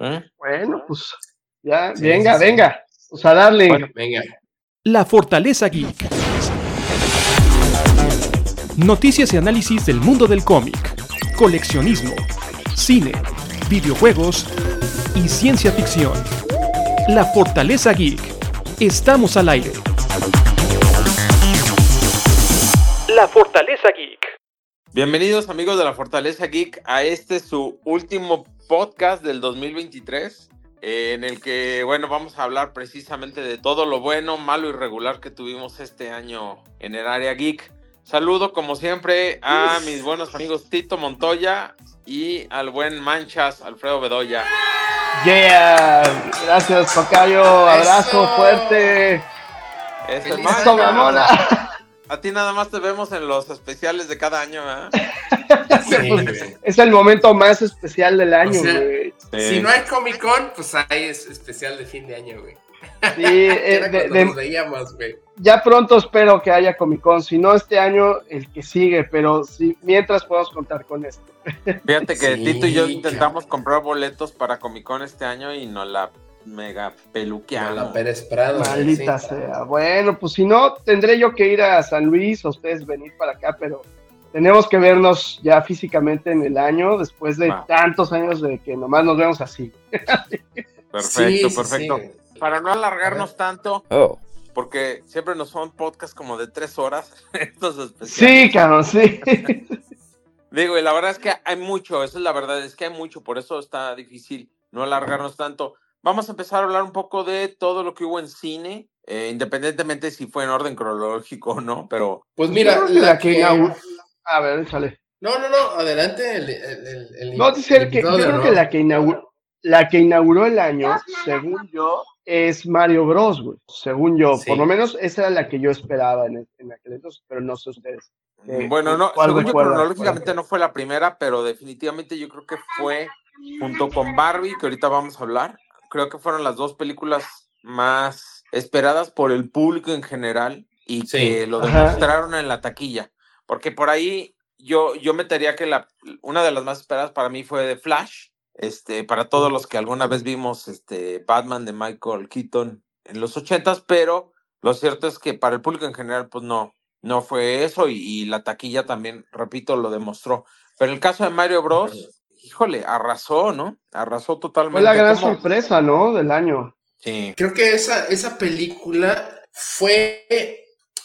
¿Eh? Bueno, pues ya, venga, venga. Pues a darle. venga. La Fortaleza Geek. Noticias y análisis del mundo del cómic, coleccionismo, cine, videojuegos y ciencia ficción. La Fortaleza Geek. Estamos al aire. La Fortaleza Geek. Bienvenidos amigos de la Fortaleza Geek a este su último podcast del 2023 eh, en el que bueno vamos a hablar precisamente de todo lo bueno, malo y regular que tuvimos este año en el área geek. Saludo como siempre a mis buenos amigos Tito Montoya y al buen Manchas Alfredo Bedoya. Yeah, gracias Tocayo, abrazo Eso. fuerte. Eso, mamona. A ti nada más te vemos en los especiales de cada año, ¿verdad? Sí, güey. Es el momento más especial del año, O sea, güey. Si no hay Comic Con, pues ahí es especial de fin de año, güey. Sí, eh, de- de- nos veíamos, güey. ya pronto espero que haya Comic Con, si no este año, el que sigue, pero sí, mientras podemos contar con esto. Fíjate que Sí, Tito y yo intentamos comprar boletos para Comic Con este año y nos la mega Como peluqueamos. la Pérez Prado. Maldita sí. sea. Bueno, pues si no, tendré yo que ir a San Luis, o ustedes venir para acá, pero tenemos que vernos ya físicamente en el año, después de tantos años de que nomás nos vemos así. Perfecto, Sí, perfecto. sí. Para no alargarnos tanto, Oh. porque siempre nos son podcasts como de tres horas, estos especiales. Sí, cabrón, sí. Digo, y la verdad es que hay mucho, esa es la verdad, es que hay mucho, por eso está difícil no alargarnos tanto. Vamos a empezar a hablar un poco de todo lo que hubo en cine, eh, independientemente si fue en orden cronológico o no, pero Pues mira, la, la que que... inauguró- A ver, échale. No, no, no, adelante. El, el, el, el- No, dice el el que, yo creo que la que inauguró, la que inauguró el año, según yo, es Mario Bros, güey. Según yo, Sí. por lo menos esa era la que yo esperaba en, en aquel entonces, pero no sé ustedes. Eh, bueno, no, ¿cuál según yo cronológicamente no fue la primera, pero definitivamente yo creo que fue junto con Barbie, que ahorita vamos a hablar, creo que fueron las dos películas más esperadas por el público en general y Sí. que lo Ajá. demostraron en la taquilla, porque por ahí yo, yo metería que la, una de las más esperadas para mí fue de Flash, este, para todos los que alguna vez vimos este, Batman de Michael Keaton en los ochentas, pero lo cierto es que para el público en general, pues no, no fue eso y, y la taquilla también, repito, lo demostró. Pero el caso de Mario Bros, híjole, arrasó, ¿no? Arrasó totalmente. Fue la gran ¿Cómo? sorpresa, ¿no? Del año. Sí. Creo que esa, esa película fue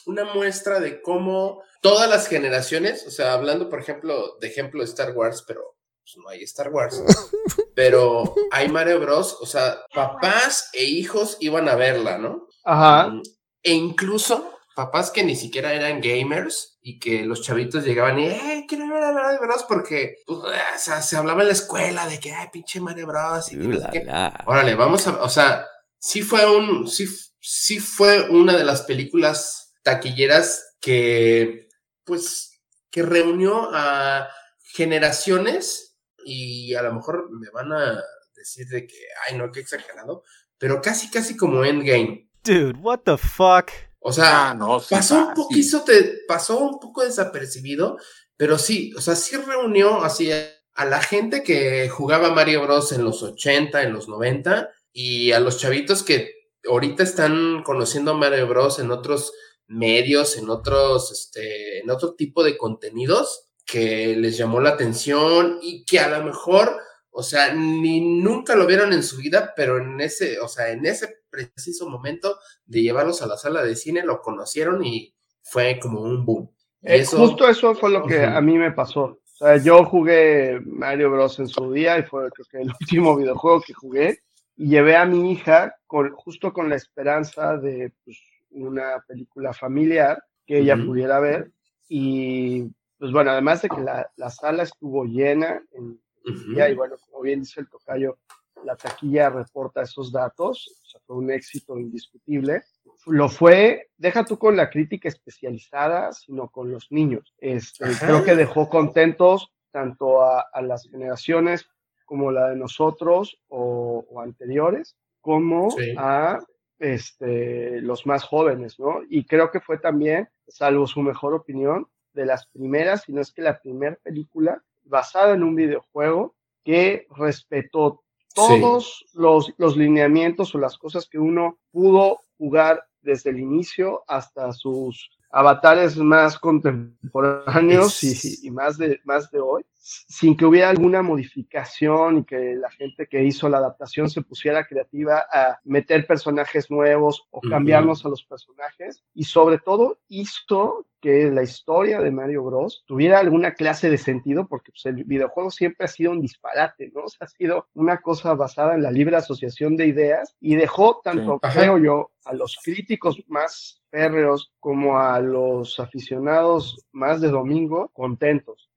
una muestra de cómo todas las generaciones, o sea, hablando, por ejemplo, de ejemplo de Star Wars, pero pues, no hay Star Wars, pero hay Mario Bros, o sea, papás e hijos iban a verla, ¿no? Ajá. Mm, E incluso papás que ni siquiera eran gamers y que los chavitos llegaban y, eh, quiero ver a Mario Bros porque pues, o sea, se hablaba en la escuela de que, ay, pinche Mario Bros. Y que no sé Uh, la, qué. la. Órale, vamos a, o sea, sí fue un, sí, sí fue una de las películas taquilleras que, pues, que reunió a generaciones y a lo mejor me van a decir de que, ay, no, qué exagerado, pero casi, casi como Endgame. Dude, what the fuck? O sea, Ah, no, sí, pasó un fácil. poquito, te, pasó un poco desapercibido, pero sí, o sea, sí reunió así a, a la gente que jugaba Mario Bros en los 80, en los 90, y a los chavitos que ahorita están conociendo Mario Bros en otros medios, en otros, este, en otro tipo de contenidos que les llamó la atención y que a lo mejor, o sea, ni nunca lo vieron en su vida, pero en ese, o sea, en ese preciso momento de llevarlos a la sala de cine, lo conocieron y fue como un boom. Eh, eso- Justo eso fue lo que a mí me pasó. O sea, yo jugué Mario Bros. en su día y fue creo que el último videojuego que jugué. Y llevé a mi hija con, justo con la esperanza de pues, una película familiar que ella pudiera ver. Y pues bueno, además de que la, la sala estuvo llena en Ujú. día, y bueno, como bien dice el tocayo, la taquilla reporta esos datos, o sea, fue un éxito indiscutible. Lo fue, deja tú con la crítica especializada, sino con los niños. Este, creo que dejó contentos tanto a, a las generaciones como la de nosotros o, o anteriores, como Sí. a este, los más jóvenes, ¿no? Y creo que fue también, salvo su mejor opinión, de las primeras, si no es que la primera película basada en un videojuego que respetó todos los, los lineamientos o las cosas que uno pudo jugar desde el inicio hasta sus avatares más contemporáneos y, y, más, de, más de hoy, sin que hubiera alguna modificación y que la gente que hizo la adaptación se pusiera creativa a meter personajes nuevos o cambiarnos a los personajes. Y sobre todo hizo que la historia de Mario Bros. tuviera alguna clase de sentido, porque pues, el videojuego siempre ha sido un disparate, ¿no? O sea, ha sido una cosa basada en la libre asociación de ideas y dejó tanto, creo yo, a los críticos más férreos como a los aficionados más de domingo contentos.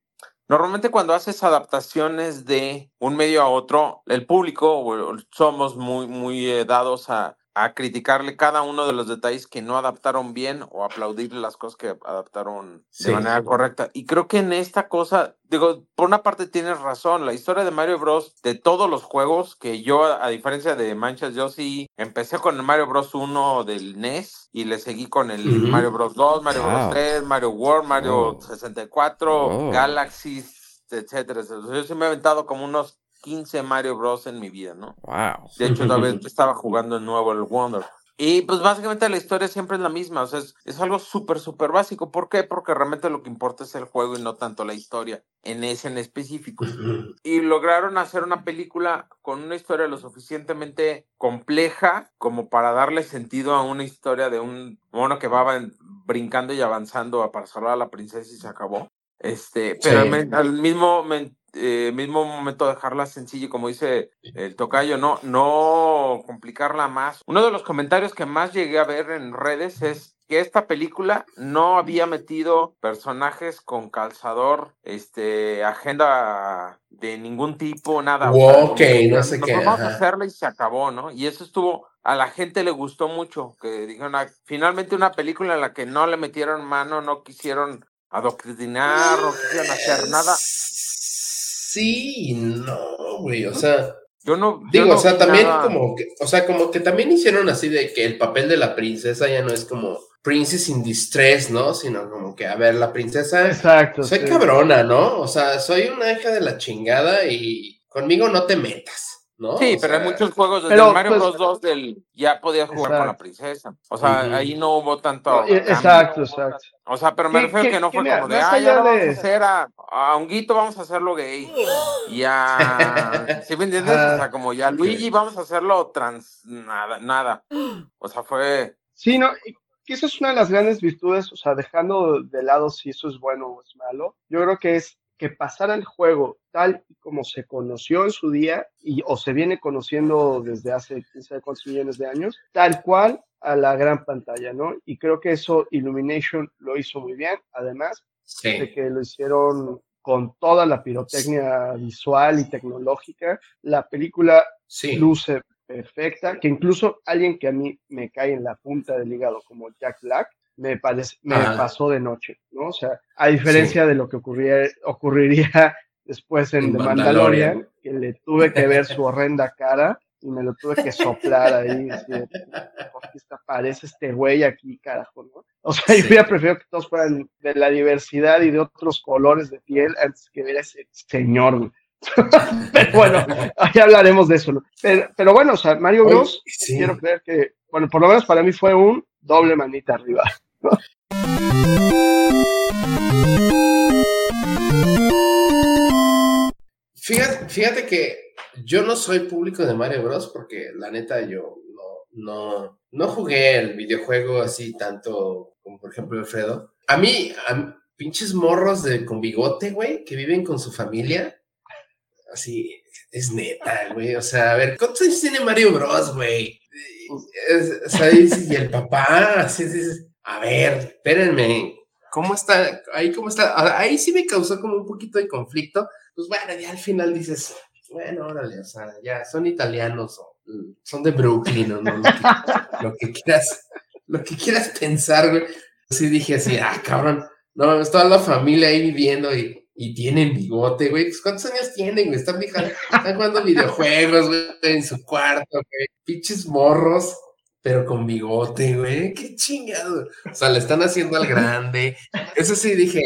Normalmente cuando haces adaptaciones de un medio a otro, el público somos muy, muy eh, dados a, a criticarle cada uno de los detalles que no adaptaron bien o aplaudirle las cosas que adaptaron de manera correcta. Y creo que en esta cosa, digo, por una parte tienes razón, la historia de Mario Bros. de todos los juegos, que yo, a diferencia de Manchas, yo sí empecé con el Mario Bros. 1 del NES y le seguí con el Mario Bros. 2, Mario Bros. 3, Mario World, Mario 64, Galaxy, etcétera, etcétera. Yo sí me he aventado como unos 15 Mario Bros. en mi vida, ¿no? Wow. De hecho, una vez estaba jugando de nuevo el Wonder. Y pues básicamente la historia siempre es la misma, o sea, es, algo súper, súper básico. ¿Por qué? Porque realmente lo que importa es el juego y no tanto la historia, en ese en específico. Y lograron hacer una película con una historia lo suficientemente compleja como para darle sentido a una historia de un mono que va brincando y avanzando para salvar a la princesa y se acabó. Este, pero al mismo eh, mismo momento dejarla sencilla, como dice el tocayo, no, no complicarla más. Uno de los comentarios que más llegué a ver en redes es que esta película no había metido personajes con calzador, este, agenda de ningún tipo, nada. ok, no sé qué. Vamos a hacerla y se acabó, ¿no? Y eso estuvo, a la gente le gustó mucho, que dijeron, ah, finalmente una película en la que no le metieron mano, no quisieron adoctrinar, no quisieron hacer nada sí no, güey, o sea. Yo no. Digo, o sea, también como que, o sea, como que también hicieron así de que el papel de la princesa ya no es como Princess in Distress, ¿no? Sino como que, a ver, la princesa. Exacto. Soy cabrona, ¿no? O sea, soy una hija de la chingada y conmigo no te metas. ¿No? Sí, pero hay muchos juegos desde Mario pues, Bros. 2 del ya podías jugar con la princesa. O sea, ahí no hubo tanto. exacto, exacto. O sea, pero me refiero que no fue como de, ah, ya vamos a hacer a, a Honguito, vamos a hacerlo gay. Y a. ¿Sí me entiendes? O sea, como ya Luigi, vamos a hacerlo trans. Nada, nada. O sea, fue. Sí, no. Y eso es una de las grandes virtudes, o sea, dejando de lado si eso es bueno o es malo. Yo creo que es que pasara el juego tal y como se conoció en su día y o se viene conociendo desde hace 15 millones de años, tal cual a la gran pantalla, ¿no? Y creo que eso Illumination lo hizo muy bien, además de que lo hicieron con toda la pirotecnia visual y tecnológica. La película luce perfecta, que incluso alguien que a mí me cae en la punta del hígado como Jack Black, me, parece, me pasó de noche, ¿no? O sea, a diferencia de lo que ocurría, ocurriría después en, The Mandalorian, que le tuve que ver su horrenda cara y me lo tuve que soplar ahí, ¿por qué aparece este güey aquí, carajo, no? O sea, yo hubiera preferido que todos fueran de la diversidad y de otros colores de piel antes que ver a ese señor, pero bueno, ahí hablaremos de eso, ¿no? Pero, pero bueno, o sea, Mario Bros, quiero creer que, bueno, por lo menos para mí fue un doble manita arriba. Fíjate, fíjate que yo no soy público de Mario Bros. porque la neta yo no, no, jugué el videojuego así tanto como por ejemplo Alfredo. A mí, pinches morros de, con bigote, güey, que viven con su familia. Así, es neta, güey. O sea, a ver, ¿cuántos años tiene Mario Bros, güey? O sea, y el papá, así, así, a ver, espérenme, ¿cómo está? Ahí, ¿cómo está? Ahí sí me causó como un poquito de conflicto. Pues bueno, ya al final dices, bueno, órale, o sea, ya son italianos o mm, son de Brooklyn o no, lo que, quieras, lo que quieras pensar, güey. Sí dije así, ah, cabrón, no, toda la familia ahí viviendo y, y tienen bigote, güey. Pues, ¿Cuántos años tienen, güey? Están, están jugando videojuegos, güey, en su cuarto, güey. Pinches morros pero con bigote, güey, qué chingado. O sea, le están haciendo al grande. Eso sí dije,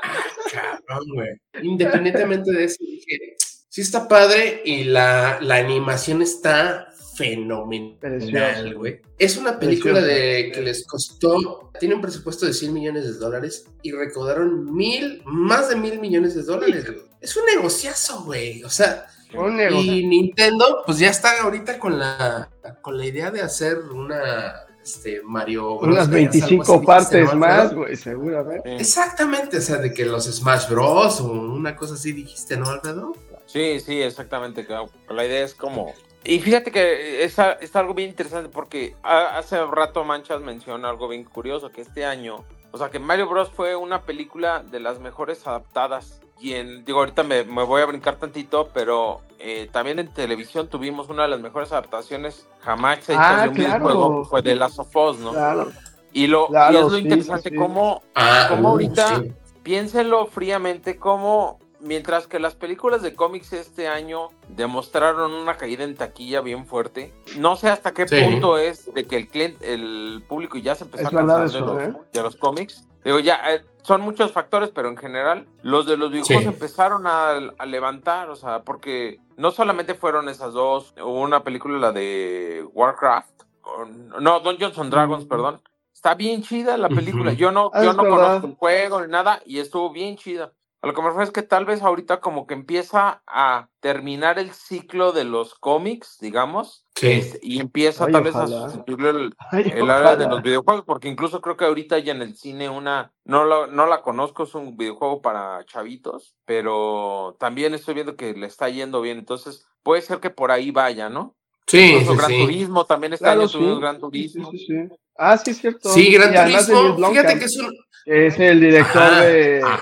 ah, cabrón, güey. Independientemente de eso, dije, Sí está padre y la, la animación está fenomenal, güey. Es una película de que les costó, tiene un presupuesto de 100 millones de dólares y recaudaron mil, más de mil millones de dólares, güey. Es un negociazo, güey. O sea, Un y Nintendo, pues ya está ahorita con la, con la idea de hacer una, este, Mario Bros. Unas Vegas, algo 25 así, ¿no, partes más, güey, seguramente. Sí. Exactamente, o sea, de que los Smash Bros. o una cosa así dijiste, ¿no, Alfredo? Sí, sí, exactamente. claro. La idea es como. Y fíjate que es, a- es algo bien interesante porque hace rato Manchas menciona algo bien curioso, que este año, o sea, que Mario Bros. fue una película de las mejores adaptadas. Y en, digo, ahorita me, me voy a brincar tantito, pero eh, también en televisión tuvimos una de las mejores adaptaciones jamás hechas Ah, de un claro. videojuego, fue de Last of Us, ¿no? Claro. Y, lo, Claro, y es lo sí, interesante sí, cómo Ah, ¿Cómo uh, ahorita? sí. piénsenlo fríamente como mientras que las películas de cómics este año demostraron una caída en taquilla bien fuerte, no sé hasta qué Sí. punto es de que el cliente, el público ya se empezó Es a cansar de, eso, los, ¿eh? de los cómics. Digo, ya eh, son muchos factores, pero en general los de los videojuegos Sí. empezaron a, a levantar, o sea, porque no solamente fueron esas dos, hubo una película, la de Warcraft, o- no, Dungeons and Dragons, Mm. perdón. Está bien chida la película. Yo no, Ah, yo no conozco el juego ni nada y estuvo bien chida. A lo que me refiero es que tal vez ahorita como que empieza a terminar el ciclo de los cómics, digamos, Sí. este, y empieza Ay, tal vez a sustituirle el, Ay, el área de los videojuegos, porque incluso creo que ahorita ya en el cine una, no la, no la conozco, es un videojuego para chavitos, pero también estoy viendo que le está yendo bien, entonces puede ser que por ahí vaya, ¿no? Sí, Incluso sí, Gran sí. Turismo, también este Claro, sí. Gran Turismo. sí, sí. Ah, sí, es cierto. Sí, Gran Turismo, fíjate que es un... es el director Ajá, de,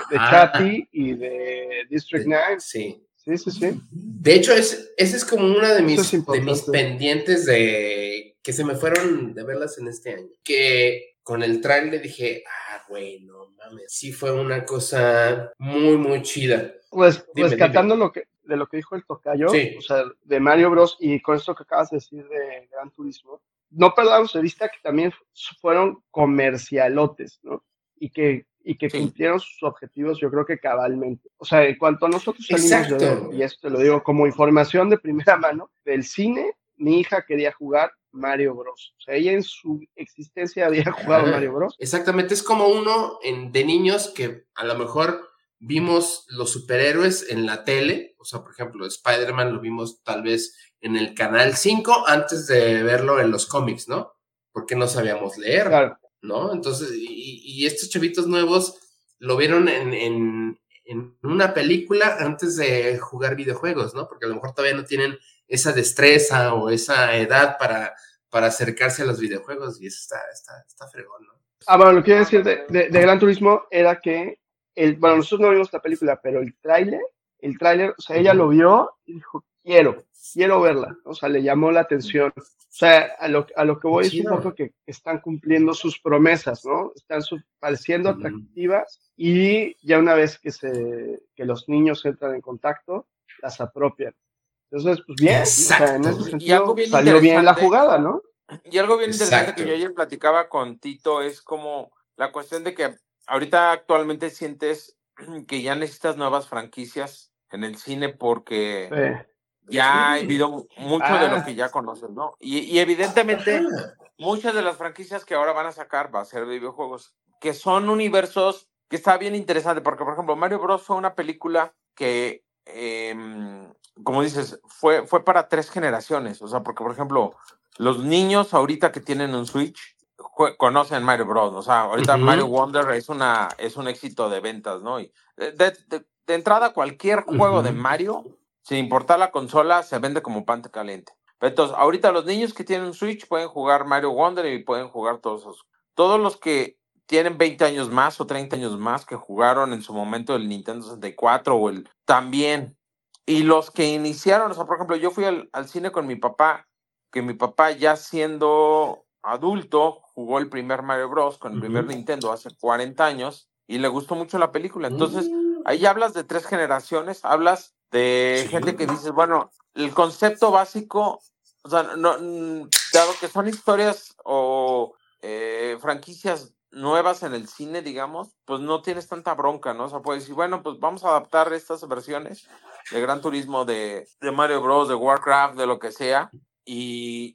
de. Chappie y de District 9. Sí. Sí, sí, sí. De hecho, es, ese es como una de mis, es de mis pendientes de que se me fueron de verlas en este año. Que con el trailer dije, ah, güey, no mames. Sí fue una cosa muy, muy chida. Pues Dime, rescatando lo que de lo que dijo el tocayo, Sí. o sea, de Mario Bros. y con esto que acabas de decir de Gran Turismo, no perdamos de vista que también fueron comercialotes, ¿no? Y que, y que Sí. cumplieron sus objetivos, yo creo que cabalmente. O sea, en cuanto a nosotros salimos Exacto. de ver, y esto te lo digo como información de primera mano, del cine, mi hija quería jugar Mario Bros. O sea, ella en su existencia había jugado. Mario Bros. Exactamente, es como uno en, de niños que a lo mejor vimos los superhéroes en la tele, o sea, por ejemplo, Spider-Man lo vimos tal vez en el canal 5 antes de verlo en los cómics, ¿no? Porque no sabíamos leer, Claro. ¿No? Entonces, y, y estos chavitos nuevos lo vieron en, en, en una película antes de jugar videojuegos, ¿no? Porque a lo mejor todavía no tienen esa destreza o esa edad para, para acercarse a los videojuegos y eso está, está, está fregón, ¿no? Ah, bueno, lo que iba a decir de, de- de Gran Turismo era que, el, bueno, nosotros no vimos la película, pero el tráiler, el tráiler, o sea, ella lo vio y dijo, quiero, quiero verla, o sea, le llamó la atención. O sea, a lo, a lo que voy es un poco que están cumpliendo sus promesas, ¿no? Están su- pareciendo atractivas y ya una vez que, se, que los niños entran en contacto, las apropian. Entonces, pues bien, o sea, en Exacto, ese güey. Y algo sentido bien salió bien la jugada, ¿no? Y algo bien interesante Exacto. que yo ayer platicaba con Tito es como la cuestión de que ahorita actualmente sientes que ya necesitas nuevas franquicias en el cine porque Sí. Ya ha habido mucho de Ah. lo que ya conoces, ¿no? Y, y evidentemente muchas de las franquicias que ahora van a sacar va a ser de videojuegos, que son universos que está bien interesante, porque por ejemplo Mario Bros fue una película que, em, como dices, fue, fue para tres generaciones, o sea, porque por ejemplo los niños ahorita que tienen un Switch conocen Mario Bros, o sea, ahorita. Mario Wonder es, una, es un éxito de ventas, ¿no? Y de, de- de- de entrada cualquier juego de. Mario, sin importar la consola, se vende como pan caliente. Pero Entonces, ahorita los niños que tienen Switch pueden jugar Mario Wonder y pueden jugar todos esos. Todos los que tienen 20 años más o 30 años más que jugaron en su momento el Nintendo 64 o el también. Y los que iniciaron, o sea, por ejemplo, yo fui al, al cine con mi papá, que mi papá ya siendo adulto jugó el primer Mario Bros. con el primer Ujú. Nintendo hace 40 años y le gustó mucho la película. Entonces, Mm. ahí hablas de tres generaciones, hablas de Sí. gente que dices, bueno, el concepto básico, o sea, no, dado que son historias o eh, franquicias nuevas en el cine, digamos, pues no tienes tanta bronca, ¿no? O sea, puedes decir, bueno, pues vamos a adaptar estas versiones de Gran Turismo, de, de Mario Bros, de Warcraft, de lo que sea, y,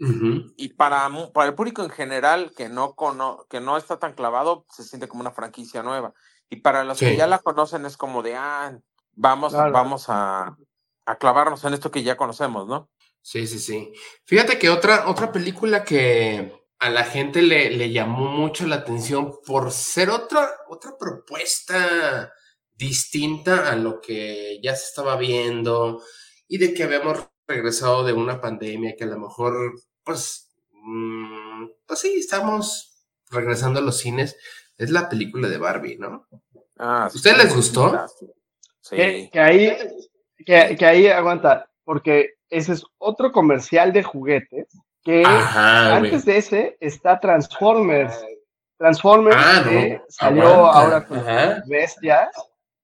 y para, para el público en general que no, cono, que no está tan clavado, se siente como una franquicia nueva. Y para los que ya la conocen es como de, ah, vamos, vamos a, a, clavarnos en esto que ya conocemos, ¿no? Sí, sí, sí. Fíjate que otra, otra película que a la gente le, le llamó mucho la atención por ser otra, otra propuesta distinta a lo que ya se estaba viendo y de que habíamos regresado de una pandemia que a lo mejor, pues, mm, pues sí, estamos regresando a los cines. Es la película de Barbie, ¿no? Ah, ¿Ustedes les gustó? Sí. Que, ahí, que, ahí aguanta, porque ese es otro comercial de juguetes que antes de ese está Transformers. Transformers ah, que salió ahora con bestias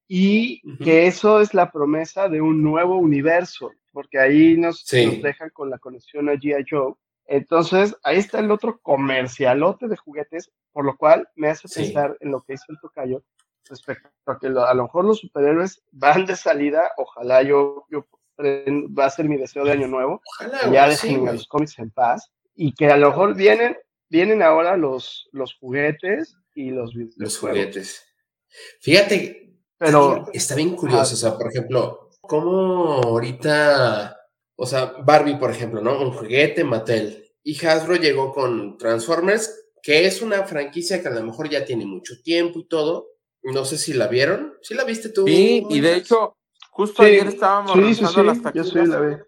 y que eso es la promesa de un nuevo universo porque ahí nos, dejan con la conexión a G.I. Joe. Entonces, ahí está el otro comercialote de juguetes, por lo cual me hace pensar en lo que hizo el tocayo respecto a que a lo mejor los superhéroes van de salida, ojalá yo, yo va a ser mi deseo de año nuevo, ojalá, ya dejen los cómics en paz, y que a lo mejor vienen, vienen ahora los, los juguetes y los Los juguetes. Fíjate, pero está bien curioso, o sea, por ejemplo, ¿Cómo ahorita, o sea, Barbie, por ejemplo, ¿no? Un juguete, Mattel. Y Hasbro llegó con Transformers, que es una franquicia que a lo mejor ya tiene mucho tiempo y todo. No sé si la vieron. ¿Sí la viste tú? Sí, y de hecho, justo ayer estábamos sí, las taquillas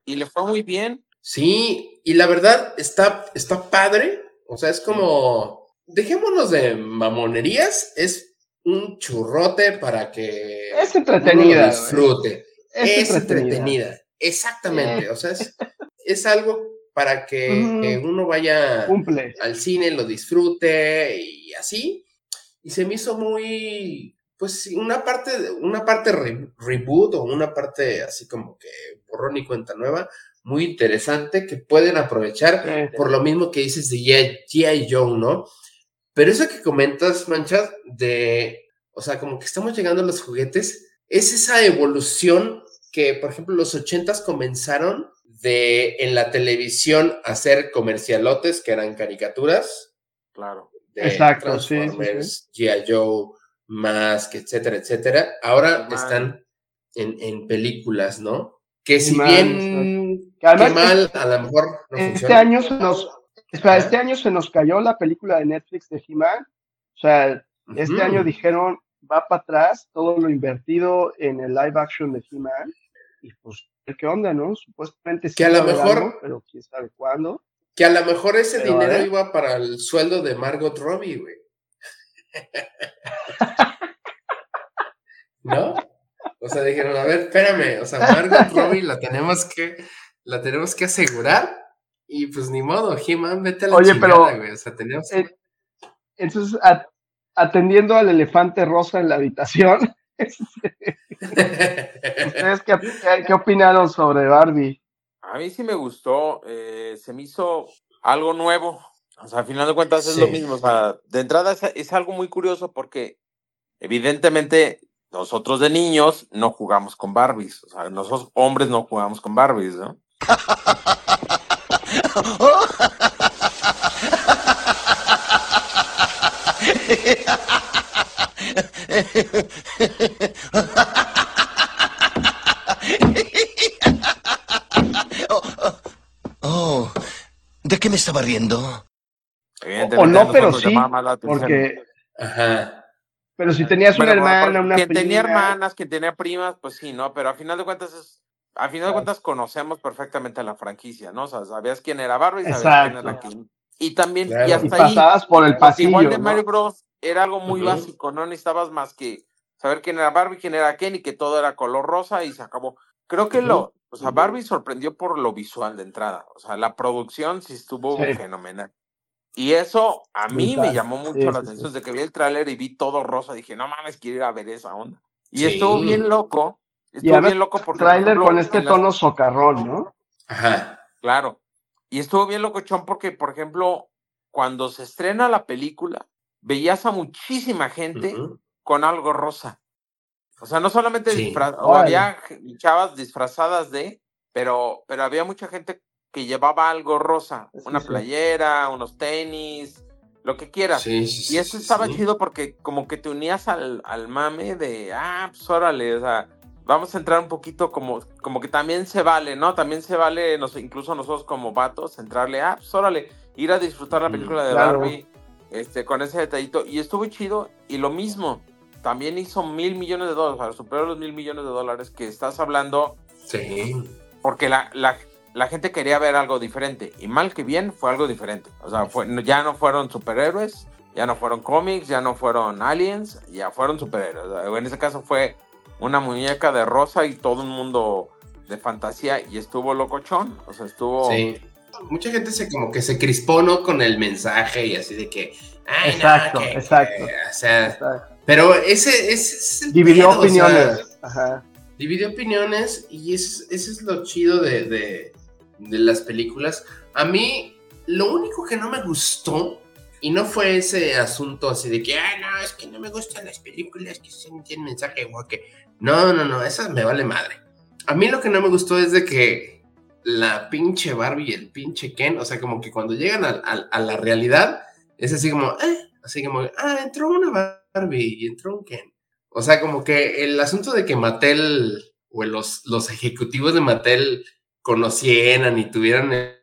y le fue muy bien. Sí, y la verdad está, está padre. O sea, es como, dejémonos de mamonerías, es un churrote para que es entretenida, disfrute es, entretenida. Exactamente. O sea, es, algo para que, uno vaya al cine, lo disfrute y así. Y se me hizo muy, pues una parte, una parte reboot o una parte así como que borrón y cuenta nueva, muy interesante que pueden aprovechar por lo mismo que dices de G.I. Joe, ¿no? Pero eso que comentas, Manchas, de, o sea, como que estamos llegando a los juguetes, es esa evolución que, por ejemplo, los ochentas comenzaron de en la televisión hacer comercialotes que eran caricaturas. Claro. Exacto, Transformers, G.I. Joe, Mask, etcétera, etcétera. Ahora están en, películas, ¿no? Que si bien que mal, a lo mejor no este año se nos este año se nos cayó la película de Netflix de He-Man. O sea, este año dijeron, va para atrás todo lo invertido en el live action de He-Man y pues qué onda, ¿no? Supuestamente sí que a lo mejor, pero quién sabe cuándo. Que a lo mejor ese dinero iba para el sueldo de Margot Robbie, güey. ¿No? O sea, dijeron, a ver, espérame, o sea, Margot Robbie la tenemos que, la tenemos que asegurar y pues ni modo, He-Man, vete a la Oye, chingada, güey. O sea, tenemos eh, entonces, atendiendo al elefante rosa en la habitación. ¿Ustedes qué, opinaron sobre Barbie? A mí sí me gustó, eh, se me hizo algo nuevo. O sea, al final de cuentas es lo mismo. O sea, de entrada es, algo muy curioso porque evidentemente nosotros de niños no jugamos con Barbies. O sea, nosotros hombres no jugamos con Barbies, ¿no? ¿de qué me estaba riendo? O, no, pero sí, porque... Ajá. Pero si tenías una hermana, una quien tenía hermanas, quien tenía primas, pues sí, ¿no? Pero a final de cuentas es, a final de cuentas conocemos perfectamente la franquicia, ¿no? O sea, sabías quién era Barbie, sabías quién era King. Y también, y hasta pasabas por el pasillo. Igual de Mario Bros. era algo muy básico, no necesitabas más que saber quién era Barbie, quién era Ken y que todo era color rosa y se acabó. Creo que lo, o sea, Barbie sorprendió por lo visual de entrada, o sea, la producción sí estuvo fenomenal. Y eso a mí me llamó mucho la atención, desde que vi el tráiler y vi todo rosa, dije, no mames, quiero ir a ver esa onda. Y estuvo bien loco, estuvo bien loco porque... Tráiler con este tono socarrón, ¿no? Ajá. Claro. Y estuvo bien locochón porque, por ejemplo, cuando se estrena la película, veías a muchísima gente con algo rosa. O sea, no solamente Sí. disfra- o Órale. había chavas disfrazadas de, pero, pero había mucha gente que llevaba algo rosa, Sí, una sí. playera, unos tenis, lo que quieras. Sí, sí, sí, Y eso estaba sí. chido porque como que te unías al, al mame de, ah, pues órale, o sea, vamos a entrar un poquito como, como que también se vale, ¿no? También se vale, nos, incluso nosotros como vatos, entrarle, ah, pues órale, ir a disfrutar la Mm, película de claro. Barbie, este, con ese detallito. Y estuvo chido. Y lo mismo, también hizo mil millones de dólares, o sea, superó los mil millones de dólares que estás hablando, Sí. porque la, la, la gente quería ver algo diferente. Y mal que bien, fue algo diferente. O sea, fue, ya no fueron superhéroes, ya no fueron cómics, ya no fueron aliens, ya fueron superhéroes. O sea, En ese caso fue una muñeca de rosa y todo un mundo de fantasía y estuvo locochón. O sea, estuvo... Sí. Mucha gente se como que se crispó, ¿no? Con el mensaje y así de que. Ay, no, Exacto, que- exacto. que, o sea, Exacto. Pero ese, ese es el Dividió pedo, o sea, opiniones. Ajá. dividió opiniones y ese, ese es lo chido de, de, de las películas. A mí, lo único que no me gustó, y no fue ese asunto así de que, ah, no, es que no me gustan las películas que tienen mensaje o que. No, no, no, esa me vale madre. A mí lo que no me gustó es de que la pinche Barbie y el pinche Ken, o sea, como que cuando llegan a, a- a la realidad, es así como, eh, así como, ah, entró una Barbie y entró un Ken. O sea, como que el asunto de que Mattel o los, los ejecutivos de Mattel conocieran y tuvieran el,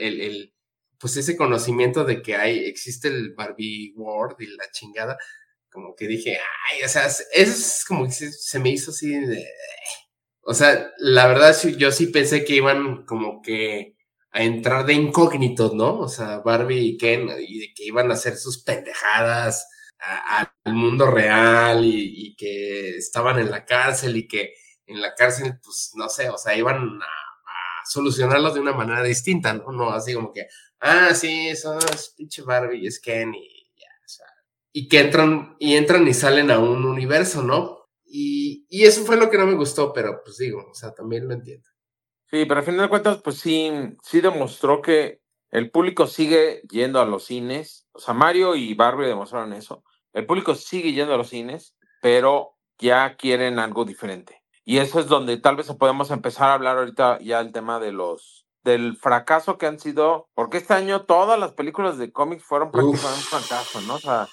el- el- pues ese conocimiento de que hay, existe el Barbie World y la chingada, como que dije, ay, o sea, eso es como que se, se me hizo así de... O sea, la verdad yo sí pensé que iban como que a entrar de incógnitos, ¿no? O sea, Barbie y Ken, y de que iban a hacer sus pendejadas al mundo real y, que estaban en la cárcel y que en la cárcel, pues no sé, o sea, iban a, a solucionarlo de una manera distinta, ¿no? No así como que, ah, sí, eso es pinche Barbie y es Ken y ya, o sea, y que entran y entran y salen a un universo, ¿no? Y, y eso fue lo que no me gustó, pero pues digo, o sea, también lo entiendo. Sí, pero al final de cuentas, pues sí, sí demostró que el público sigue yendo a los cines. O sea, Mario y Barbie demostraron eso. El público sigue yendo a los cines, pero ya quieren algo diferente. Y eso es donde tal vez podemos empezar a hablar ahorita ya el tema de los del fracaso que han sido, porque este año todas las películas de cómics fueron prácticamente un fracaso, ¿no? O sea,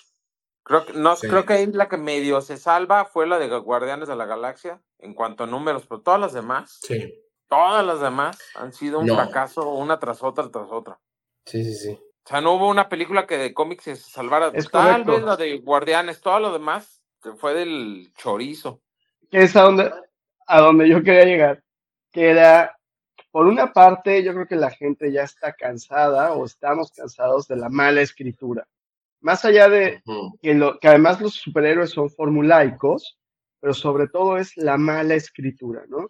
creo que no Sí. creo que ahí la que medio se salva fue la de Guardianes de la Galaxia en cuanto a números, pero todas las demás Sí, Todas las demás han sido un No. fracaso, una tras otra, tras otra. sí, sí, sí. O sea, no hubo una película que de cómics se salvara. Es Tal correcto. vez la de Guardianes, todo lo demás se fue del chorizo. que es a donde, a donde yo quería llegar, que era, por una parte, yo creo que la gente ya está cansada o estamos cansados de la mala escritura. Más allá de que, lo, que además los superhéroes son formulaicos, pero sobre todo es la mala escritura, ¿no?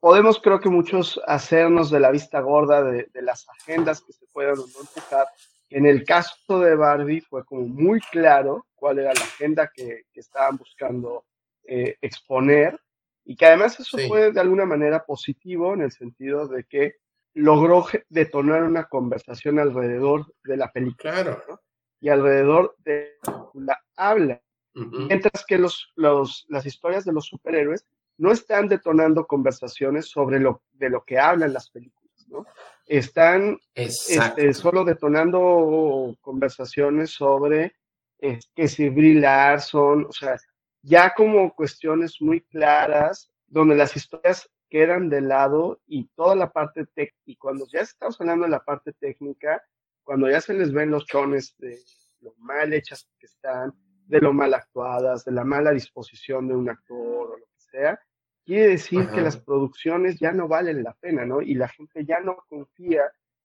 Podemos, creo que muchos, hacernos de la vista gorda de, de las agendas que se puedan o no empujar. En el caso de Barbie fue como muy claro cuál era la agenda que, que estaban buscando eh, exponer y que además eso Sí. fue de alguna manera positivo en el sentido de que logró detonar una conversación alrededor de la película Claro. ¿no? y alrededor de la habla, Ujú. mientras que los, los, las historias de los superhéroes no están detonando conversaciones sobre lo, de lo que hablan las películas, ¿no? Están este, solo detonando conversaciones sobre eh, que si Brie Larson, o sea, ya como cuestiones muy claras, donde las historias quedan de lado y toda la parte técnica, y cuando ya estamos hablando de la parte técnica, cuando ya se les ven los chones de lo mal hechas que están, de lo mal actuadas, de la mala disposición de un actor o lo que sea, quiere decir que las producciones ya no valen la pena, ¿no? Y la gente ya no confía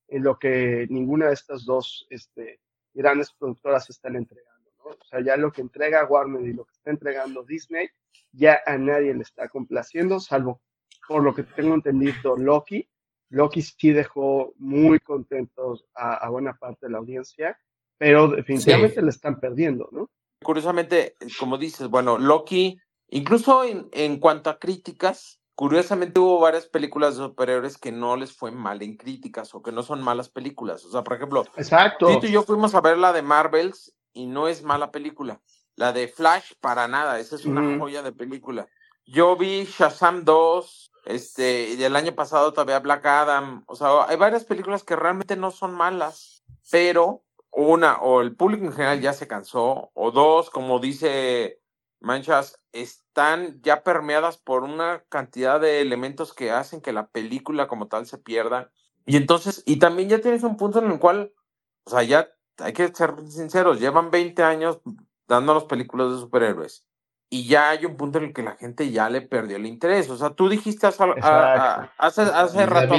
en lo que ninguna de estas dos este, grandes productoras están entregando, ¿no? O sea, ya lo que entrega Warner y lo que está entregando Disney, ya a nadie le está complaciendo, salvo por lo que tengo entendido Loki. Loki sí dejó muy contentos a, a buena parte de la audiencia, pero definitivamente le están perdiendo, ¿no? Curiosamente, como dices, bueno, Loki, incluso en, en cuanto a críticas, curiosamente hubo varias películas de superhéroes que no les fue mal en críticas o que no son malas películas. O sea, por ejemplo, Exacto. Tito y yo fuimos a ver la de Marvels y no es mala película. La de Flash, para nada, esa es una joya de película. Yo vi Shazam 2, este, y el año pasado todavía Black Adam. O sea, hay varias películas que realmente no son malas, pero una, o el público en general ya se cansó, o dos, como dice Manchas, están ya permeadas por una cantidad de elementos que hacen que la película como tal se pierda. Y entonces, y también ya tienes un punto en el cual, o sea, ya hay que ser sinceros, llevan 20 años dándonos películas de superhéroes y ya hay un punto en el que la gente ya le perdió el interés. O sea, tú dijiste hace, hace, rato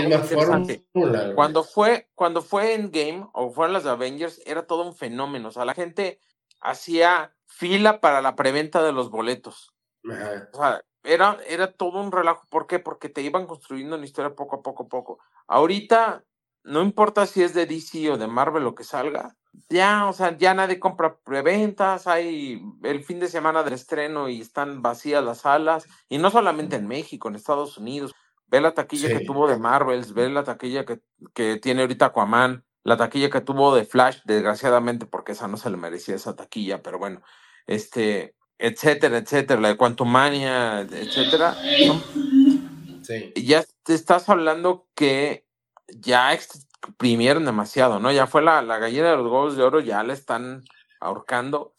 Cuando fue, cuando fue Endgame o fueron las Avengers, era todo un fenómeno. O sea, la gente hacía fila para la preventa de los boletos. O sea, era, era todo un relajo. ¿Por qué? Porque te iban construyendo una historia poco a poco a poco. Ahorita, no importa si es de DC o de Marvel lo que salga, ya, o sea, ya nadie compra preventas, hay el fin de semana del estreno y están vacías las salas, y no solamente en México, en Estados Unidos. Ve la taquilla que tuvo de Marvels, ve la taquilla que, que tiene ahorita Aquaman, la taquilla que tuvo de Flash, desgraciadamente, porque esa no se le merecía esa taquilla, pero bueno, este, etcétera, etcétera, la de Quantumania, etcétera. Sí. Ya te estás hablando que ya exprimieron demasiado, ¿no? Ya fue la, la gallina de los huevos de oro, ya la están ahorcando.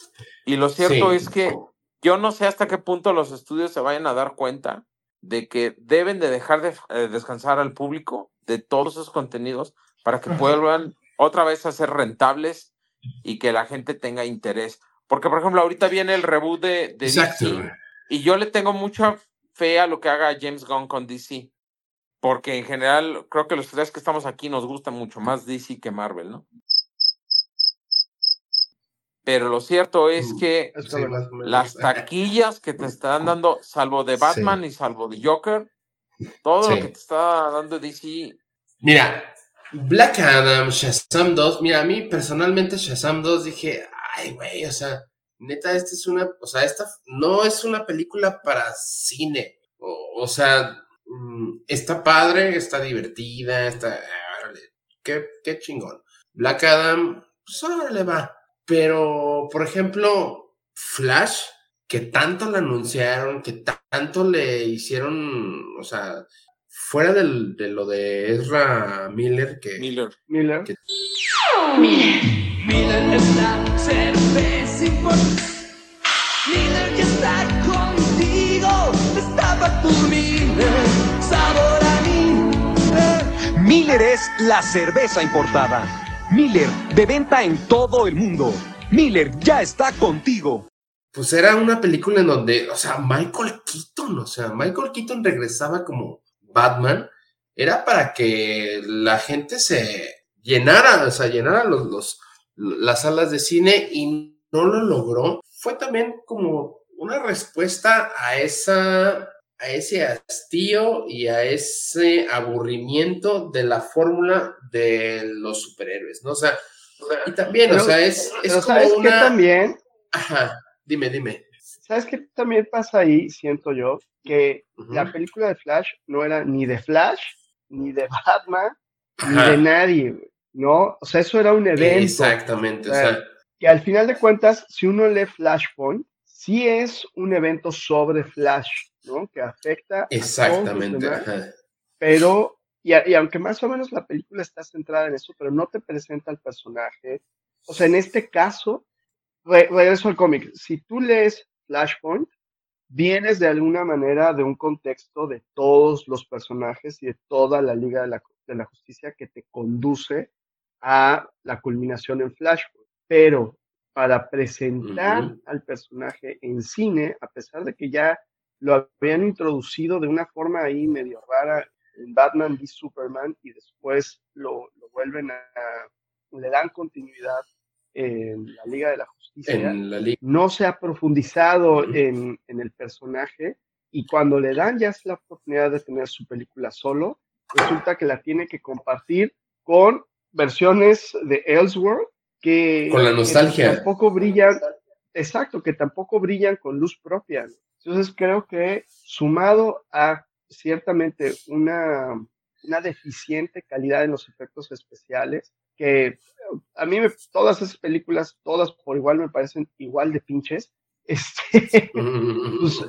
Y lo cierto es que yo no sé hasta qué punto los estudios se vayan a dar cuenta de que deben de dejar de eh, descansar al público de todos esos contenidos para que vuelvan otra vez a ser rentables y que la gente tenga interés. Porque, por ejemplo, ahorita viene el reboot de, de DC y yo le tengo mucha fe a lo que haga James Gunn con DC porque en general creo que los tres que estamos aquí nos gusta mucho más DC que Marvel, ¿no? Pero lo cierto es mm, que las taquillas que te están dando, salvo de Batman y salvo de Joker, todo lo que te está dando DC. Mira, Black Adam, Shazam 2, mira, a mí personalmente Shazam 2 dije, ay, güey, o sea, neta, esta es una, o sea, esta no es una película para cine. o sea, Mm, está padre, está divertida, está... Qué, qué chingón. Black Adam, pues le va. Pero, por ejemplo, Flash, que tanto le anunciaron, que tanto le hicieron, o sea, fuera del, de lo de Ezra Miller, que... Miller. Miller. Miller. Miller es la cerveza Miller ya está contigo, estaba por Miller. Miller es la cerveza importada. Miller, de venta en todo el mundo. Miller ya está contigo. Pues era una película en donde, o sea, Michael Keaton, o sea, Michael Keaton regresaba como Batman. Era para que la gente se llenara, o sea, llenara los, los, las salas de cine y no lo logró. Fue también como una respuesta a esa a ese hastío y a ese aburrimiento de la fórmula de los superhéroes, ¿no? O sea, y también, o sea, es, es como ¿sabes qué también? Ajá, dime, dime. ¿Sabes qué también pasa ahí, siento yo? Que la película de Flash no era ni de Flash, ni de Batman, ni de nadie, ¿no? O sea, eso era un evento. Exactamente, o sea, que al final de cuentas, si uno lee Flashpoint, sí es un evento sobre Flash, ¿no? Que afecta. Exactamente. pero, y, aunque más o menos la película está centrada en eso, pero no te presenta al personaje. O sea, en este caso, regreso al cómic. Si tú lees Flashpoint, vienes de alguna manera de un contexto de todos los personajes y de toda la Liga de la, de la Justicia que te conduce a la culminación en Flashpoint. Pero para presentar al personaje en cine, a pesar de que ya lo habían introducido de una forma ahí medio rara en Batman v Superman y después lo, vuelven a, le dan continuidad en la Liga de la Justicia. No se ha profundizado en, en, el personaje y cuando le dan ya es la oportunidad de tener su película solo, resulta que la tiene que compartir con versiones de Elseworld que, con la nostalgia. tampoco brillan, exacto, que tampoco brillan con luz propia. Entonces creo que sumado a ciertamente una, una deficiente calidad en los efectos especiales, que a mí me, todas esas películas, todas por igual me parecen igual de pinches. Este, pues,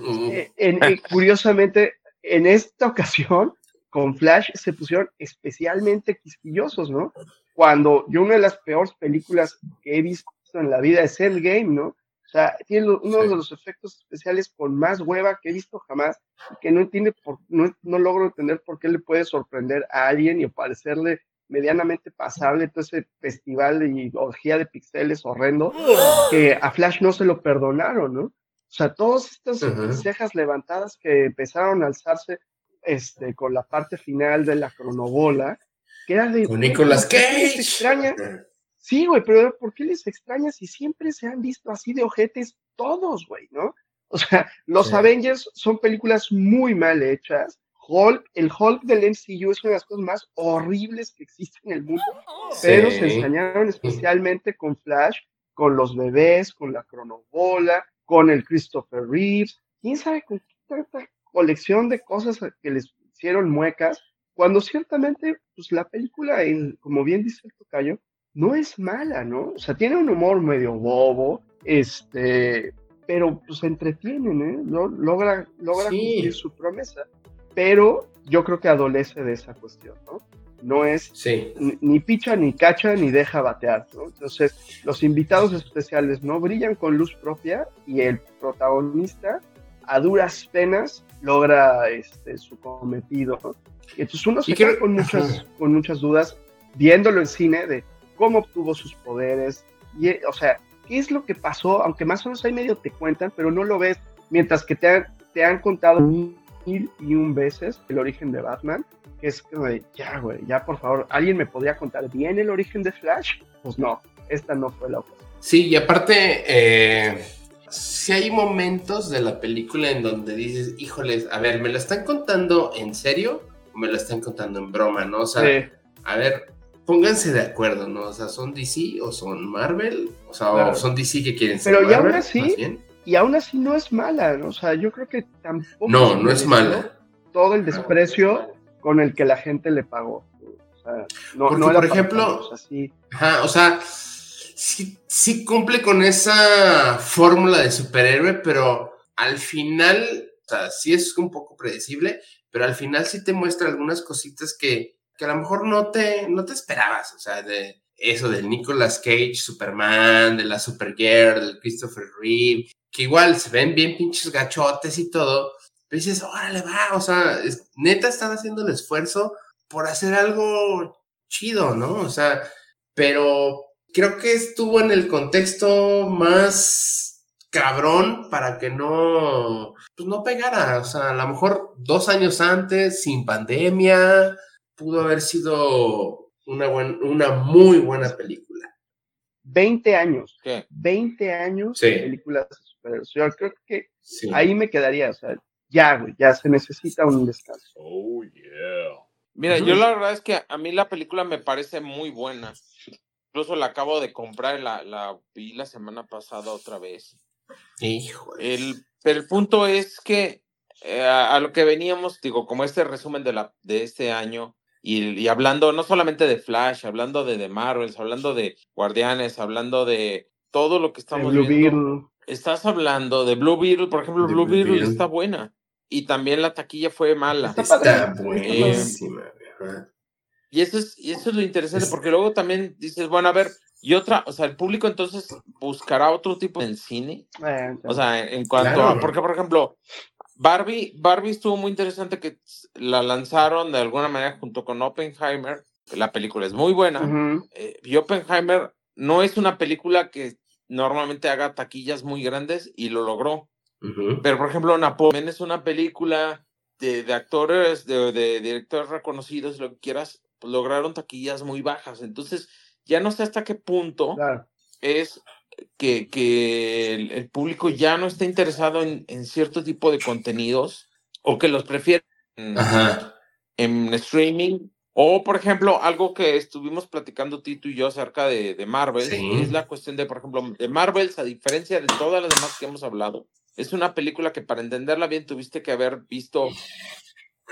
en- curiosamente, en esta ocasión, con Flash se pusieron especialmente quisquillosos, ¿no? Cuando yo una de las peores películas que he visto en la vida es Endgame, ¿no? O sea, tiene uno Sí. de los efectos especiales con más hueva que he visto jamás, y que no entiende por, no, no logro entender por qué le puede sorprender a alguien y parecerle medianamente pasable todo ese festival y orgía de pixeles horrendo, que a Flash no se lo perdonaron, ¿no? O sea, todas estas cejas levantadas que empezaron a alzarse este, con la parte final de la cronobola, que era de... Con Nicolas ¿por qué les Cage. extraña? Sí, güey, pero ¿por qué les extraña si siempre se han visto así de ojetes todos, güey, ¿no? O sea, los Sí. Avengers son películas muy mal hechas. Hulk, el Hulk del MCU es una de las cosas más horribles que existen en el mundo, pero se ensañaron especialmente con Flash, con los bebés, con la cronobola, con el Christopher Reeves. ¿Quién sabe con qué tanta colección de cosas que les hicieron muecas? Cuando ciertamente, pues la película, en- como bien dice el tocayo, no es mala, ¿no? O sea, tiene un humor medio bobo, este, pero pues entretienen, ¿eh? Lo- logra logra Sí. cumplir su promesa, pero yo creo que adolece de esa cuestión, ¿no? No es Sí. ni, ni picha, ni cacha, ni deja batear, ¿no? Entonces, los invitados especiales no brillan con luz propia y el protagonista, a duras penas, logra este, su cometido, ¿no? Y entonces uno se queda con muchas, Ajá. con muchas dudas viéndolo en cine de cómo obtuvo sus poderes, y, eh, o sea, qué es lo que pasó, aunque más o menos ahí medio te cuentan, pero no lo ves, mientras que te han, te han contado mil y un veces el origen de Batman, que es como de, ya, güey, ya por favor, ¿alguien me podría contar bien el origen de Flash? Pues no, esta no fue la ocasión. Sí, y aparte, eh, si hay momentos de la película en donde dices, híjoles, a ver, ¿me lo están contando en serio o me lo están contando en broma, no? O sea, Sí, a ver, pónganse de acuerdo, ¿no? O sea, ¿son DC o son Marvel? O sea, Claro. o son DC que quieren ser Pero aún Marvel, así- más bien. Y aún así no es mala, ¿no? O sea, yo creo que tampoco... No, no es mala. Todo el desprecio con el que la gente le pagó. O sea, no, Porque, no era por ejemplo, tanto, o sea, sí. Ajá, o sea, sí, sí cumple con esa fórmula de superhéroe, pero al final, o sea, sí es un poco predecible, pero al final sí te muestra algunas cositas que, que a lo mejor no te, no te esperabas, o sea, de eso del Nicolas Cage, Superman, de la Supergirl, del Christopher Reeve, que igual se ven bien pinches gachotes y todo, pero dices, órale, va, o sea, neta están haciendo el esfuerzo por hacer algo chido, ¿no? O sea, pero creo que estuvo en el contexto más cabrón para que no, pues no pegara. O sea, a lo mejor dos años antes, sin pandemia, pudo haber sido una, buen- una muy buena película. 20 años, ¿Qué? 20 años Sí. de películas de superhéroes. Yo creo que Sí. ahí me quedaría, o sea, ya, güey, ya se necesita un descanso. Mira, Ujú. yo la verdad es que a mí la película me parece muy buena. Incluso la acabo de comprar, la, la vi la semana pasada otra vez. Híjole. El, pero el punto es que eh, a, a lo que veníamos, digo, como este resumen de, la, de este año, y, y hablando no solamente de Flash, hablando de The Marvels, hablando de Guardianes, hablando de todo lo que estamos Blue viendo. Beetle, Estás hablando de Blue Beetle, por ejemplo, Blue, Blue Beetle, Beetle. está buena. Y también la taquilla fue mala. Está Está buenísima. Y eso es, y eso es lo interesante, Es- porque luego también dices, bueno, a ver, y otra, o sea, el público entonces buscará otro tipo en cine. eh, O sea, en, en cuanto Claro. a, porque por ejemplo, Barbie, Barbie estuvo muy interesante que la lanzaron de alguna manera junto con Oppenheimer. La película es muy buena. eh, y Oppenheimer no es una película que normalmente haga taquillas muy grandes y lo logró. Pero, por ejemplo, Napoleón es una película de, de actores, de, de directores reconocidos, lo que quieras, pues, lograron taquillas muy bajas. Entonces, ya no sé hasta qué punto Claro. es que, que el, el público ya no está interesado en, en cierto tipo de contenidos o que los prefieren en, en streaming. O, por ejemplo, algo que estuvimos platicando Tito y yo acerca de, de Marvel, Sí. es la cuestión de, por ejemplo, de Marvels, a diferencia de todas las demás que hemos hablado, es una película que para entenderla bien tuviste que haber visto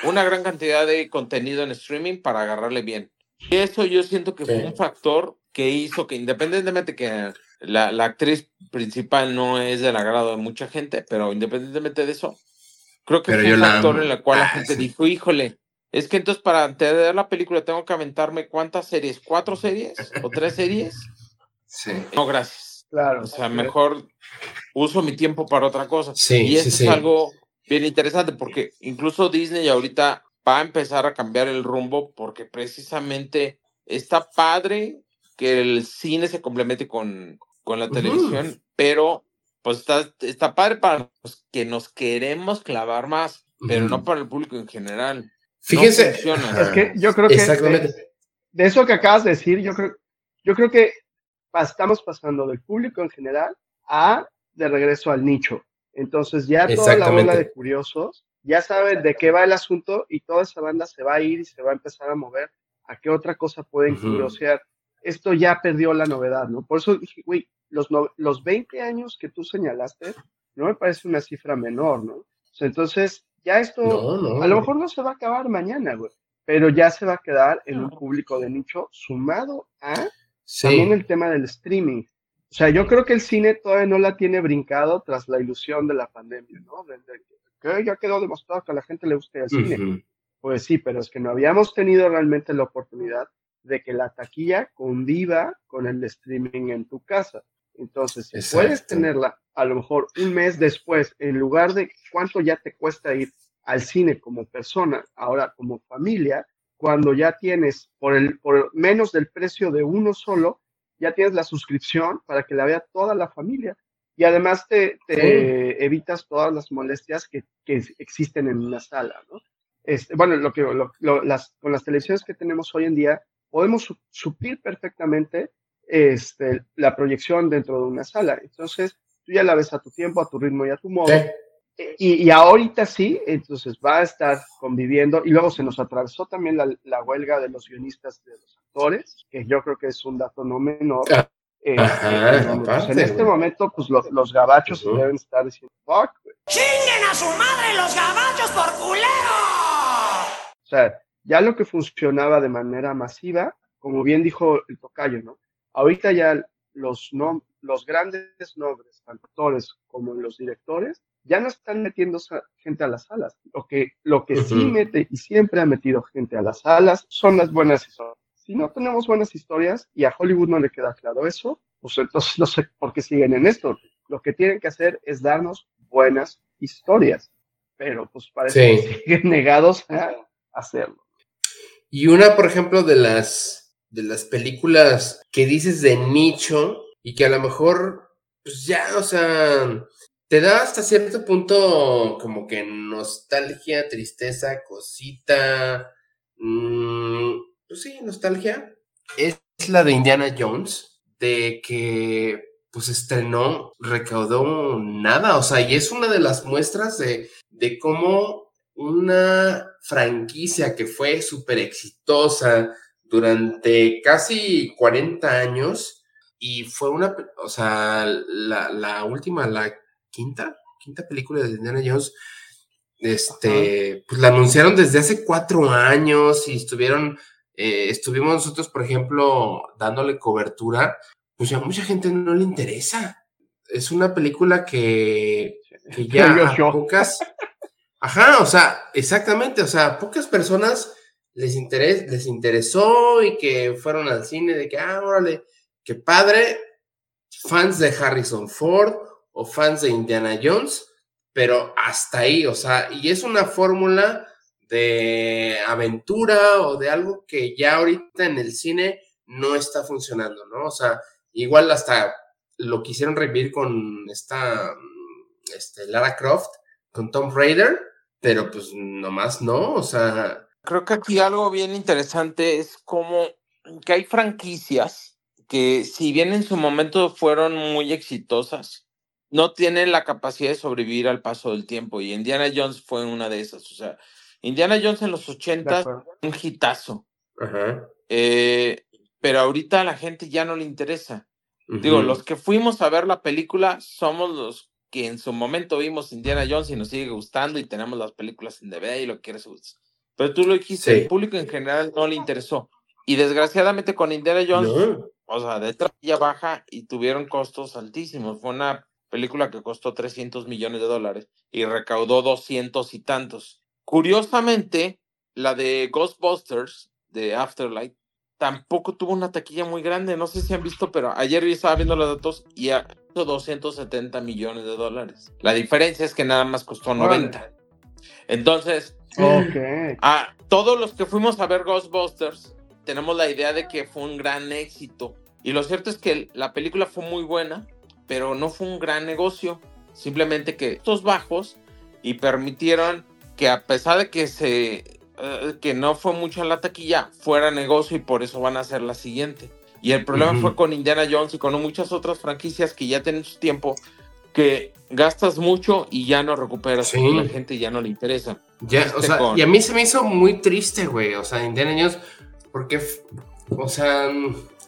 una gran cantidad de contenido en streaming para agarrarle bien. Y eso yo siento que fue Sí. un factor que hizo que independientemente que la, la actriz principal no es del agrado de mucha gente, pero independientemente de eso, creo que Pero fue un la factor amo. en el cual la Ah, gente sí. dijo, híjole, es que entonces para entender la película tengo que aventarme cuántas series, cuatro series o tres series. Sí. No, gracias. Claro. O sea, mejor uso mi tiempo para otra cosa. Sí, y eso sí. es algo bien interesante porque incluso Disney ahorita va a empezar a cambiar el rumbo porque precisamente está padre que el cine se complemente con, con la televisión, pero pues está, está padre para los que nos queremos clavar más, pero no para el público en general. Fíjense. Es que yo creo que Exactamente. de, de eso que acabas de decir, yo creo, yo creo que estamos pasando del público en general a de regreso al nicho. Entonces ya toda la Exactamente. ola de curiosos ya saben de qué va el asunto y toda esa banda se va a ir y se va a empezar a mover a qué otra cosa pueden Ujú. curiosear. Esto ya perdió la novedad, ¿no? Por eso dije, güey, los, no- los 20 años que tú señalaste no me parece una cifra menor, ¿no? O sea, entonces, ya esto No, no. a lo mejor no se va a acabar mañana, güey, pero ya se va a quedar en un público de nicho sumado a Sí. también el tema del streaming. O sea, yo creo que el cine todavía no la tiene brincado tras la ilusión de la pandemia, ¿no? De- de que ya quedó demostrado que a la gente le gusta el cine. Pues sí, pero es que no habíamos tenido realmente la oportunidad de que la taquilla conviva con el streaming en tu casa. Entonces, si Exacto. puedes tenerla a lo mejor un mes después, en lugar de cuánto ya te cuesta ir al cine como persona, ahora como familia, cuando ya tienes por, el, por menos del precio de uno solo, ya tienes la suscripción para que la vea toda la familia. Y además te, te evitas todas las molestias que, que existen en una sala, ¿no? Este, bueno, lo que, lo- lo- las, con las televisiones que tenemos hoy en día, podemos su- suplir perfectamente este, la proyección dentro de una sala. Entonces, tú ya la ves a tu tiempo, a tu ritmo y a tu modo. Sí. Y, y ahorita sí, entonces va a estar conviviendo. Y luego se nos atravesó también la, la huelga de los guionistas de los actores, que yo creo que es un dato no menor. Ah, Eh, ajá, en pues, este güey. momento, pues lo- los gabachos Ujú. deben estar diciendo, fuck, güey". ¡Chinguen a su madre los gabachos por culeros! O sea, ya lo que funcionaba de manera masiva, como bien dijo el tocayo, ¿no? Ahorita ya los, no, los grandes nombres, tanto actores como los directores, ya no están metiendo gente a las salas. Lo que, lo que sí mete y siempre ha metido gente a las salas son las buenas historias. Si no tenemos buenas historias y a Hollywood no le queda claro eso, pues entonces no sé por qué siguen en esto. Lo que tienen que hacer es darnos buenas historias. Pero pues parece Sí. que siguen negados a hacerlo. Y una, por ejemplo, de las de las películas que dices de nicho y que a lo mejor, pues ya, o sea, te da hasta cierto punto como que nostalgia, tristeza, cosita, mm, pues sí, nostalgia. Es la de Indiana Jones, de que pues estrenó, recaudó nada, o sea, y es una de las muestras de, de cómo una franquicia que fue súper exitosa durante casi 40 años y fue una, o sea, la, la última, la quinta, quinta película de Indiana Jones, este, pues la anunciaron desde hace cuatro años y estuvieron, eh, estuvimos nosotros, por ejemplo, dándole cobertura, pues ya mucha gente no le interesa. Es una película que, que ya a pocas, ajá, o sea, exactamente, o sea, pocas personas les, les interesó y que fueron al cine de que, ah, órale, qué padre, fans de Harrison Ford o fans de Indiana Jones, pero hasta ahí, o sea, y es una fórmula de aventura o de algo que ya ahorita en el cine no está funcionando, ¿no? O sea, igual hasta lo quisieron revivir con esta este, Lara Croft, con Tom Raider, pero pues nomás no, o sea, Creo que aquí algo bien interesante es como que hay franquicias que si bien en su momento fueron muy exitosas, no tienen la capacidad de sobrevivir al paso del tiempo y Indiana Jones fue una de esas. O sea, Indiana Jones en los De 80 acuerdo. un hitazo, ajá. eh, pero ahorita a la gente ya no le interesa. Digo, los que fuimos a ver la película somos los que en su momento vimos Indiana Jones y nos sigue gustando y tenemos las películas en DVD y lo que quieres. Pero tú lo dijiste, Sí. el público en general no le interesó. Y desgraciadamente con Indiana Jones No. o sea, de taquilla baja y tuvieron costos altísimos. Fue una película que costó 300 millones de dólares y recaudó 200 y tantos. Curiosamente, la de Ghostbusters de Afterlife tampoco tuvo una taquilla muy grande. No sé si han visto, pero ayer yo estaba viendo los datos y hizo 270 millones de dólares. La diferencia es que nada más costó 90. Entonces, Ok. a todos los que fuimos a ver Ghostbusters tenemos la idea de que fue un gran éxito. Y lo cierto es que la película fue muy buena, pero no fue un gran negocio. Simplemente que estos bajos y permitieron que a pesar de que se eh, que no fue mucho en la taquilla, fuera negocio y por eso van a hacer la siguiente. Y el problema fue con Indiana Jones y con muchas otras franquicias que ya tienen su tiempo, que gastas mucho y ya no recuperas, Sí. la gente ya no le interesa. Ya, o Este sea, con- y a mí se me hizo muy triste, güey. O sea, Indiana Jones, porque, o sea,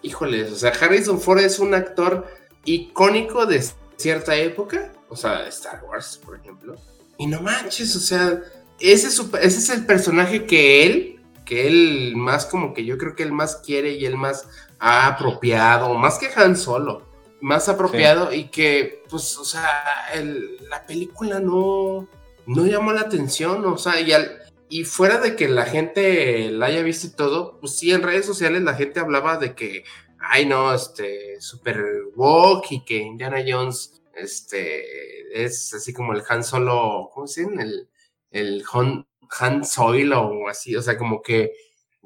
híjoles, o sea, Harrison Ford es un actor icónico de cierta época, o sea, Star Wars, por ejemplo. Y no manches, o sea, ese es, su- ese es el personaje que él, que él más como que yo creo que él más quiere y él más ha apropiado, más que Han Solo, más apropiado y que, pues, o sea, el- la película no, no llamó la atención, o sea, y, al- y fuera de que la gente la haya visto y todo, pues sí, en redes sociales la gente hablaba de que, ay no, este, super woke y que Indiana Jones, este, es así como el Han Solo, ¿cómo se dicen? El, el Han, Han Solo o así, o sea, como que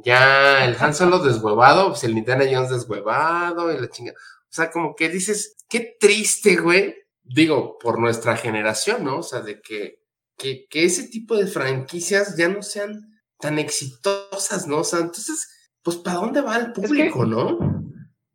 ya el Han Solo deshuevado, pues el Indiana Jones deshuevado y la chinga. O sea, como que dices, qué triste, güey. Digo, por nuestra generación, ¿no? O sea, de que, que, que ese tipo de franquicias ya no sean tan exitosas, ¿no? O sea, entonces, pues, ¿para dónde va el que- público, no?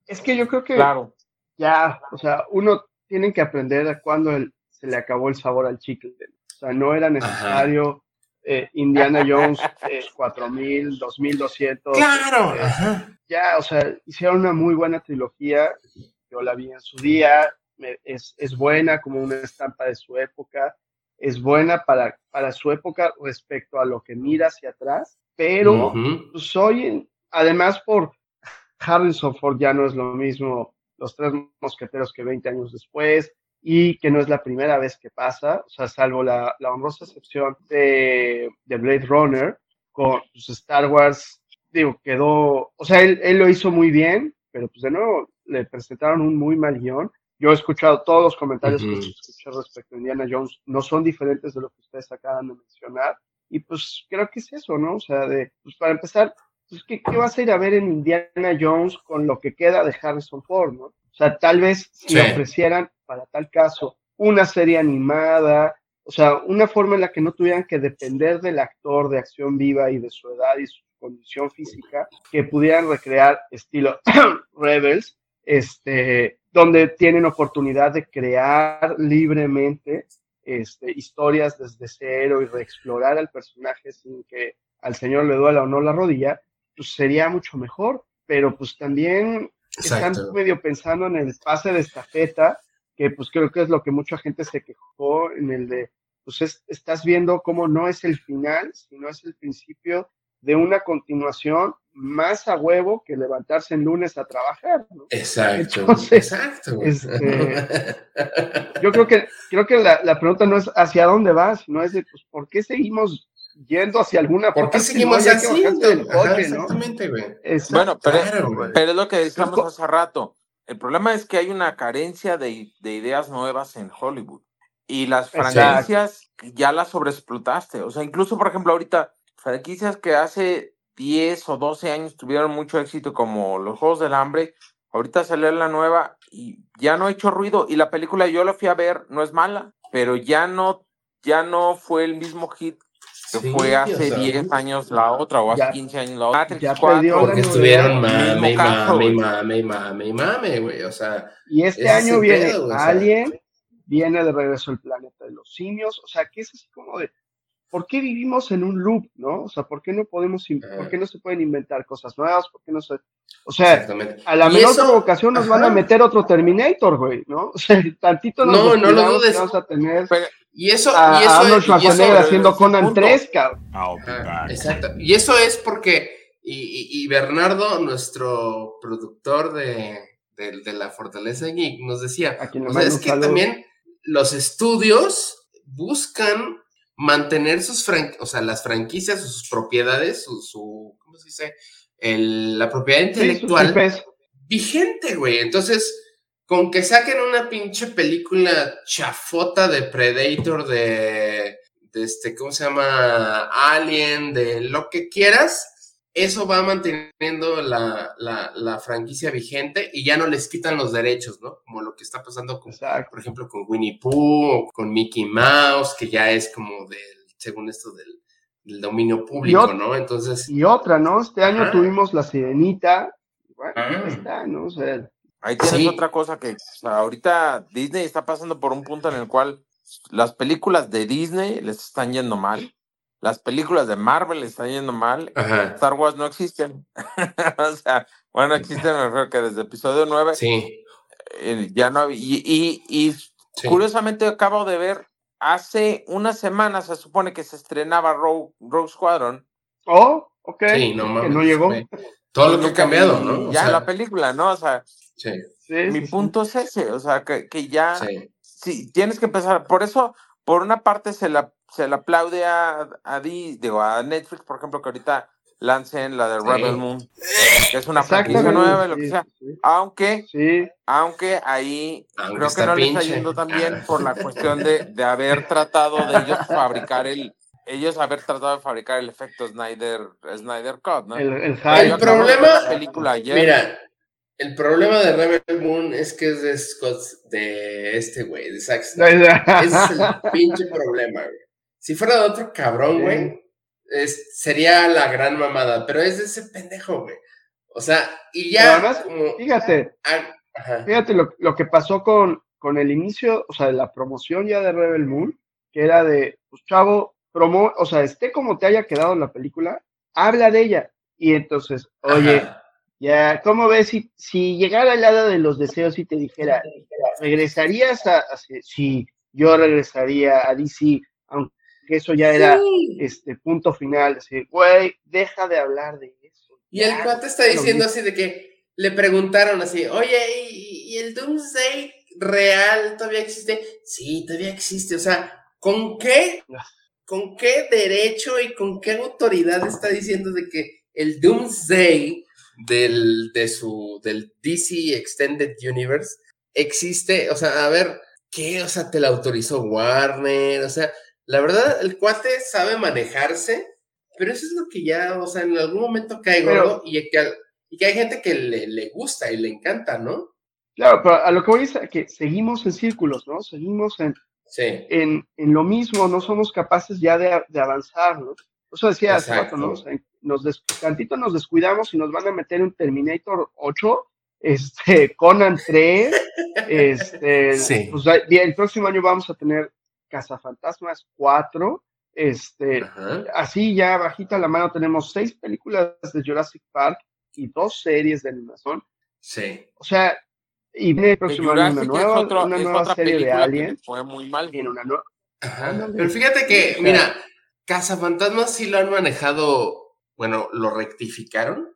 Es que yo creo que Claro. ya, o sea, uno tiene que aprender a cuándo el- se le acabó el sabor al chicle. O sea, no era necesario eh, Indiana Jones eh, 4000, 2200. Claro, eh, ya, o sea, hicieron una muy buena trilogía. Yo la vi en su día. me- es, es buena como una estampa de su época. Es buena para, para su época respecto a lo que mira hacia atrás. Pero Ujú. pues además por Harrison Ford ya no es lo mismo los tres mosqueteros que 20 años después y que no es la primera vez que pasa, o sea, salvo la, la honrosa excepción de, de Blade Runner, con pues, Star Wars, digo, quedó, o sea, él, él lo hizo muy bien, pero pues de nuevo le presentaron un muy mal guion. Yo he escuchado todos los comentarios Ujú. que escuché respecto a Indiana Jones, no son diferentes de lo que ustedes acaban de mencionar. Y pues creo que es eso, ¿no? O sea, de, pues para empezar, pues, ¿qué, qué vas a ir a ver en Indiana Jones con lo que queda de Harrison Ford, ¿no? O sea, tal vez si Sí. le ofrecieran, para tal caso, una serie animada, o sea, una forma en la que no tuvieran que depender del actor de acción viva y de su edad y su condición física, que pudieran recrear estilo Rebels, este, donde tienen oportunidad de crear libremente este, historias desde cero y reexplorar al personaje sin que al señor le duela o no la rodilla, pues sería mucho mejor. Pero pues también están medio pensando en el pase de estafeta, que pues creo que es lo que mucha gente se quejó en el de, pues es- estás viendo cómo no es el final, sino es el principio de una continuación más a huevo que levantarse en lunes a trabajar. ¿no? Exacto. Entonces, exacto. este, Yo creo que, creo que la, la pregunta no es hacia dónde vas, sino es de, pues, ¿por qué seguimos yendo hacia alguna ¿Por qué seguimos así? exactamente, güey. Bueno, pero, Claro, pero es lo que decíamos hace rato. El problema es que hay una carencia de, de ideas nuevas en Hollywood. Y las Exacto. franquicias ya las sobreexplotaste. O sea, incluso, por ejemplo, ahorita, franquicias que hace 10 o 12 años tuvieron mucho éxito, como los Juegos del Hambre, ahorita salió la nueva y ya no ha hecho ruido. Y la película yo la fui a ver, no es mala, pero ya no, ya no fue el mismo hit que Sí, fue hace sea, 10 años la otra, o hace Ya- 15 años la otra. Matrix ya 4, perdió la Porque estuvieron mame, y caso, mame, mame, y mame, y mame, güey. O sea, Y este año viene pedo, güey, o sea. Alien, viene de regreso el planeta de los simios, o sea, que es así como de, ¿por qué vivimos en un loop, no? O sea, ¿por qué no podemos, in- Ajá. por qué no se pueden inventar cosas nuevas? ¿Por qué no se, o sea, a la menor eso- provocación nos van a meter otro Terminator, güey, ¿no? O sea, tantito nos No, no lo dudes. Vamos a tener Pero- Y eso, a, y a eso, Arnold y eso- Schwarzenegger haciendo Conan punto. 3, cabrón. Exacto. Y eso es porque Y, Bernardo, nuestro productor de, de- de la Fortaleza Geek, nos decía, o sea, es que saludo. también los estudios buscan mantener sus fran o sea, las franquicias, sus propiedades, su, su- ¿cómo se dice? El- la propiedad intelectual vigente, güey. Entonces, con que saquen una pinche película chafota de Predator, de, de este, ¿cómo se llama? Alien, de lo que quieras, eso va manteniendo la, la, la franquicia vigente y ya no les quitan los derechos, ¿no? Como lo que está pasando con, Exacto. por ejemplo, con Winnie Pooh, o con Mickey Mouse, que ya es como del, según esto, del, del dominio público, ¿no? Entonces, Y otra, ¿no? Este año tuvimos La Sirenita. Bueno, Ah. ahí está, ¿no? O sea, Ahí tienes Sí. otra cosa que o sea, ahorita Disney está pasando por un punto en el cual las películas de Disney les están yendo mal, las películas de Marvel les están yendo mal, ajá, Star Wars no existen. o sea, bueno, existen, me refiero que desde episodio 9 sí, eh, ya no había. Y, y, y sí. curiosamente acabo de ver, hace una semana se supone que se estrenaba Rogue, Rogue Squadron. oh, ok. Sí, no que mames. no llegó. Todo lo que ha cambiado, ¿no? O Ya sea, la película, ¿no? O sea, sí, Sí, mi punto es ese, o sea, que, que ya. sí. Sí, tienes que empezar. Por eso, por una parte, se la, se le aplaude a, a, Di- digo, a Netflix, por ejemplo, que ahorita lancen la de Sí. Rebel Moon, que es una franquicia nueva, lo que sea. Aunque, sí. aunque ahí Aunque creo que está no le está pinche. yendo tan bien Ah. por la cuestión de, de haber tratado de ellos fabricar el, ellos haber tratado de fabricar el efecto Snyder, Snyder Cut, ¿no? El, el El problema- la película ayer. Mira, el problema de Rebel Moon es que es de Scott, de este güey, de Zack Snyder. Ese es el pinche problema, güey. Si fuera de otro cabrón, Sí. güey, es- sería la gran mamada, pero es de ese pendejo, güey. O sea, y ya además, como... Fíjate, ah, ajá. fíjate lo, lo que pasó con, con el inicio, o sea, de la promoción ya de Rebel Moon, que era de, pues chavo, promo, o sea, esté como te haya quedado la película, habla de ella. Y entonces, oye, Ajá. ya, ¿cómo ves si, si llegara el hada de los deseos y te dijera, ¿regresarías a, a si yo regresaría a DC, aunque eso ya era Sí. este punto final, decir, güey, deja de hablar de eso. Y el cuate está diciendo mismo". así de que le preguntaron así, oye, ¿y, y el Doomsday real todavía existe? Sí, todavía existe. O sea, ¿con qué? ¿Con qué derecho y con qué autoridad está diciendo de que el Doomsday del, de su, del DC Extended Universe existe? O sea, a ver, ¿qué? O sea, te la autorizó Warner. O sea, la verdad, el cuate sabe manejarse, pero eso es lo que ya, o sea, en algún momento cae gordo y que, y que hay gente que le, le gusta y le encanta, ¿no? Claro, pero a lo que voy es a que seguimos en círculos, ¿no? Seguimos en, Sí, en, en lo mismo, no somos capaces ya de, de avanzar, ¿no? Eso decía hace rato, ¿no? O sea, nos des- tantito nos descuidamos y nos van a meter un Terminator 8, este, Conan 3, este, Sí. pues el próximo año vamos a tener Cazafantasmas 4, este, ajá. así ya bajita la mano tenemos seis películas de Jurassic Park y dos series de animación. Sí. O sea, y viene el de próximo año una nueva, otro- una nueva otra serie de Alien, fue muy mal. viene una. Ajá. Pero fíjate que, mira, Cazafantasmas sí lo han manejado, bueno, lo rectificaron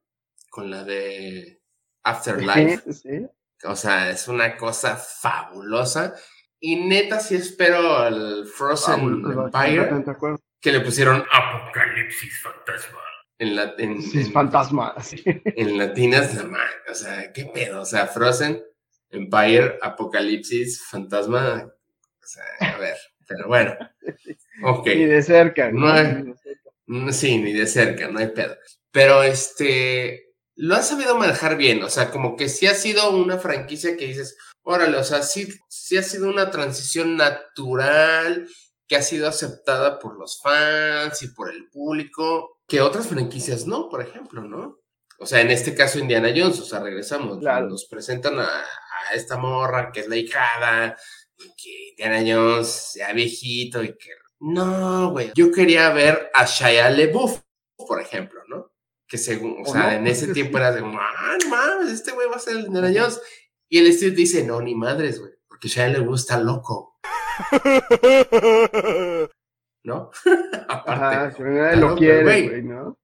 con la de Afterlife. Sí, sí. O sea, es una cosa fabulosa. Y neta, sí espero al Frozen Ah, bueno, Empire que le pusieron Apocalipsis Fantasma. En, la, en, Sí, en- fantasma. sí. en latinas, o sea, qué pedo. O sea, Frozen, Empire, Apocalipsis, Fantasma. O sea, a ver, pero bueno. Ok. Ni de cerca. No hay-. Mm, Sí, ni de cerca, no hay pedo. Pero este, lo han sabido manejar bien, o sea, como que sí ha sido una franquicia que dices, órale, o sea, sí, sí ha sido una transición natural, que ha sido aceptada por los fans y por el público, que otras franquicias no, por ejemplo, ¿no? O sea, en este caso Indiana Jones, o sea, regresamos, Claro. nos presentan a, a esta morra que es la hijada, y que Indiana Jones sea viejito y que... No, güey, yo quería ver a Shia LeBouf, por ejemplo, ¿no? Que según, o ¿O sea, no? en ese tiempo era de, ah, no mames, este güey va a ser el Indiana Jones. Y el estudio dice, no, ni madres, güey, porque Shia LeBouf está loco, ¿no? Aparte. Ajá, lo quiere, güey. güey, ¿no?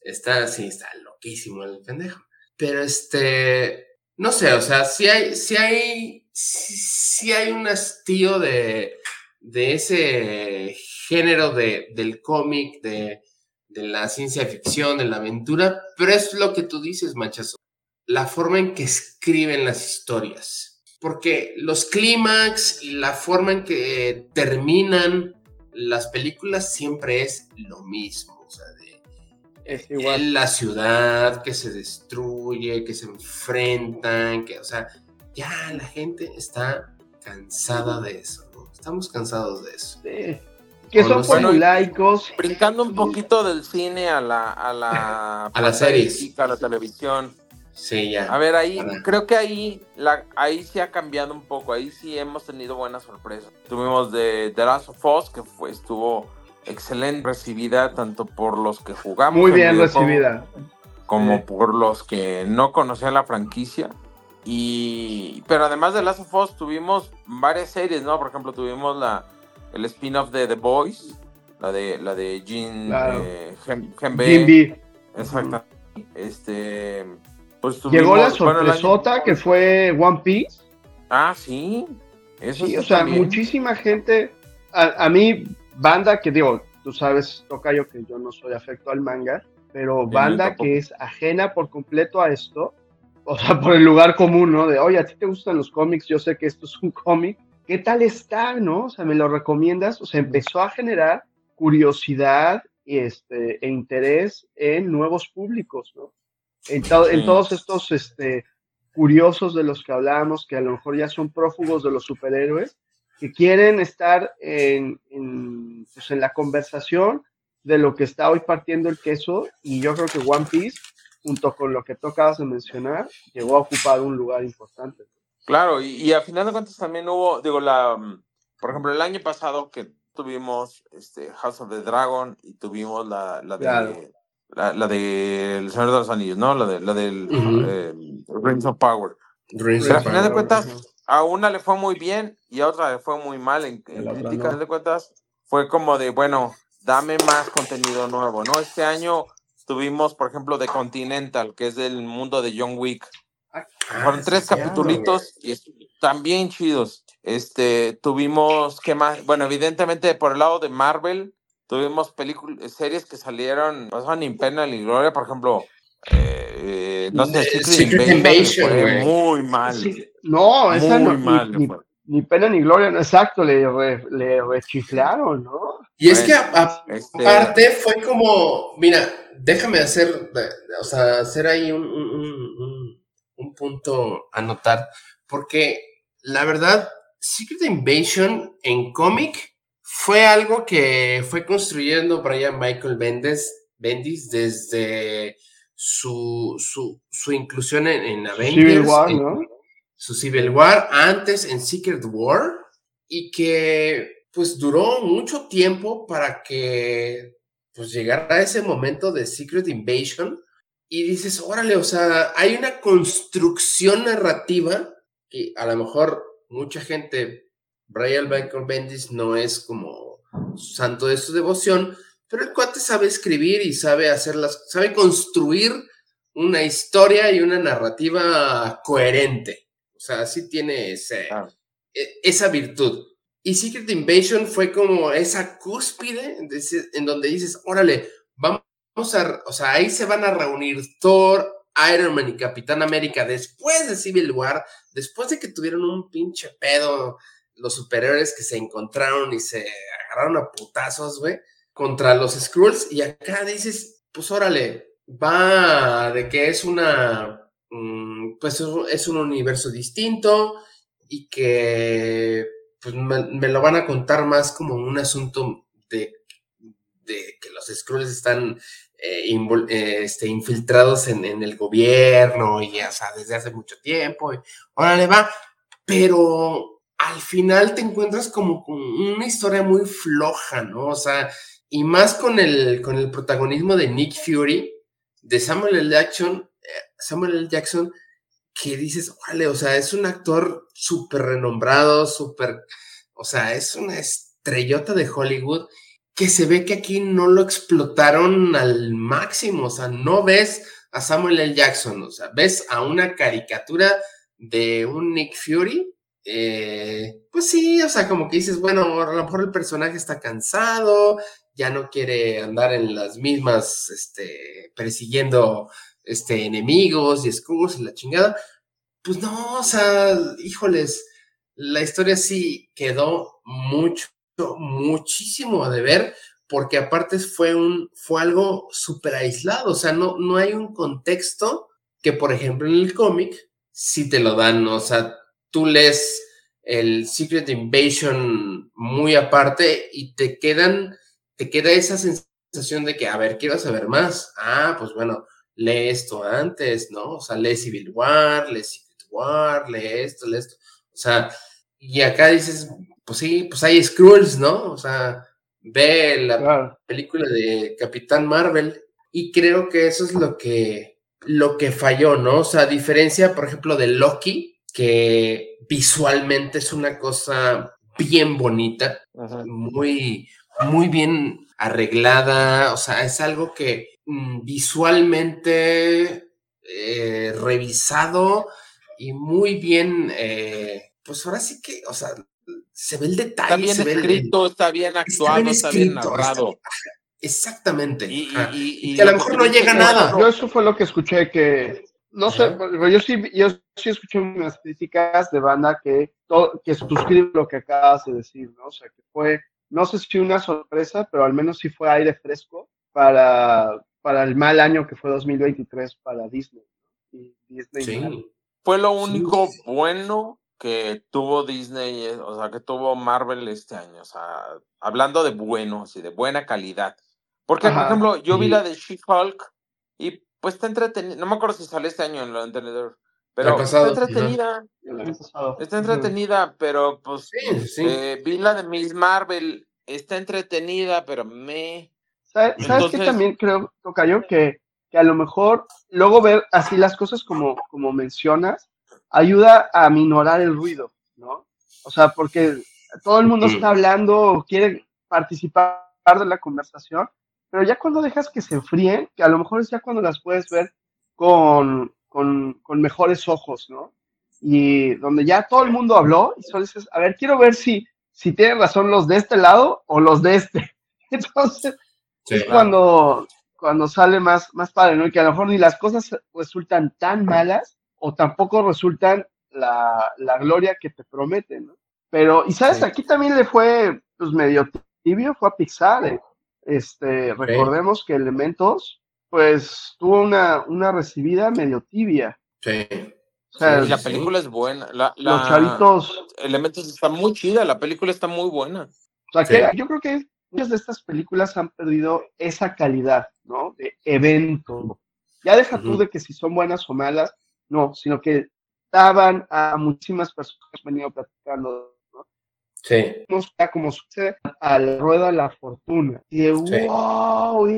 Está, sí, está loquísimo el pendejo. Pero este, no sé, o sea, si hay, si hay, si hay un hastío de, de ese género de, del cómic, de, de la ciencia ficción, de la aventura, pero es lo que tú dices, machazo, la forma en que escriben las historias. Porque los clímax y la forma en que terminan las películas siempre es lo mismo. O sea, de, Es igual. la ciudad que se destruye, que se enfrentan, que, o sea, ya la gente está cansada de eso, ¿no? Estamos cansados de eso. Sí. Que son los- bueno, formulaicos. Brincando un poquito del cine a la a la, A las series. a la televisión. Sí, ya. A ver, ahí Para- creo que ahí la ahí sí ha cambiado un poco. Ahí sí hemos tenido buenas sorpresas. Tuvimos de The Last of Us que fue estuvo excelente recibida tanto por los que jugamos Muy bien recibida. como Sí. por los que no conocían la franquicia. Y pero además de Last of Us tuvimos varias series, ¿no? Por ejemplo, tuvimos la el spin-off de The Boys, la de la de Jean Claro. eh, Gen- Gen B. Jim B. Exacto. Este pues Llegó la bueno, año- sorpresota que fue One Piece. Ah, sí. Eso Sí, o sea, muchísima gente. A, a mí, banda que digo, tú sabes, Tocayo, que yo no soy afecto al manga, pero banda que es ajena por completo a esto, o sea, por el lugar común, ¿no? De, oye, a ti te gustan los cómics, yo sé que esto es un cómic, ¿qué tal está, no? O sea, ¿me lo recomiendas? O sea, empezó a generar curiosidad y este, e interés en nuevos públicos, ¿no? En, to- en Sí. todos estos este, curiosos de los que hablamos, que a lo mejor ya son prófugos de los superhéroes, que quieren estar en, en, pues, en la conversación de lo que está hoy partiendo el queso, y yo creo que One Piece, junto con lo que tú acabas de mencionar, llegó a ocupar un lugar importante. Claro, y, y a final de cuentas también hubo, digo, la, por ejemplo, el año pasado que tuvimos este House of the Dragon y tuvimos la, la de Claro. La, la de El Señor de los Anillos, ¿no? La de la del eh, Rings of Power. Rings Pero of a final de cuentas, a una le fue muy bien y a otra le fue muy mal en, en la crítica. no. A final de cuentas, fue como de, bueno, dame más contenido nuevo, ¿no? Este año tuvimos, por ejemplo, The Continental, que es del mundo de John Wick. Ah, Fueron tres capitulitos y están bien chidos. Este, tuvimos, ¿qué más? Bueno, evidentemente por el lado de Marvel, tuvimos películas, series que salieron, pasaron ni pena ni gloria, por ejemplo, eh, eh, no sé, Eh, Secret, Secret Invasion muy mal. Sí, no, esa muy no, ni- mal ni, fue. ni pena ni gloria, no, exacto, le, re- le rechiflaron, ¿no? Y es que Bueno, a- este- aparte fue como, mira, déjame hacer, o sea, hacer ahí un, un- un- un- un punto a notar, porque la verdad, Secret Invasion en cómic fue algo que fue construyendo Brian Michael Bendis, Bendis desde su, su, su inclusión en, en Avengers, Civil War, en- ¿no? su Civil War, antes en Secret War, y que pues duró mucho tiempo para que pues llegara a ese momento de Secret Invasion y dices, órale, o sea, hay una construcción narrativa que a lo mejor mucha gente, Brian Michael Bendis no es como santo de su devoción, pero el cuate sabe escribir y sabe hacerlas, sabe construir una historia y una narrativa coherente. O sea, sí tiene ese, e- esa virtud. Y Secret Invasion fue como esa cúspide de en donde dices, órale, vamos a, o sea, ahí se van a reunir Thor, Iron Man y Capitán América después de Civil War, después de que tuvieron un pinche pedo los superhéroes que se encontraron y se agarraron a putazos, güey, contra los Skrulls. Y acá dices, pues órale, va de que es una, mm, pues es un- universo distinto y que pues me, lo van a contar más como un asunto de, que los Skrulls están eh, eh, este, infiltrados en, el gobierno y o sea, desde hace mucho tiempo. Órale, va. Pero al final te encuentras como con una historia muy floja, ¿no? O sea, y más con el, con el protagonismo de Nick Fury, de Samuel L. Jackson, eh, Samuel L. Jackson, que dices, o sea, es un actor súper renombrado, súper, o sea, es una estrellota de Hollywood que se ve que aquí no lo explotaron al máximo, o sea, no ves a Samuel L. Jackson, o sea, ves a una caricatura de un Nick Fury, eh, pues sí, o sea, como que dices, bueno, a lo mejor el personaje está cansado, ya no quiere andar en las mismas, este, persiguiendo, este, enemigos y escudos y la chingada. Pues no, o sea, híjoles, la historia sí quedó mucho, muchísimo de ver, porque aparte fue un, fue algo súper aislado, o sea, no, no hay un contexto que, por ejemplo, en el cómic sí te lo dan, o sea, tú lees el Secret Invasion muy aparte y te quedan, te queda esa sensación de que, a ver, quiero saber más. Ah, pues bueno, lee esto antes, ¿no? O sea, lee Civil War, lee Secret War, lee esto, lee esto. O sea, y acá dices, pues sí, pues hay Skrulls, ¿no? O sea, ve la película de Capitán Marvel y creo que eso es lo que, lo que falló, ¿no? O sea, a diferencia, por ejemplo, de Loki, que visualmente es una cosa bien bonita, muy, muy bien arreglada, o sea, es algo que mm, visualmente eh, revisado y muy bien, eh, pues ahora sí que, o sea, se ve el detalle. Está bien escrito, está bien actuado, está bien, narrado. exactamente. Y, que a lo mejor no llega nada. Yo eso fue lo que escuché que no sé, yo sí, yo sí escuché unas críticas de banda que, que suscribe lo que acabas de decir, ¿no? O sea, que fue, no sé si una sorpresa, pero al menos sí fue aire fresco para, para el mal año que fue 2023 para Disney. Y Disney sí. Fue lo único bueno que tuvo Disney, eh, o sea, que tuvo Marvel este año, o sea, hablando de bueno, así de buena calidad. Porque, por ejemplo, yo vi la de She-Hulk y pues está entretenida. No me acuerdo si sale este año en lo anterior. Pero está entretenida. Está entretenida, pero pues eh, vi la de Miss Marvel. Está entretenida, pero me. ¿Sabes, qué también creo, Tocayo? Que, que a lo mejor luego ver así las cosas como, como mencionas ayuda a minorar el ruido, ¿no? O sea, porque todo el mundo está hablando, quiere participar de la conversación, pero ya cuando dejas que se enfríen, que a lo mejor es ya cuando las puedes ver con, con, con mejores ojos, ¿no? Y donde ya todo el mundo habló y solo dices, a ver, quiero ver si, si tienen razón los de este lado o los de este. Entonces, es cuando, cuando sale más, más padre, ¿no? Y que a lo mejor ni las cosas resultan tan malas o tampoco resultan la, la gloria que te prometen, ¿no? Pero, y sabes, aquí también le fue, pues medio tibio, fue a Pixar, ¿eh? Este, recordemos que Elementos, pues, tuvo una, una recibida medio tibia. Sí. la película es buena. La, Los chavitos. Elementos está muy chida, la película está muy buena. O sea, que yo creo que muchas de estas películas han perdido esa calidad, ¿no? De evento. Ya deja tú de que si son buenas o malas, no, sino que daban a muchísimas personas que han venido platicando Sí. como sucede a la rueda de la fortuna. Y de, wow,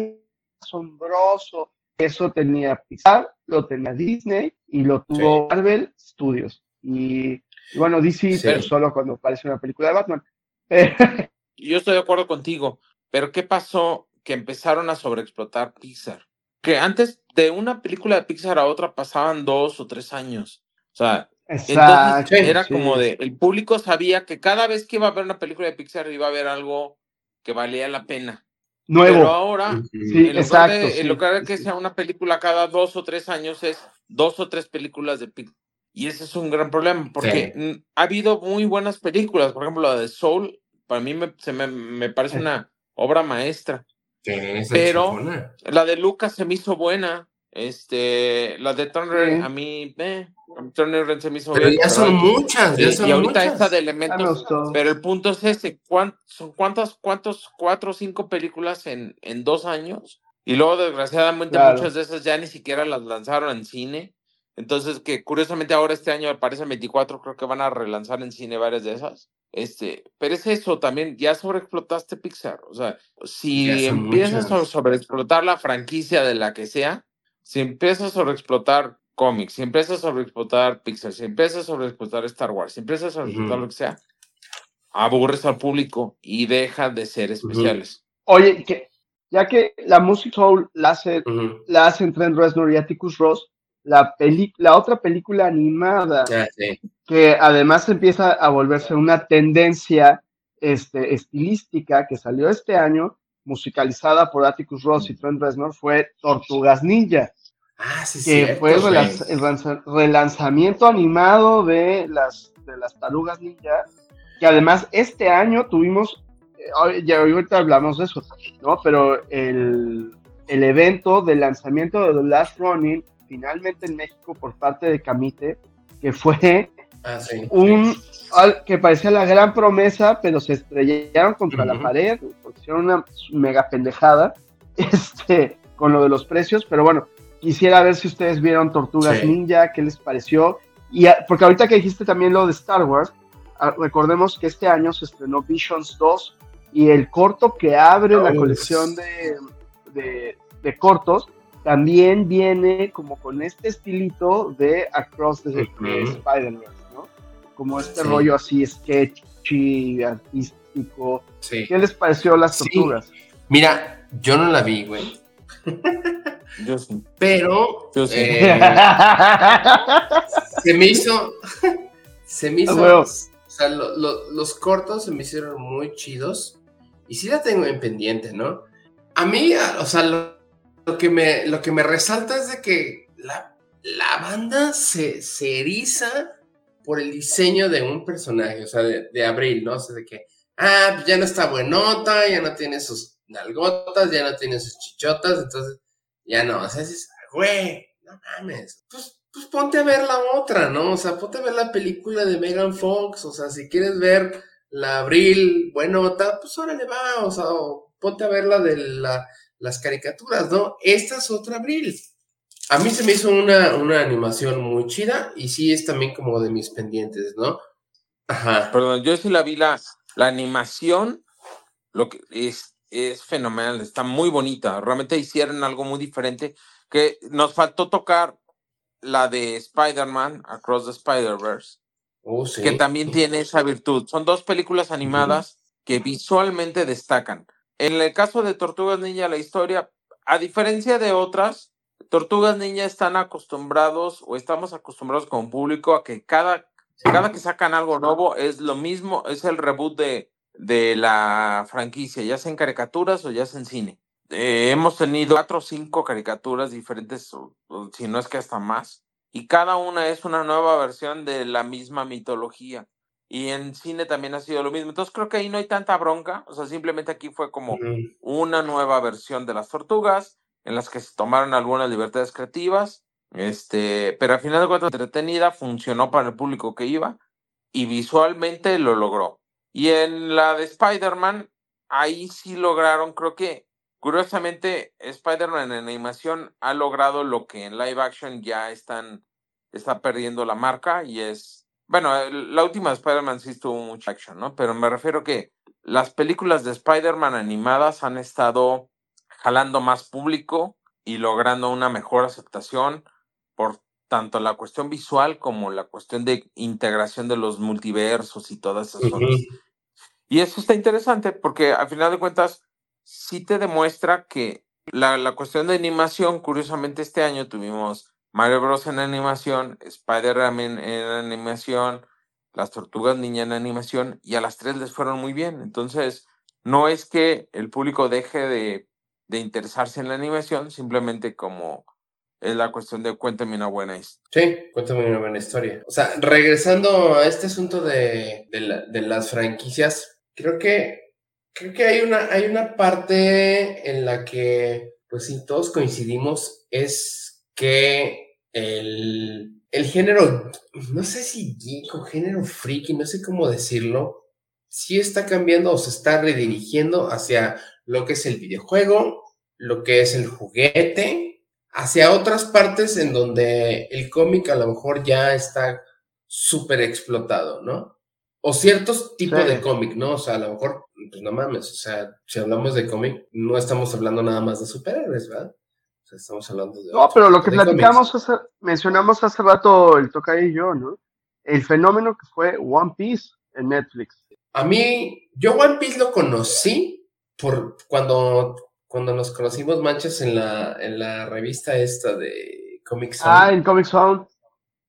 asombroso. Eso tenía Pixar, lo tenía Disney y lo tuvo Marvel Studios. Y, bueno, DC, pero solo cuando aparece una película de Batman. Yo estoy de acuerdo contigo, pero ¿qué pasó? Que empezaron a sobreexplotar Pixar. Que antes de una película de Pixar a otra pasaban dos o tres años. O sea, entonces era como de, el público sabía que cada vez que iba a ver una película de Pixar iba a ver algo que valía la pena. Nuevo. Pero ahora, sí, en, lugar de, en lugar de que sea una película cada dos o tres años, es dos o tres películas de Pixar. Y ese es un gran problema, porque ha habido muy buenas películas. Por ejemplo, la de Soul, para mí me, se me, me parece una obra maestra. Pero la de Lucas se me hizo buena. Este, la de Turner, a mí, eh, Turner se me hizo Pero ya son muchas, ya son Y ahorita muchas. esta de elementos. Pero el punto es ese: ¿cuántos, cuántos, cuatro o cinco películas en, en dos años? Y luego, desgraciadamente, Claro. muchas de esas ya ni siquiera las lanzaron en cine. Entonces, que curiosamente ahora este año, aparece 24, creo que van a relanzar en cine varias de esas. Este, pero es eso también, ya sobreexplotaste Pixar. O sea, si son empiezas muchas. a sobreexplotar la franquicia de la que sea, si empiezas a sobreexplotar cómics, si empiezas a sobreexplotar Pixar, si empiezas a sobreexplotar Star Wars, si empiezas a sobreexplotar lo que sea, aburres al público y deja de ser especiales. Oye, que ya que la Music Soul la hace, Ujú. la hacen Trent Reznor y Atticus Ross, la, peli, la otra película animada Ah, sí. que además empieza a volverse una tendencia este, estilística que salió este año, musicalizada por Atticus Ross y Trent Reznor, fue Tortugas Ninja, Ah, sí, que cierto, fue el, relanz- relanzamiento animado de las, de las Tarugas Ninja, que además este año tuvimos, eh, hoy- ya ahorita hablamos de eso, ¿no? Pero el, el evento de lanzamiento de The Last Running, finalmente en México por parte de Camite, que fue Ah, sí. un al- que parecía la gran promesa, pero se estrellaron contra la pared, hicieron una mega pendejada este, con lo de los precios, pero bueno, quisiera ver si ustedes vieron Tortugas Sí. Ninja, qué les pareció, y a- porque ahorita que dijiste también lo de Star Wars, recordemos que este año se estrenó Visions 2 y el corto que abre la Oh, colección de, de- de cortos también viene como con este estilito de Across the. Spider-Verse. Como este Sí. rollo así sketchy, artístico. Sí. ¿Qué les pareció las Sí. tortugas? Mira, yo no la vi, güey. Yo sí. Pero Yo sí. eh, se me hizo. Se me hizo. O sea, lo- lo- los cortos se me hicieron muy chidos. Y sí la tengo en pendiente, ¿no? A mí, o sea, lo, lo que, me, lo que me resalta es de que la, la banda se, se eriza por el diseño de un personaje, o sea, de, de Abril, ¿no? O sea, de que, ah, pues ya no está buenota, ya no tiene sus nalgotas, ya no tiene sus chichotas, entonces ya no, o sea, dices, güey, no mames, pues, pues ponte a ver la otra, ¿no? O sea, ponte a ver la película de Megan Fox, o sea, si quieres ver la Abril buenota, pues órale va, o sea, ponte a ver la de la, las caricaturas, ¿no? Esta es otra Abril. A mí se me hizo una, una animación muy chida y sí es también como de mis pendientes, ¿no? Ajá. Perdón, yo sí la vi la, la animación, lo que es, es fenomenal, está muy bonita. Realmente hicieron algo muy diferente. Que nos faltó tocar la de Spider-Man, Across the Spider-Verse, Oh, sí. que también tiene esa virtud. Son dos películas animadas que visualmente destacan. En el caso de Tortugas Ninja, la historia, a diferencia de otras, Tortugas Ninja están acostumbrados o estamos acostumbrados como público a que cada, cada que sacan algo nuevo es lo mismo, es el reboot de, de la franquicia, ya sea en caricaturas o ya sea en cine. Eh, hemos tenido cuatro o cinco caricaturas diferentes, o- o si no es que hasta más, y cada una es una nueva versión de la misma mitología. Y en cine también ha sido lo mismo. Entonces creo que ahí no hay tanta bronca. O sea, simplemente aquí fue como una nueva versión de las tortugas, en las que se tomaron algunas libertades creativas. Este, pero al final de cuentas, entretenida, funcionó para el público que iba y visualmente lo logró. Y en la de Spider-Man, ahí sí lograron, creo que curiosamente, Spider-Man en animación ha logrado lo que en live action ya están, está perdiendo la marca y es, bueno, la última de Spider-Man sí tuvo mucha action, ¿no? Pero me refiero que las películas de Spider-Man animadas han estado jalando más público y logrando una mejor aceptación por tanto la cuestión visual como la cuestión de integración de los multiversos y todas esas Ujú. cosas. Y eso está interesante porque al final de cuentas sí te demuestra que la, la cuestión de animación, curiosamente este año tuvimos Mario Bros. en animación, Spider-Man en, en animación, las Tortugas Ninja en animación y a las tres les fueron muy bien. Entonces, no es que el público deje de, de interesarse en la animación, simplemente como es la cuestión de cuéntame una buena historia. Sí, cuéntame una buena historia. O sea, regresando a este asunto de, de, la- de las franquicias, creo que creo que hay una, hay una parte en la que, pues sí, todos coincidimos, es que el, el género, no sé si geek o género friki, no sé cómo decirlo, sí está cambiando o se está redirigiendo hacia lo que es el videojuego, lo que es el juguete, hacia otras partes en donde el cómic a lo mejor ya está súper explotado, ¿no? O ciertos tipos Sí. de cómic, ¿no? O sea, a lo mejor, pues no mames, o sea, si hablamos de cómic, no estamos hablando nada más de superhéroes, ¿verdad? O sea, estamos hablando de... No, pero lo que platicamos, hace, mencionamos hace rato el toca y yo, ¿no? El fenómeno que fue One Piece en Netflix. A mí, yo One Piece lo conocí por cuando, cuando nos conocimos manchas en la, en la revista esta de Comic Zone. Ah, en Comic Zone.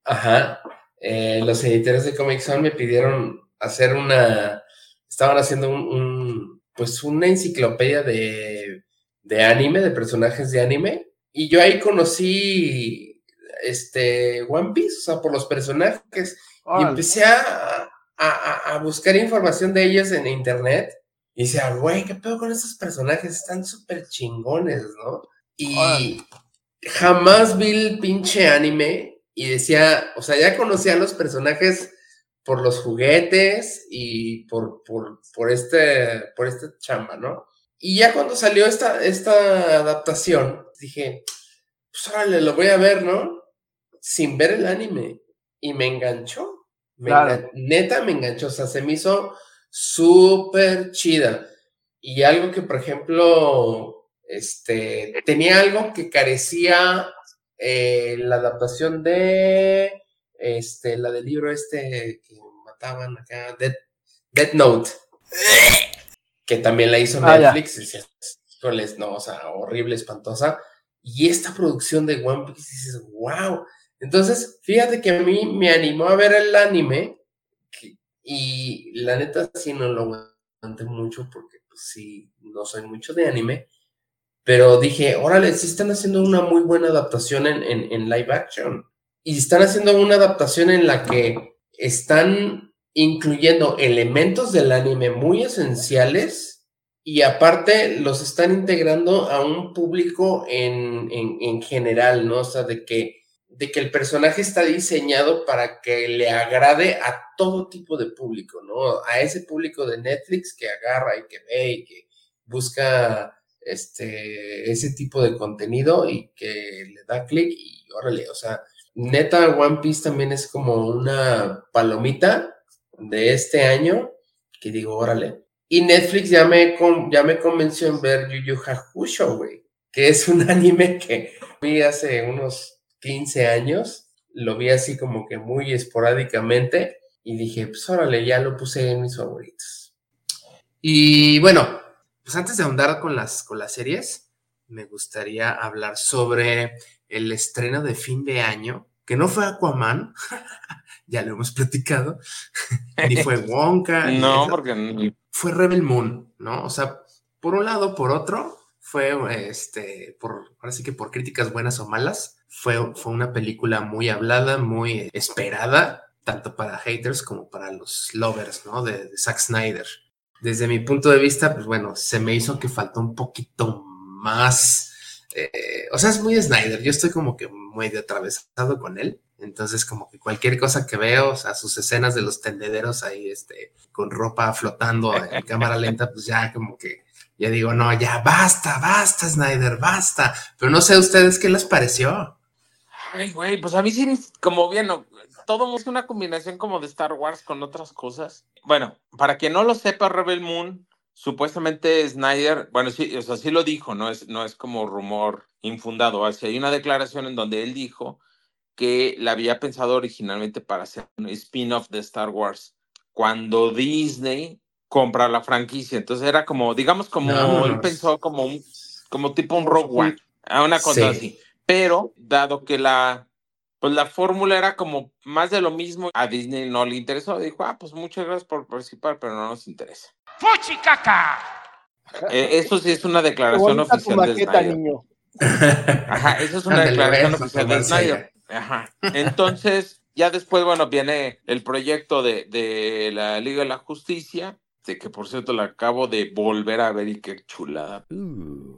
Ajá. Eh, los editores de Comic Zone me pidieron hacer una. Estaban haciendo un, un- pues una enciclopedia de, de anime, de personajes de anime. Y yo ahí conocí este One Piece, o sea, por los personajes. Y empecé a, a, a- a buscar información de ellos en internet. Y decía, güey, ¿qué pedo con estos personajes? Están súper chingones, ¿no? Y jamás vi el pinche anime y decía, o sea, ya conocía a los personajes por los juguetes y por, por, por este, por esta chamba, ¿no? Y ya cuando salió esta, esta adaptación, dije, pues órale, lo voy a ver, ¿no? Sin ver el anime. Y me enganchó. Me Claro. engan- neta me enganchó. O sea, se me hizo súper chida. Y algo que, por ejemplo, este, tenía algo que carecía eh, la adaptación de, este, la del libro este que mataban acá, Death Note, que también la hizo Ah. Netflix. "Híjoles, no, o sea, horrible, espantosa. Y esta producción de One Piece, dices, wow. Entonces, fíjate que a mí me animó a ver el anime y la neta sí no lo aguanté mucho porque pues sí, no soy mucho de anime, pero dije, órale, sí están haciendo una muy buena adaptación en, en- en live action y están haciendo una adaptación en la que están incluyendo elementos del anime muy esenciales y aparte los están integrando a un público en, en- en general, ¿no? O sea, de que, de que el personaje está diseñado para que le agrade a todo tipo de público, ¿no? A ese público de Netflix que agarra y que ve y que busca este, ese tipo de contenido y que le da clic y órale, o sea, neta One Piece también es como una palomita de este año que digo, órale. Y Netflix ya me, ya me convenció en ver Yu Yu Hakusho, güey, que es un anime que vi hace unos 15 años, lo vi así como que muy esporádicamente y dije, pues órale, ya lo puse en mis favoritos. Y bueno, pues antes de ahondar con las, con las series, me gustaría hablar sobre el estreno de fin de año, que no fue Aquaman, ya lo hemos platicado, ni fue Wonka, ni No, eso, porque fue Rebel Moon, ¿no? O sea, por un lado, por otro, fue, este, por, ahora sí que por críticas buenas o malas, fue, fue una película muy hablada, muy esperada, tanto para haters como para los lovers, ¿no? De, de Zack Snyder. Desde mi punto de vista, pues bueno, se me hizo que faltó un poquito más, eh, o sea, es muy Snyder, yo estoy como que muy de atravesado con él, entonces como que cualquier cosa que veo, o sea, sus escenas de los tendederos ahí, este, con ropa flotando en cámara lenta, pues ya como que ya digo, no, ya basta, basta, Snyder, basta. Pero no sé a ustedes qué les pareció. Ay, güey, pues a mí sí, como bien, todo es una combinación como de Star Wars con otras cosas. Bueno, para quien no lo sepa, Rebel Moon, supuestamente Snyder, bueno, sí, o sea, sí lo dijo, no es, no es como rumor infundado. O hay una declaración en donde él dijo que la había pensado originalmente para hacer un spin-off de Star Wars cuando Disney compra la franquicia. Entonces era como, digamos, como él Vámonos. pensó como un, como tipo un Rogue One, a una cosa Sí. así. Pero, dado que la, pues la fórmula era como más de lo mismo, a Disney no le interesó. Dijo, ah, pues muchas gracias por participar, pero no nos interesa. ¡Fuchicaca! Eh, eso sí es una declaración oficial de Snyder. niño. Ajá, eso es una Ándale, declaración oficial de Snyder. Ajá. Entonces, ya después, bueno, viene el proyecto de, de la Liga de la Justicia, de que por cierto la acabo de volver a ver y qué chulada.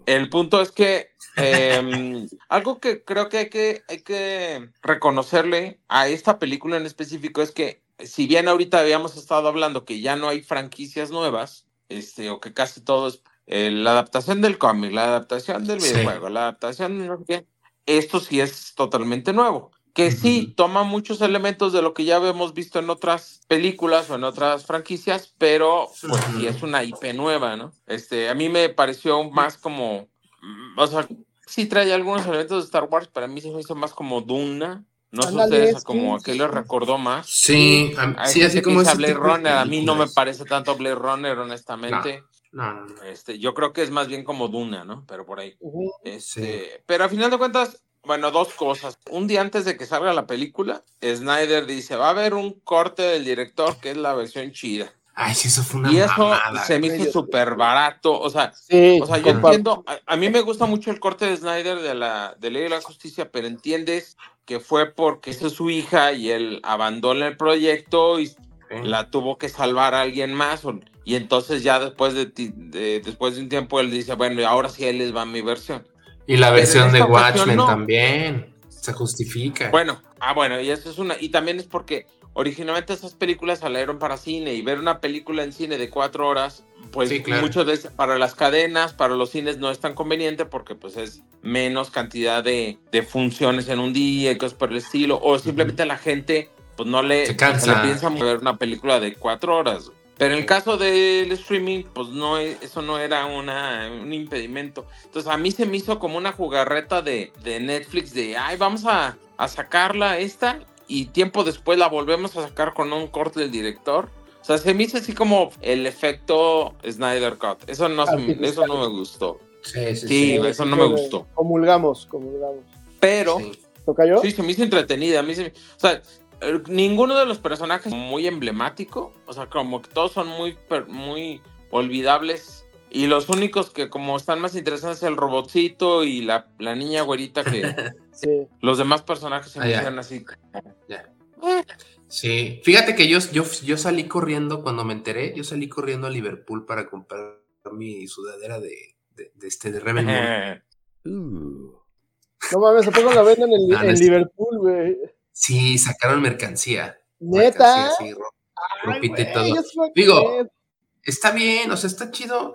El punto es que em, algo que creo que hay, que hay que reconocerle a esta película en específico es que si bien ahorita habíamos estado hablando que ya no hay franquicias nuevas, este, o que casi todo es eh, la adaptación del cómic, la adaptación del Sí. videojuego, la adaptación de no sé qué, esto sí es totalmente nuevo. Que sí, toma muchos elementos de lo que ya habíamos visto en otras películas o en otras franquicias, pero pues sí es una IP nueva, ¿no? Este, a mí me pareció más como, mm, o sea, sí trae algunos elementos de Star Wars, pero a mí se me hizo más como Duna. No sé ustedes como a qué les recordó más. Sí, a- sí, así como ese Blade Runner, a mí no me parece tanto Blade Runner, honestamente. No, no, no. Este, yo creo que es más bien como Duna, ¿no? Pero por ahí. Este, Pero a final de cuentas, bueno, dos cosas. Un día antes de que salga la película, Snyder dice, va a haber un corte del director que es la versión chida. Ay, sí, eso fue una Y eso mamada. se me hizo súper barato. O sea, Sí, o sea, yo entiendo, a, a mí me gusta mucho el corte de Snyder de la de Ley de la Justicia, pero entiendes que fue porque esa es su hija y él abandona el proyecto y Sí. la tuvo que salvar a alguien más. o- y entonces ya después de, ti- de- después de un tiempo él dice, bueno, y ahora sí ahí les va mi versión. Y la versión de Watchmen no. también. Se justifica. Bueno, ah, bueno, y eso es una, y también es porque originalmente esas películas salieron para cine y ver una película en cine de cuatro horas, pues Sí, claro. muchas veces para las cadenas, para los cines no es tan conveniente porque pues es menos cantidad de, de funciones en un día y cosas por el estilo, o simplemente la gente pues no le, Se cansa. le piensa ver una película de cuatro horas. Pero en el caso del streaming, pues no, e- eso no era una, un impedimento. Entonces a mí se me hizo como una jugarreta de, de Netflix de, ay, vamos a, a sacarla esta y tiempo después la volvemos a sacar con un corte del director. O sea, se me hizo así como el efecto Snyder Cut. Eso no, se me- eso no me gustó. Sí, sí, Sí, sí. eso no me gustó. Comulgamos, comulgamos. Pero Sí. ¿Toca yo? Sí, se me hizo entretenida. A mí se me- O sea, ninguno de los personajes muy emblemático. O sea, como que todos son muy, muy olvidables. Y los únicos que como están más interesantes es el robotcito y la, la niña güerita que Sí. los demás personajes se Ah, me así. Ya. Sí, fíjate que yo, yo, yo salí corriendo cuando me enteré, yo salí corriendo a Liverpool para comprar mi sudadera de, de, de este de Rebel Moon. No mames, ¿a poco la venden en, no en Liverpool, güey? Sí, sacaron mercancía. ¿Neta? Mercancía, sí, ro- Ay, ropita y todo. Digo. Está bien, o sea, está chido.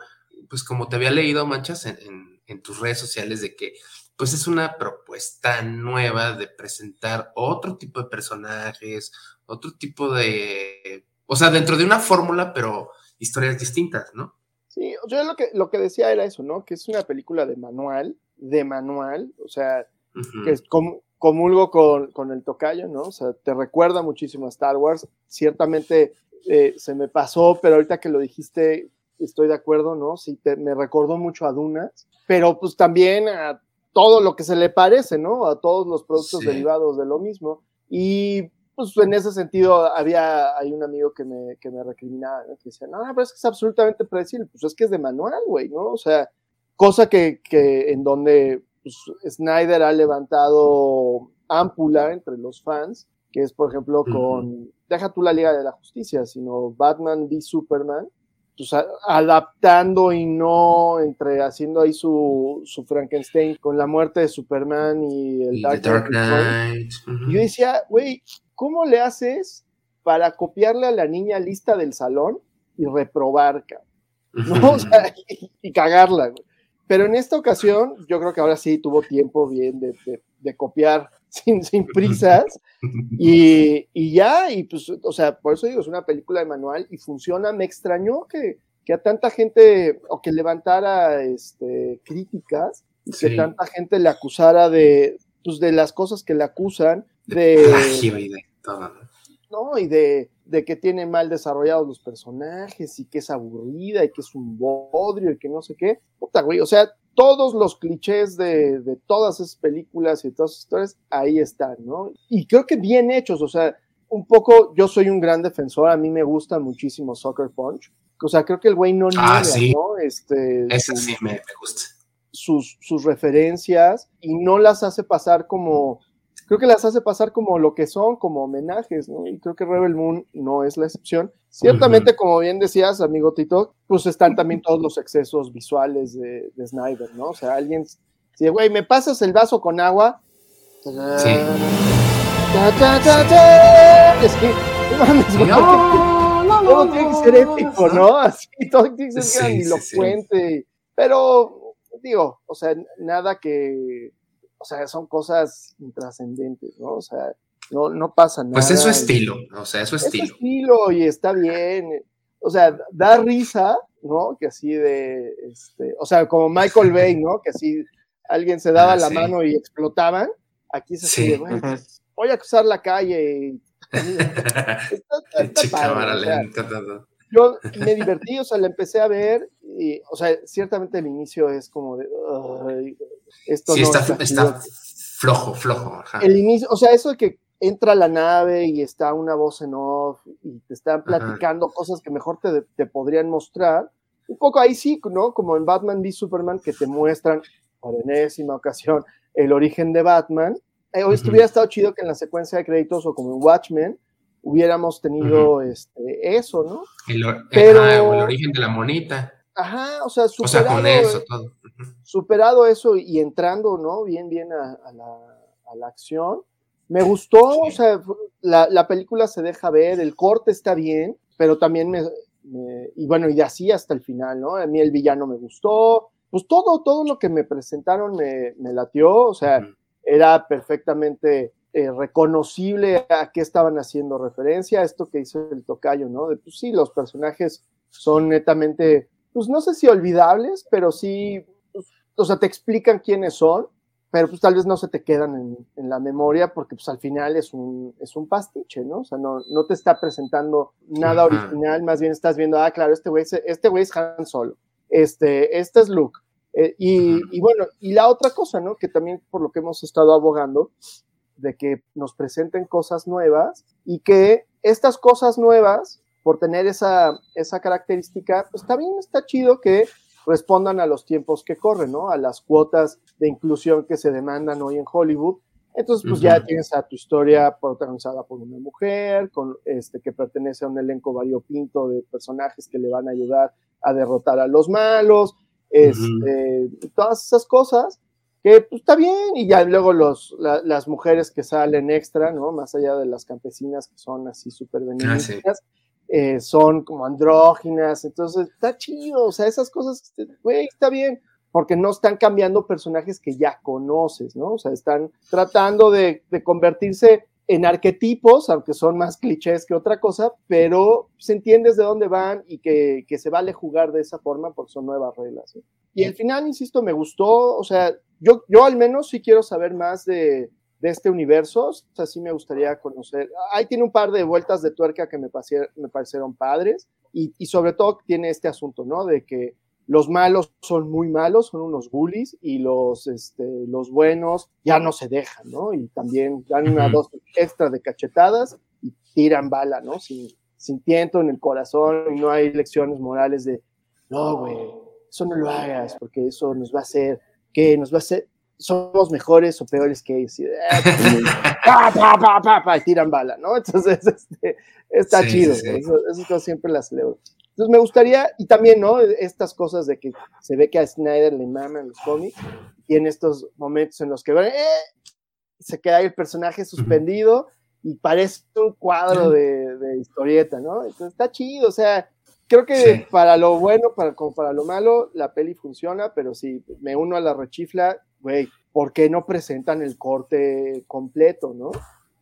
Pues como te había leído, Manchas, en, en- en tus redes sociales, de que pues es una propuesta nueva de presentar otro tipo de personajes, otro tipo de. O sea, dentro de una fórmula, pero historias distintas, ¿no? Sí, yo lo que, lo que decía era eso, ¿no? Que es una película de manual, de manual, o sea, que es com- comulgo con, con el tocayo, ¿no? O sea, te recuerda muchísimo a Star Wars. Ciertamente eh, se me pasó, pero ahorita que lo dijiste, estoy de acuerdo, ¿no? Sí, te- me recordó mucho a Dunas, pero pues también a todo lo que se le parece, ¿no? A todos los productos Sí. derivados de lo mismo. Y pues en ese sentido había, hay un amigo que me, que me recriminaba, ¿no? que decía, no, pero es que es absolutamente predecible, pues es que es de manual, güey, ¿no? O sea, cosa que, que en donde pues, Snyder ha levantado ámpula entre los fans, que es por ejemplo con, deja tú la Liga de la Justicia, sino Batman v Superman, pues a- adaptando y no entre haciendo ahí su, su Frankenstein con la muerte de Superman y el Y Dark, Knight. Y yo decía, güey, ¿cómo le haces para copiarle a la niña lista del salón y reprobar, cabrón? ¿no? O sea, y, y cagarla, güey. Pero en esta ocasión, yo creo que ahora sí tuvo tiempo bien de, de- de copiar sin, sin prisas. Y, y ya, y pues, o sea, por eso digo, es una película de manual y funciona. Me extrañó que, que a tanta gente, o que levantara este, críticas, y que tanta gente le acusara de, pues, de las cosas que le acusan, de, plagio y de todo. ¿no? Y de, de que tiene mal desarrollados los personajes y que es aburrida y que es un bodrio y que no sé qué. Puta, güey, o sea, todos los clichés de, de todas esas películas y de todas esas historias, ahí están, ¿no? Y creo que bien hechos, o sea, un poco, yo soy un gran defensor, a mí me gusta muchísimo Soccer Punch. O sea, creo que el güey no Ah, niega, sí. ¿no? Este, su- sí me, me gusta. sus, sus referencias y no las hace pasar como, creo que las hace pasar como lo que son, como homenajes, ¿no? Y creo que Rebel Moon no es la excepción. Ciertamente, como bien decías, amigo Tito, pues están también todos los excesos visuales de, de Snyder, ¿no? O sea, alguien, si, güey, ¿me pasas el vaso con agua? Sí. Ta, ta, ta, ta. Es que, no mames, güey, todo tiene que ser épico, ¿no? Así, todo tiene que ser Sí, sí, grandilocuente. Pero, digo, o sea, nada que, o sea, son cosas intrascendentes, ¿no? O sea, no, no pasa nada. Pues es su estilo, o sea, es su Es su estilo. estilo y está bien. O sea, da risa, ¿no? Que así de, este, o sea, como Michael Bay, ¿no? Que así alguien se daba Ah, la sí. mano y explotaban. Aquí así Sí. güey, voy a cruzar la calle y está, está- está Che, padre, cámara o sea, lenta, todo. yo me divertí, o sea, la empecé a ver, y, o sea, ciertamente el inicio es como de, "Ay, esto Sí, no está, está está chido". flojo, flojo. ajá. El inicio, o sea, eso de que entra a la nave y está una voz en off y te están platicando cosas que mejor te, te podrían mostrar. Un poco ahí sí, ¿no? Como en Batman v Superman, que te muestran por enésima ocasión el origen de Batman. Eh, hoy hubiera estado chido que en la secuencia de créditos o como en Watchmen hubiéramos tenido este, eso, ¿no? El, Pero- o el origen de la monita. Ajá, o sea, O sea, superado, con eso todo. Ujú. superado eso y entrando, ¿no? Bien, bien a, a la, a la acción. Me gustó, o sea, la, la película se deja ver, el corte está bien, pero también me, me- y bueno, y así hasta el final, ¿no? A mí el villano me gustó, pues todo, todo lo que me presentaron me, me latió, o sea, era perfectamente eh, reconocible a qué estaban haciendo referencia, esto que hizo el tocayo, ¿no? De, pues sí, los personajes son netamente, pues no sé si olvidables, pero sí, pues, o sea, te explican quiénes son, pero pues tal vez no se te quedan en, en la memoria porque pues al final es un, es un pastiche, ¿no? O sea, no, no te está presentando nada Ajá. original, más bien estás viendo, ah, claro, este güey es, este güey es Han Solo, este, este es Luke. Eh, y, y bueno, y la otra cosa, ¿no? Que también por lo que hemos estado abogando, de que nos presenten cosas nuevas y que estas cosas nuevas, por tener esa, esa característica, pues también está chido que respondan a los tiempos que corren, ¿no? A las cuotas de inclusión que se demandan hoy en Hollywood. Entonces, pues ya Ujú. tienes a tu historia protagonizada por una mujer, con este que pertenece a un elenco variopinto de personajes que le van a ayudar a derrotar a los malos, este, todas esas cosas que pues, está bien, y ya luego los, la- las mujeres que salen extra, ¿no? Más allá de las campesinas que son así súper benignas, eh, son como andróginas, entonces está chido, o sea, esas cosas, este, güey, está bien, porque no están cambiando personajes que ya conoces, ¿no? O sea, están tratando de, convertirse en arquetipos, aunque son más clichés que otra cosa, pero se entiendes de dónde van y que, se vale jugar de esa forma porque son nuevas reglas. Y al final, insisto, me gustó, o sea, yo, yo al menos sí quiero saber más de, de este universo, o sea, sí me gustaría conocer. Ahí tiene un par de vueltas de tuerca que me, parecieron padres y, y sobre todo tiene este asunto, ¿no? De que los malos son muy malos, son unos bullies y los, este, los buenos ya no se dejan, ¿no? Y también dan una dosis extra de cachetadas y tiran bala, ¿no? Sin, sin tiento en el corazón y no hay lecciones morales de, no, güey, eso no lo hagas porque eso nos va a hacer, que nos va a hacer, somos mejores o peores que ellos. Y, "Ah, pa, pa, pa, pa, pa", y tiran bala, ¿no? Entonces, este, está Sí, chido, sí. Eso, yo siempre las celebro. Entonces me gustaría, y también, ¿no? Estas cosas de que se ve que a Snyder le maman los cómics, y en estos momentos en los que ¡eh! se queda ahí el personaje suspendido y parece un cuadro de, de historieta, ¿no? Entonces está chido, o sea, creo que Sí. para lo bueno, para, como para lo malo, la peli funciona, pero sí, me uno a la rechifla, güey, ¿por qué no presentan el corte completo, no?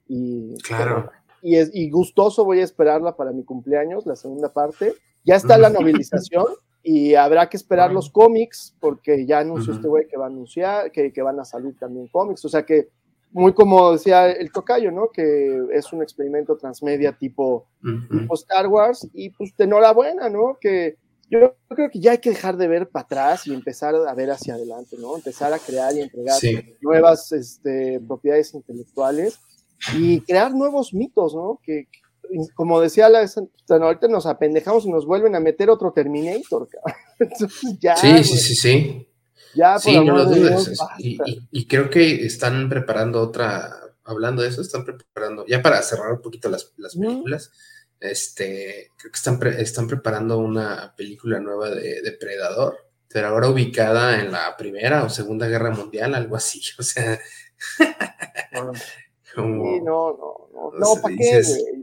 Y, Claro. y, es, y gustoso voy a esperarla para mi cumpleaños, la segunda parte. Ya está la novelización y habrá que esperar los cómics porque ya anunció Ujú. este güey que va a anunciar, que, que van a salir también cómics. O sea que, muy como decía el tocayo, ¿no? Que es un experimento transmedia tipo, Ujú. tipo Star Wars y pues de enhorabuena, ¿no? Que yo creo que ya hay que dejar de ver para atrás y empezar a ver hacia adelante, ¿no? Empezar a crear y entregar Sí. nuevas este, propiedades intelectuales y crear nuevos mitos, ¿no? Que, como decía la ahorita nos apendejamos y nos vuelven a meter otro Terminator, cabrón. Entonces ya, Sí, sí, sí, sí. Ya Sí, no lo de dudes. Y, y- y creo que están preparando otra, hablando de eso, están preparando, ya para cerrar un poquito las, películas, este, creo que están, pre- están preparando una película nueva de Depredador, pero ahora ubicada en la Primera o Segunda Guerra Mundial, algo así, o sea, como, sí, no, no, no, o no, sea, ¿para qué, dices- güey?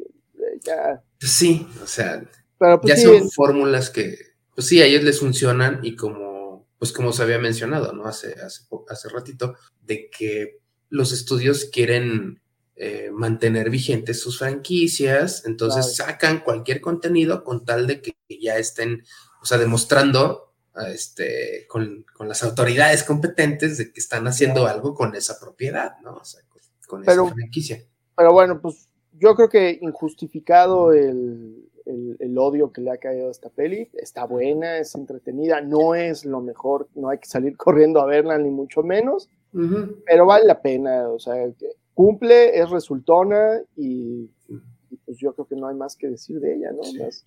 Ya, sí, o sea, pero pues ya sí, son fórmulas que, pues sí, a ellos les funcionan y como, pues como se había mencionado, ¿no? Hace, hace, hace ratito, de que los estudios quieren eh, mantener vigentes sus franquicias, entonces sacan cualquier contenido con tal de que ya estén, o sea, demostrando este, con, con las autoridades competentes de que están haciendo Claro. algo con esa propiedad, ¿no? O sea, con, con Pero- esa franquicia. pero bueno, pues yo creo que injustificado el, el, el odio que le ha caído a esta peli. Está buena, es entretenida, no es lo mejor, no hay que salir corriendo a verla ni mucho menos, pero vale la pena, o sea, cumple, es resultona y, y pues yo creo que no hay más que decir de ella, ¿no? Más-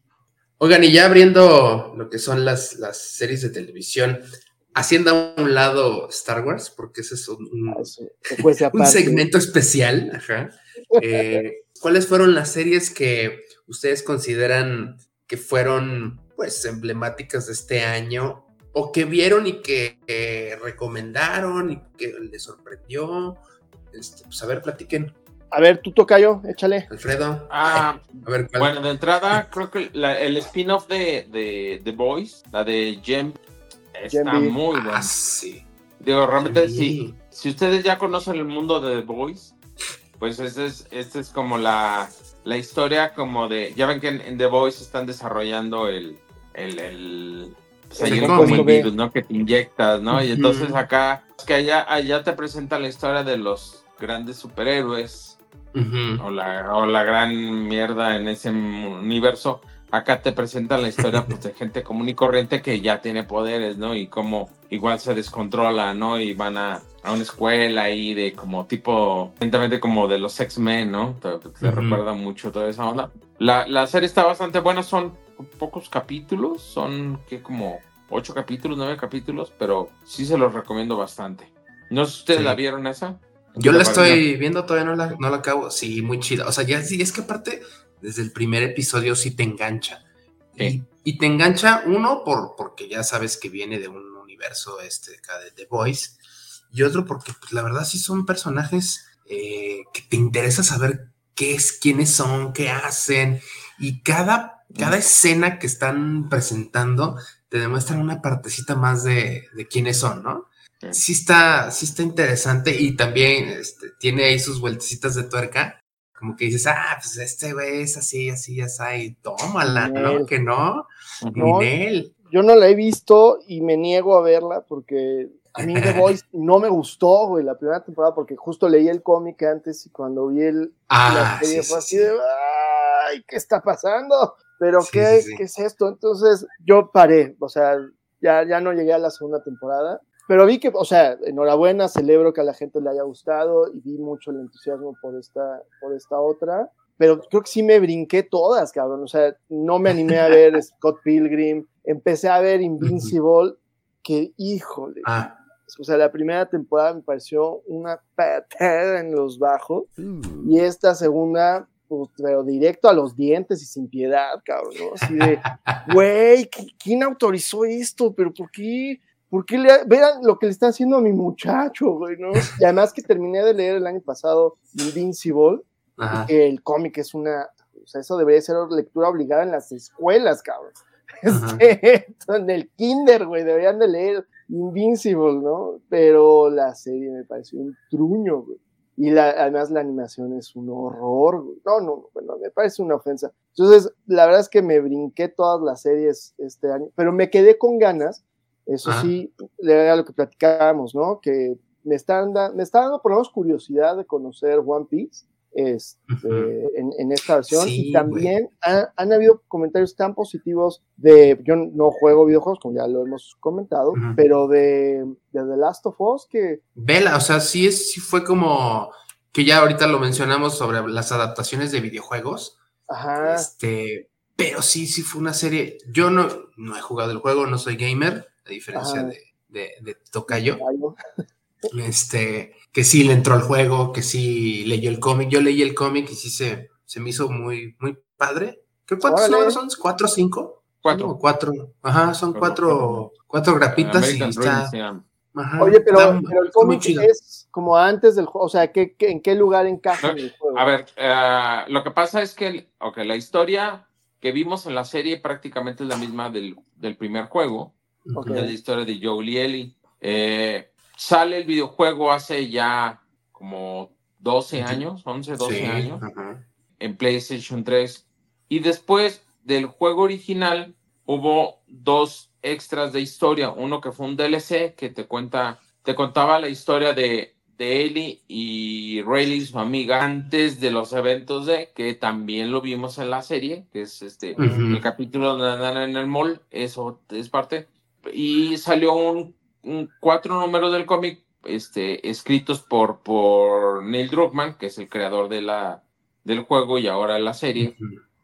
Oigan, y ya abriendo lo que son las, las series de televisión, haciendo a un lado Star Wars, porque ese es un, un- eso, que fuese un segmento especial. ajá. Eh, ¿Cuáles fueron las series que ustedes consideran que fueron pues emblemáticas de este año o que vieron y que eh, recomendaron y que les sorprendió? Este, pues a ver, platiquen, A ver, tú tocayo, échale. Alfredo. Ah, A ver, ¿cuál? bueno, de entrada, creo que la- el spin-off de, de The Boys, la de Gem, está Gem muy Ah, buena. sí. Digo, realmente, Sí. si, si ustedes ya conocen el mundo de The Boys, pues este es, este es como la, la historia como de, ya ven que en, en The Boys están desarrollando el, el, el, pues, B. virus, ¿no? Que te inyectas, ¿no? Y entonces acá, es que allá, allá te presentan la historia de los grandes superhéroes, o la, o la gran mierda en ese universo. Acá te presentan la historia pues, de gente común y corriente que ya tiene poderes, ¿no? Y cómo igual se descontrola, ¿no? Y van a, a una escuela ahí de como tipo, evidentemente como de los X-Men, ¿no? Te, te Ujú. recuerda mucho toda esa onda. La, la serie está bastante buena, son pocos capítulos, son que como ocho capítulos, nueve capítulos, pero sí se los recomiendo bastante. No sé si ustedes Sí. la vieron esa. Yo ¿Qué la pareció? estoy viendo, todavía no la, no la acabo. Sí, muy chida. O sea, ya sí, es que aparte, desde el primer episodio sí te engancha. Sí. Y, y te engancha, uno, por, porque ya sabes que viene de un universo este de The Voice. Y otro, porque pues, la verdad sí son personajes eh, que te interesa saber qué es, quiénes son, qué hacen. Y cada, cada escena que están presentando te demuestran una partecita más de, de quiénes son, ¿no? sí está, sí está interesante y también este, tiene ahí sus vueltecitas de tuerca. Como que dices, ah, pues este güey es así, así, así, y tómala, ¿no? Que no, Ujú. No. ni él. Yo no la he visto y me niego a verla porque a mí The Voice no me gustó, güey, la primera temporada porque justo leí el cómic antes y cuando vi el, Ah, la serie sí, fue sí, así sí. de, ay, ¿qué está pasando? Pero Sí, ¿qué. ¿qué es esto? Entonces yo paré, o sea, ya, ya no llegué a la segunda temporada, pero vi que, o sea, enhorabuena, celebro que a la gente le haya gustado y vi mucho el entusiasmo por esta, por esta otra, pero creo que sí me brinqué todas, cabrón, o sea, no me animé a ver Scott Pilgrim, empecé a ver Invincible, que híjole, Ah, o sea, la primera temporada me pareció una patada en los bajos y esta segunda, pues, pero directo a los dientes y sin piedad, cabrón, ¿no? Así de, güey, ¿qui- ¿quién autorizó esto? ¿Pero por qué? ¿Por qué le, vean lo que le están haciendo a mi muchacho, güey, ¿no? Y además que terminé de leer el año pasado Invincible, el cómic es una, o sea, eso debería ser lectura obligada en las escuelas, cabrón. Este, en el kinder, güey, deberían de leer Invincible, ¿no? Pero la serie me pareció un truño, güey. Y la, además la animación es un horror, güey. No, no, bueno, me parece una ofensa. Entonces, la verdad es que me brinqué todas las series este año, pero me quedé con ganas, eso Ajá. sí, era lo que platicábamos, ¿no? Que me, están da- me está dando por lo menos curiosidad de conocer One Piece este, en, en esta versión. Sí, y también ha- han habido comentarios tan positivos de, yo no juego videojuegos, como ya lo hemos comentado, pero de, de The Last of Us, que Vela, o sea, sí, es, sí fue como que ya ahorita lo mencionamos sobre las adaptaciones de videojuegos. ajá, Este, pero sí, sí fue una serie. Yo no, no he jugado el juego, no soy gamer, a diferencia Ajá. de, de, de Tocayo. Este, que sí le entró al juego, que sí leyó el cómic. Yo leí el cómic y sí se, se me hizo muy, muy padre. ¿Qué cuántos números son? ¿Cuatro o cinco? Cuatro. No, cuatro. Ajá, son cuatro, cuatro grapitas y está. Ajá, Oye, pero, está- pero el cómic es como antes del juego, o sea, ¿qué, qué- en qué lugar encaja en el juego? A ver, eh, lo que pasa es que, ok, la historia que vimos en la serie prácticamente es la misma del, del primer juego, Ok. es la historia de Joel y Ellie. Eh, sale el videojuego hace ya como 12 años, 11, 12 Sí, años, en PlayStation 3. Y después del juego original hubo dos extras de historia. Uno que fue un DLC que te cuenta, te contaba la historia de, de Ellie y Rayleigh, su amiga, antes de los eventos de, que también lo vimos en la serie, que es este, Ujú. el capítulo donde andan en el mall, eso es parte. Y salió un cuatro números del cómic, este, escritos por, por Neil Druckmann, que es el creador de la, del juego y ahora la serie.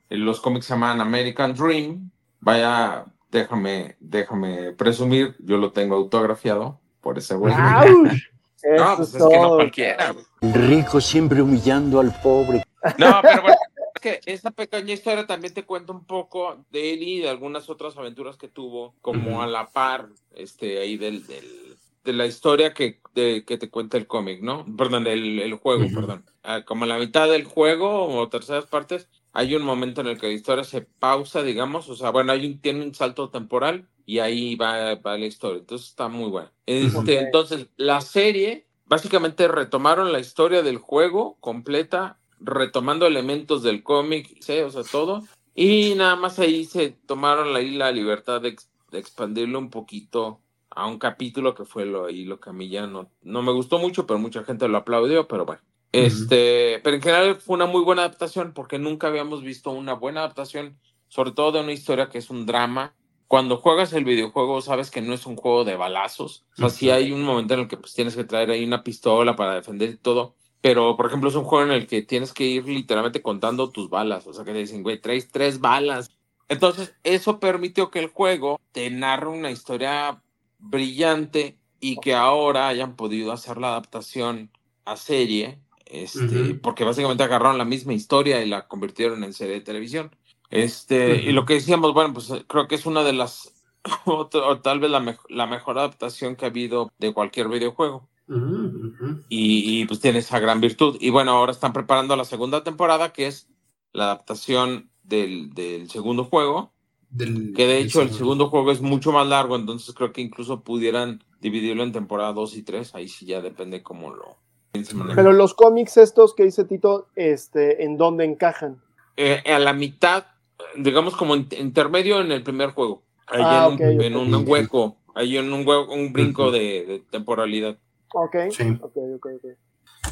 Los cómics se llaman American Dream. Vaya, déjame, déjame presumir, yo lo tengo autografiado por ese güey. No, pues es es que no cualquiera. Rico siempre humillando al pobre. No, pero bueno, que esta pequeña historia también te cuenta un poco de él y de algunas otras aventuras que tuvo, como a la par, este, ahí del, del- de la historia que, de- que te cuenta el cómic, ¿no? Perdón, el, el juego, perdón. Ah, como a la mitad del juego o terceras partes, hay un momento en el que la historia se pausa, digamos, o sea, bueno, hay un, tiene un salto temporal y ahí va, va la historia. Entonces está muy bueno. Este. Entonces, la serie, básicamente retomaron la historia del juego completa, retomando elementos del cómic, ¿sí? o sea, todo. Y nada más ahí se tomaron ahí la libertad de, ex- de expandirlo un poquito a un capítulo que fue lo ahí lo que a mí ya no, no me gustó mucho, pero mucha gente lo aplaudió, pero bueno. Este, pero en general fue una muy buena adaptación porque nunca habíamos visto una buena adaptación, sobre todo de una historia que es un drama. Cuando juegas el videojuego sabes que no es un juego de balazos. O sea, sí hay un momento en el que pues tienes que traer ahí una pistola para defender y todo. Pero, por ejemplo, es un juego en el que tienes que ir literalmente contando tus balas. O sea, que te dicen, güey, traes tres balas. Entonces, eso permitió que el juego te narre una historia brillante y que ahora hayan podido hacer la adaptación a serie, este, porque básicamente agarraron la misma historia y la convirtieron en serie de televisión. Este, y lo que decíamos, bueno, pues creo que es una de las, o, tal vez la, mej- la mejor adaptación que ha habido de cualquier videojuego. Y, y, pues tiene esa gran virtud. Y bueno, ahora están preparando la segunda temporada, que es la adaptación del, del segundo juego, Del- que de hecho el segundo juego es mucho más largo, entonces creo que incluso pudieran dividirlo en temporada 2 y 3, ahí sí ya depende cómo lo. Pero los cómics estos que dice Tito, este, ¿en dónde encajan? Eh, a la mitad, digamos como in- intermedio en el primer juego, ahí Ah, en, ok, un, ok. en un hueco, ahí en un, hueco, un brinco de temporalidad. Ok, Sí. ok, ok, ok.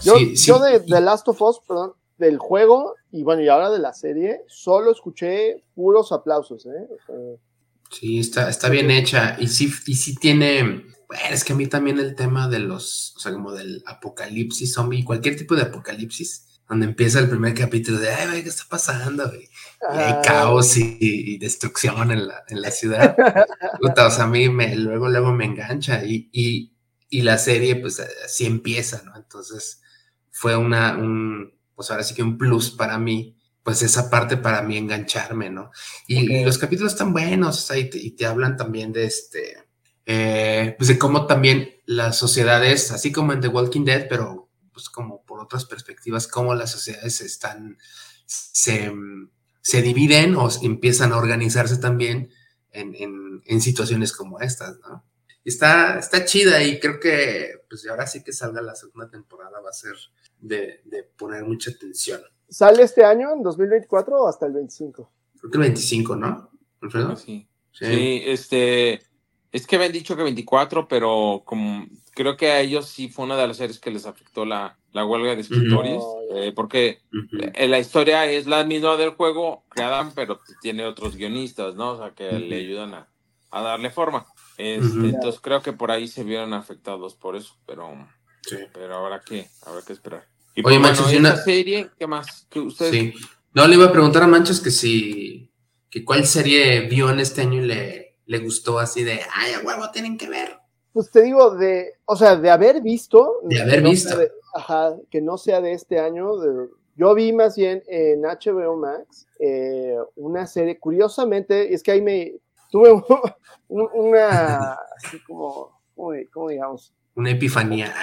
Yo, Sí, sí. yo de The Last of Us, perdón, del juego y bueno, y ahora de la serie, solo escuché puros aplausos, ¿eh? Sí, está, está bien hecha y sí, y sí tiene, bueno, es que a mí también el tema de los, o sea, como del apocalipsis zombie, cualquier tipo de apocalipsis, donde empieza el primer capítulo de, ay, ¿qué está pasando, güey? Y hay ah, caos y, y destrucción en la, en la ciudad. Puta, o sea, a mí me, luego, luego me engancha y, y, y la serie, pues así empieza, ¿no? Entonces fue una, un, pues ahora sí que un plus para mí, pues esa parte para mí engancharme, ¿no? Y, los capítulos están buenos, o sea, y te, y te hablan también de este, eh, pues de cómo también las sociedades, así como en The Walking Dead, pero pues como por otras perspectivas, cómo las sociedades están, se, se dividen o empiezan a organizarse también en, en- en situaciones como estas, ¿no? Y Está, está chida y creo que pues ahora sí que salga la segunda temporada va a ser de, de poner mucha atención. ¿Sale este año, en 2024 o hasta el 25? Creo que el 25, ¿no? ¿Alfredo? Sí. Sí. Sí, este, es que habían dicho que 24, pero como creo que a ellos sí fue una de las series que les afectó la, la huelga de escritores, Oh, eh, porque eh, la historia es la misma del juego creada, pero tiene otros guionistas, ¿no? O sea, que le ayudan a, a darle forma. Este. Entonces creo que por ahí se vieron afectados por eso, pero, Sí. pero habrá que, habrá que esperar. Y Oye, pues, y esa una- serie, ¿qué más? que ustedes Sí. No, le iba a preguntar a Manchas que si, que cuál serie vio en este año y le, le gustó así de, ay, a huevo, tienen que ver. Pues te digo, de, o sea, de haber visto. De haber no visto. de- ajá, que no sea de este año. de- yo vi más bien en HBO Max eh, una serie, curiosamente, es que ahí me tuve un- un- una, así como, ¿cómo, di- cómo digamos? Una epifanía.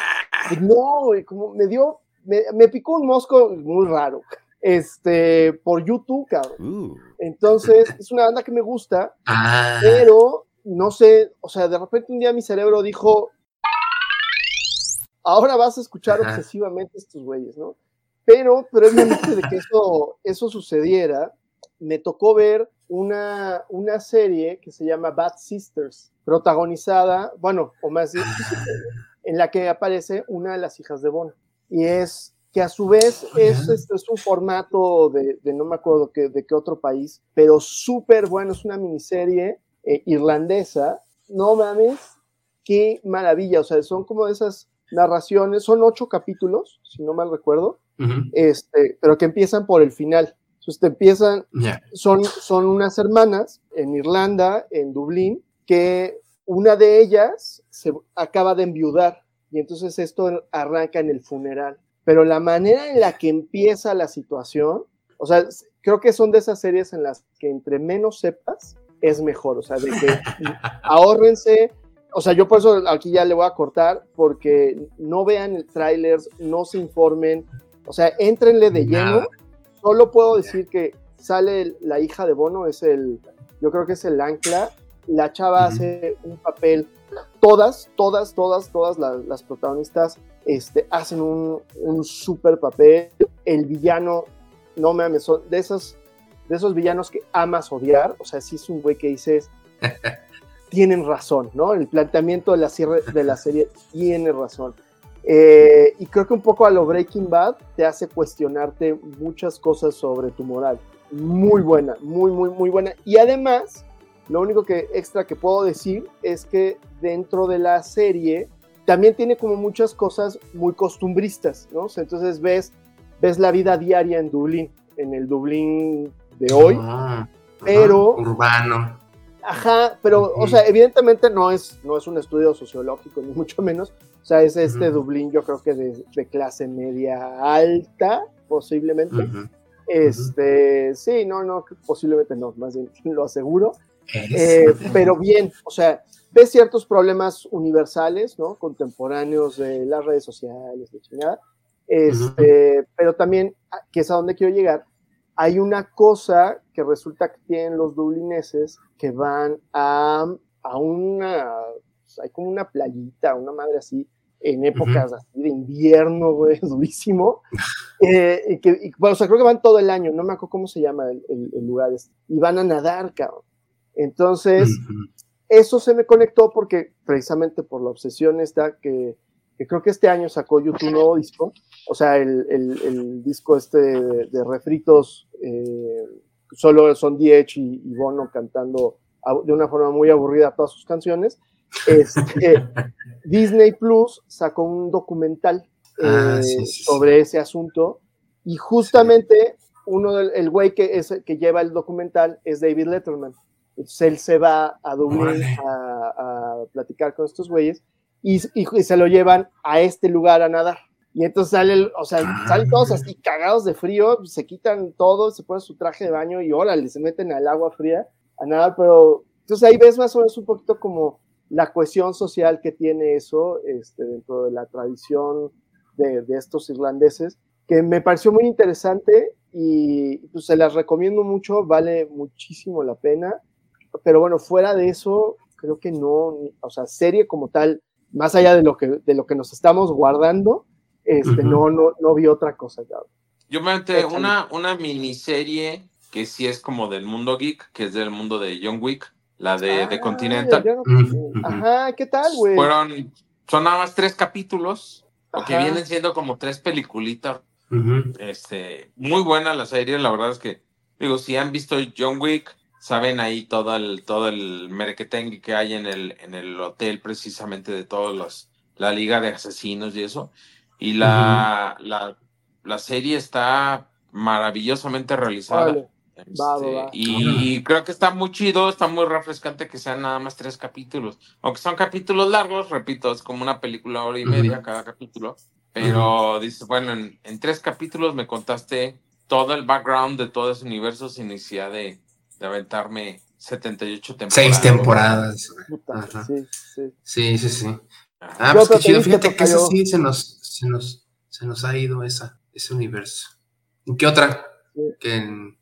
Pues no, güey, como me dio, me, me picó un mosco muy raro, este, por YouTube, cabrón. Entonces, es una banda que me gusta, Ah, pero no sé, o sea, de repente un día mi cerebro dijo, ahora vas a escuchar Ajá. obsesivamente estos güeyes, ¿no? Pero previamente de que eso, eso sucediera, me tocó ver una, una serie que se llama Bad Sisters, protagonizada, bueno, o más bien, en la que aparece una de las hijas de Bono. Y es que a su vez es, es, es un formato de, de no me acuerdo que, de qué otro país, pero súper bueno, es una miniserie eh, irlandesa. No mames, qué maravilla, o sea, son como esas narraciones, son ocho capítulos, si no mal recuerdo, este, pero que empiezan por el final. Entonces te empiezan, son, son unas hermanas en Irlanda, en Dublín, que una de ellas se acaba de enviudar y entonces esto arranca en el funeral. Pero la manera en la que empieza la situación, o sea, creo que son de esas series en las que entre menos sepas, es mejor. O sea, de que ahórrense. O sea, yo por eso aquí ya le voy a cortar, porque no vean el tráiler, no se informen. O sea, éntrenle de lleno. Nada. Solo puedo decir que sale la hija de Bono, es el, yo creo que es el ancla. La chava hace un papel, todas, todas, todas, todas las, las protagonistas este, hacen un, un super papel. El villano, no me ames, son de esos, de esos villanos que amas odiar. O sea, sí es un güey que dices, tienen razón, ¿no? El planteamiento de la, cierre- de la serie tiene razón. Eh, y creo que un poco a lo Breaking Bad te hace cuestionarte muchas cosas sobre tu moral. Muy buena, muy, muy, muy buena. Y además, lo único que extra que puedo decir es que dentro de la serie también tiene como muchas cosas muy costumbristas, ¿no? Entonces ves, ves la vida diaria en Dublín, en el Dublín de hoy. Ah, pero- Urbano. Ajá, pero, o sea, evidentemente no es, no es un estudio sociológico, ni mucho menos. O sea, es este. Dublín, yo creo que de, de clase media alta, posiblemente. Este, sí, no, no, posiblemente no, más bien lo aseguro. Eh, pero bien, o sea, ves ciertos problemas universales, ¿no? Contemporáneos de las redes sociales, de chingada. Este, pero también, ah, que es a donde quiero llegar, hay una cosa que resulta que tienen los dublineses que van a, a una, pues, hay como una playita, una madre así, en épocas así de invierno, güey, durísimo. Eh, y que, y, bueno, o sea, creo que van todo el año, no me acuerdo cómo se llama el, el- el lugar, este, y van a nadar, cabrón. Entonces, eso se me conectó porque precisamente por la obsesión esta que, que creo que este año sacó YouTube un nuevo disco, o sea, el, el- el disco este de, de refritos, eh, solo son DH y, y Bono cantando a- de una forma muy aburrida todas sus canciones. Este, Disney Plus sacó un documental Ah, eh, sí, sí, sí. sobre ese asunto y justamente uno del el güey que, es, que lleva el documental es David Letterman. Entonces él se va a Dublín a, a platicar con estos güeyes y, y- y se lo llevan a este lugar a nadar. Y entonces sale, o sea, Ah. salen todos así cagados de frío, se quitan todo, se ponen su traje de baño y órale, se meten al agua fría a nadar, pero entonces ahí ves más o menos un poquito como la cohesión social que tiene eso este, dentro de la tradición de, de estos irlandeses, que me pareció muy interesante y pues, se las recomiendo mucho, vale muchísimo la pena, pero bueno, fuera de eso, creo que no, o sea, serie como tal, más allá de lo que, de lo que nos estamos guardando, este, no, no, no vi otra cosa, cabrón. Yo me Échale. una, una miniserie que sí es como del mundo geek, que es del mundo de John Wick, la de, de Ah, Continental. ya no-. Ajá, ¿qué tal, güey? Fueron, son nada más tres capítulos, o que vienen siendo como tres peliculitas. Este, muy buena la serie, la verdad es que, digo, si han visto John Wick, saben ahí todo el, todo el merequetengue que hay en el, en el hotel, precisamente de todos los, la liga de asesinos y eso. Y la, la, la serie está maravillosamente realizada. Este, va, va. Y creo que está muy chido, está muy refrescante que sean nada más tres capítulos. Aunque son capítulos largos, repito, es como una película hora y media cada capítulo. Pero dices, bueno, en, en tres capítulos me contaste todo el background de todo ese universo sin necesidad de, de aventarme 78 temporadas. Seis temporadas. Puta, sí, sí. Sí, sí, sí. Ajá. Ah, ¿Qué pues qué chido. Fíjate que tocayo? sí se nos, se nos, se nos ha ido esa, ese universo. ¿Y qué otra? Sí. Que en-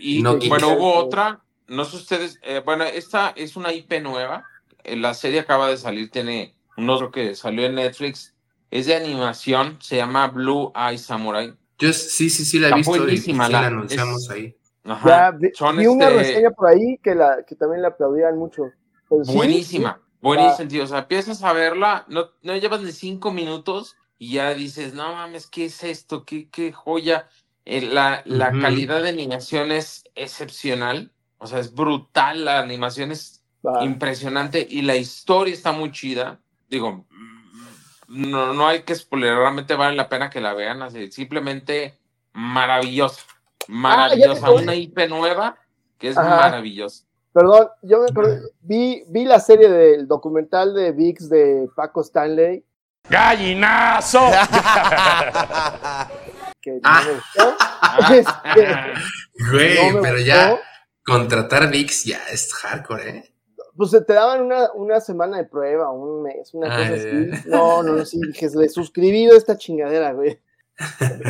Y No bueno, hubo otra, no sé ustedes, eh, bueno, esta es una IP nueva. eh, La serie acaba de salir, tiene un otro que salió en Netflix. Es de animación, se llama Blue Eye Samurai. yo sí, sí, sí la he Está visto y buenísima, sí la- la anunciamos es- ahí. Ajá. Ya vi, Son vi una este- reseña por ahí que, la, que también le aplaudían mucho. Pero sí, Buenísima. Tío. O sea, empiezas a verla, no, no llevas ni cinco minutos y ya dices, no mames, ¿qué es esto? ¿Qué, qué joya? Eh, la, la calidad de animación es excepcional. O sea, es brutal. La animación es impresionante y la historia está muy chida. Digo, no, no hay que spoiler, realmente vale la pena que la vean. Así, simplemente maravillosa. Maravillosa. acordé. Una IP nueva que es Ajá. maravillosa. Perdón, yo me acordé, vi, vi la serie del documental de VIX de Paco Stanley, ¡Gallinazo! que no Ah. me gustó. Este, Güey, no me pero gustó. ya contratar VIX ya es hardcore, ¿eh? Pues te daban una, una semana de prueba, un mes, una cosa Ay, así. No, no, no, sí, dije, le he suscribido esta chingadera, güey.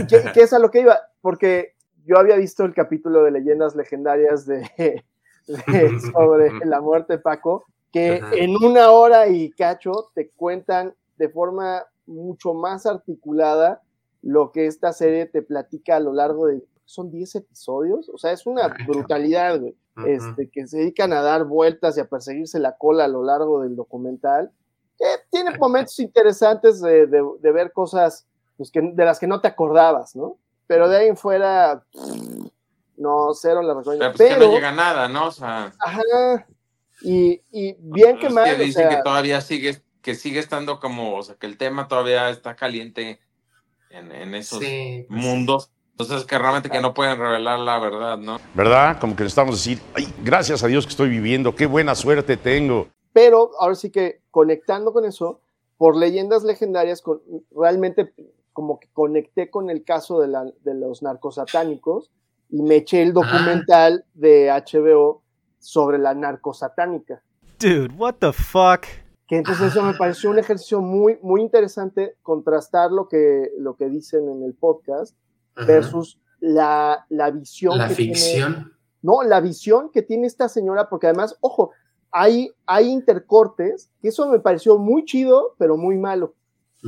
¿Y qué, qué es a lo que iba? Porque yo había visto el capítulo de leyendas legendarias de, de- sobre la muerte de Paco, que Ajá. en una hora y cacho te cuentan de forma mucho más articulada lo que esta serie te platica a lo largo de, son 10 episodios, o sea, es una cabrón. brutalidad, güey este, que se dedican a dar vueltas y a perseguirse la cola a lo largo del documental. que tiene momentos interesantes de, de- de ver cosas pues, que, de las que no te acordabas, ¿no? Pero de ahí en fuera, no, cero la Pero recomiendo. pues que Pero, no llega nada, ¿no? O sea, ajá, y, y bien que es mal, que o dicen sea, que todavía sigue, que sigue estando como, o sea, que el tema todavía está caliente en, en esos Sí, pues, mundos. Entonces que realmente que no pueden revelar la verdad, ¿no? ¿Verdad? Como que necesitamos decir, ay, gracias a Dios que estoy viviendo, qué buena suerte tengo. pero ahora sí que conectando con eso, por leyendas legendarias, con, realmente como que conecté con el caso de, la- de los narcosatánicos y me eché el documental de HBO sobre la narcosatánica. Dude, what the fuck? Que entonces eso me pareció un ejercicio muy, muy interesante, contrastar lo que, lo que dicen en el podcast versus la, la visión la que tiene ficción. no, la visión que tiene esta señora, porque además, ojo, hay, hay intercortes, que eso me pareció muy chido, pero muy malo,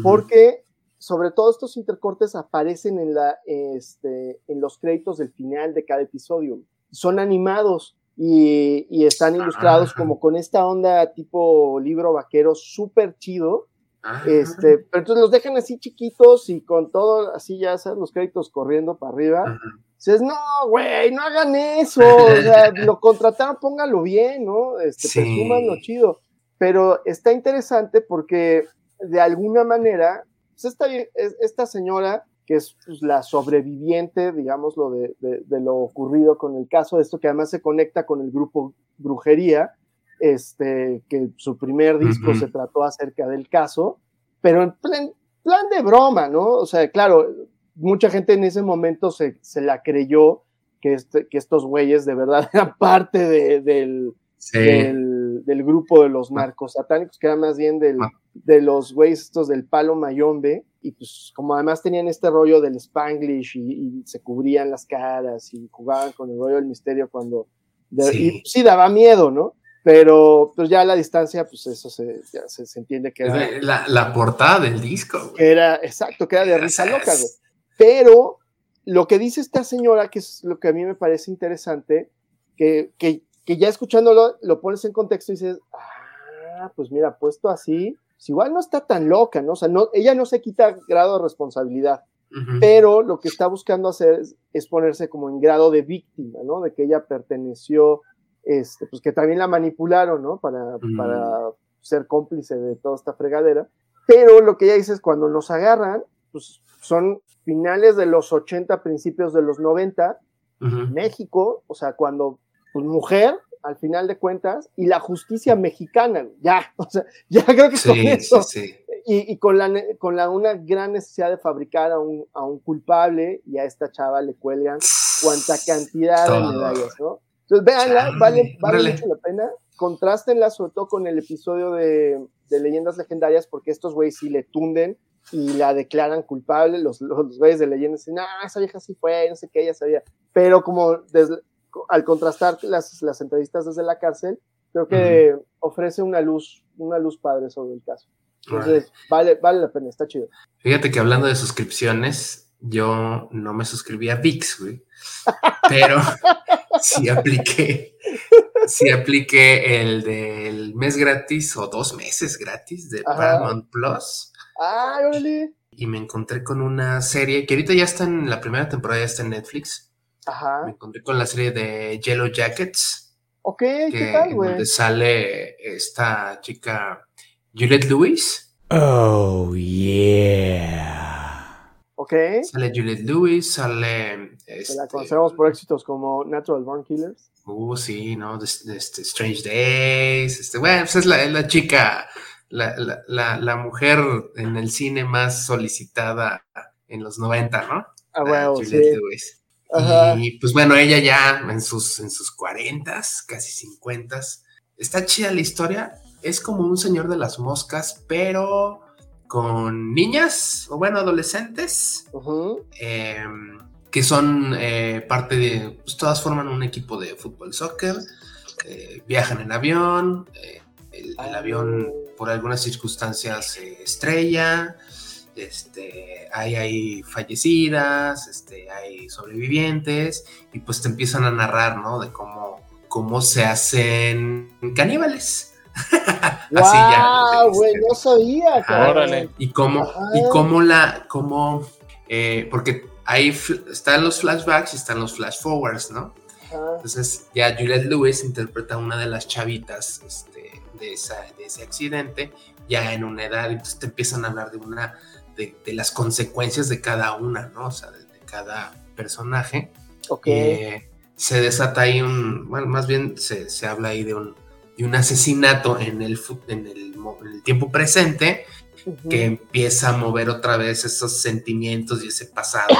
porque sobre todo estos intercortes aparecen en, la, este, en los créditos del final de cada episodio. Son animados y, y están ilustrados Ajá. como con esta onda tipo libro vaquero súper chido. Ah, Este, pero entonces los dejan así chiquitos y con todo, así ya sabes, los créditos corriendo para arriba. ajá. Dices, no, güey, no hagan eso. O sea, lo contrataron, póngalo bien, ¿no? Este, Sí. presuman lo chido. Pero está interesante porque de alguna manera, pues esta, es- esta señora, que es pues, la sobreviviente, digámoslo, de, de, de lo ocurrido con el caso, esto que además se conecta con el grupo Brujería, este, que su primer disco se trató acerca del caso, pero en plan, plan de broma, ¿no? O sea, claro, mucha gente en ese momento se, se la creyó que, este, que estos güeyes de verdad eran parte de- del, Sí. del, del grupo de los narcos satánicos, que era más bien del, Ah. De los güeyes estos del palo mayombe, y pues como además tenían este rollo del spanglish y, y se cubrían las caras y jugaban con el rollo del misterio cuando... de- Sí. Y sí daba miedo, ¿no? Pero pues ya a la distancia, pues eso se, ya se, se entiende que era, La, la portada del disco, güey. que era, exacto, que era de risa Esas. loca, güey. Pero lo que dice esta señora, que es lo que a mí me parece interesante, que, que, que ya escuchándolo lo pones en contexto y dices, ah, pues mira, puesto así, pues igual no está tan loca, ¿no? O sea, no, ella no se quita grado de responsabilidad, Ujú. pero lo que está buscando hacer es, es ponerse como en grado de víctima, ¿no? De que ella perteneció, este, pues que también la manipularon, ¿no? Para, Mm. para ser cómplice de toda esta fregadera. Pero lo que ella dice es cuando nos agarran, pues son finales de los 80, principios de los 90, Ujú. México, o sea, cuando, pues mujer, al final de cuentas, y la justicia mexicana, ya, o sea, ya creo que con Sí, eso, sí, sí. y, y con, la, con la, una gran necesidad de fabricar a un, a un culpable, y a esta chava le cuelgan cuanta cantidad de medallas, ¿no? Entonces, véanla, vale, vale mucho la pena. Contrástenla sobre todo con el episodio de, de Leyendas Legendarias, porque estos güeyes sí le tunden y la declaran culpable. Los, los, los güeyes de leyendas dicen, ah, esa vieja sí fue, no sé qué, ella sabía. Pero como al contrastar las, las entrevistas desde la cárcel, creo que ofrece una luz, una luz padre sobre el caso. Entonces, vale, vale la pena, está chido. Fíjate que hablando de suscripciones, yo no me suscribí a VIX, güey. Pero sí apliqué sí apliqué el del mes gratis o dos meses gratis de Ajá. Paramount Plus. Y me encontré con una serie que ahorita ya está en la primera temporada, ya está en Netflix. Me encontré con la serie de Yellow Jackets, Ok, que, ¿qué tal, güey? donde sale esta chica Juliette Lewis. Oh, yeah. Ok. Sale Juliette Lewis, sale. Se Este, la conocemos por éxitos como Natural Born Killers. Uh, sí, ¿no? Este Strange Days. Este, bueno, pues es la, es la chica, la, la, la, la mujer en el cine más solicitada en los 90, ¿no? Ah, huevo, sí. Juliette Lewis. Ajá. Y pues bueno, ella ya en sus, en sus 40, casi 50. Está chida la historia. Es como un señor de las moscas, pero con niñas, o bueno, adolescentes, eh, que son eh, parte de, pues todas forman un equipo de fútbol, soccer, eh, viajan en avión, eh, el, el Ah. avión por algunas circunstancias se estrella, este, hay, hay fallecidas, este, hay sobrevivientes, y pues te empiezan a narrar, ¿no? De cómo, cómo se hacen caníbales. Así ya. ¡Guau, este, güey! No sabía. Órale. y cómo, Ajá. y cómo la, cómo, eh, porque ahí están los flashbacks y están los flash forwards, ¿no? Ajá. Entonces ya Juliette Lewis interpreta a una de las chavitas este, de, esa, de ese accidente, ya en una edad, entonces te empiezan a hablar de una, de, de las consecuencias de cada una, ¿no? O sea, de, de cada personaje. Ok. Eh, se desata ahí un, bueno, más bien se, se habla ahí de un, de un asesinato en el, en el, en el tiempo presente que empieza a mover otra vez esos sentimientos y ese pasado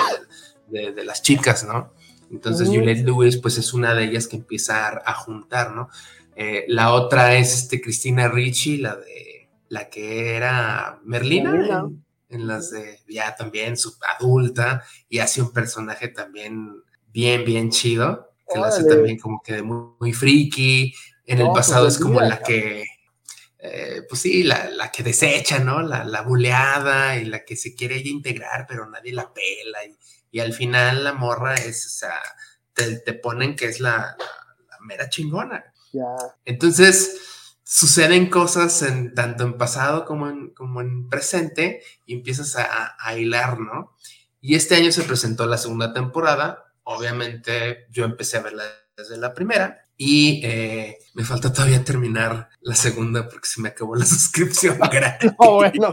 de, las chicas, ¿no? Entonces. Juliette Lewis pues es una de ellas que empieza a, a juntar, ¿no? Eh, la otra es este Cristina Ricci, la de la que era Merlina, Merlina. En, en las de ya también su adulta y hace un personaje también bien bien chido que hace también como que muy, muy friki. En el No, pasado pues, es como la que eh, pues sí, la, la que desecha, ¿no? La, la buleada y la que se quiere ella integrar, pero nadie la pela. Y, y al final la morra es, o sea, te, te ponen que es la, mera chingona. Ya. Entonces, suceden cosas en, tanto en pasado como en, como en presente y empiezas a, a hilar, ¿no? Y este año se presentó la segunda temporada. Obviamente yo empecé a verla desde la primera y eh, me falta todavía terminar la segunda porque se me acabó la suscripción gratis. No, bueno.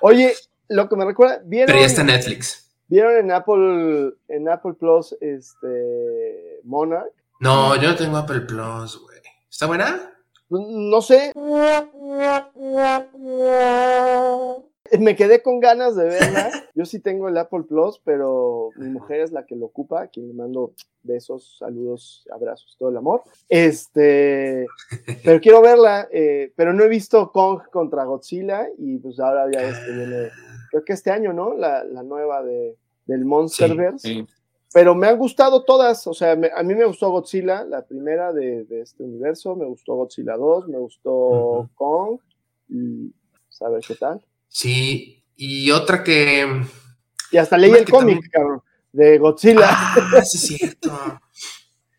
Oye, lo que me recuerda, ¿vieron, Pero ya está Netflix. ¿vieron en Apple, en Apple Plus este Monarch? No, yo no tengo Apple Plus, güey. ¿Está buena? No sé. Me quedé con ganas de verla. Yo sí tengo el Apple Plus, pero mi mujer es la que lo ocupa, a quien le mando besos, saludos, abrazos, todo el amor. Este, pero quiero verla, eh, pero no he visto Kong contra Godzilla y pues ahora ya este viene, creo que este año, ¿no? La, la nueva de, del Monsterverse. Sí. Pero me han gustado todas, o sea, me- a mí me gustó Godzilla, la primera de, de este universo, me gustó Godzilla 2, me gustó. Kong, y pues, a ver qué tal. Sí. Y otra que. Y hasta leí el cómic, también- cabrón, de Godzilla. Ah, sí, es cierto.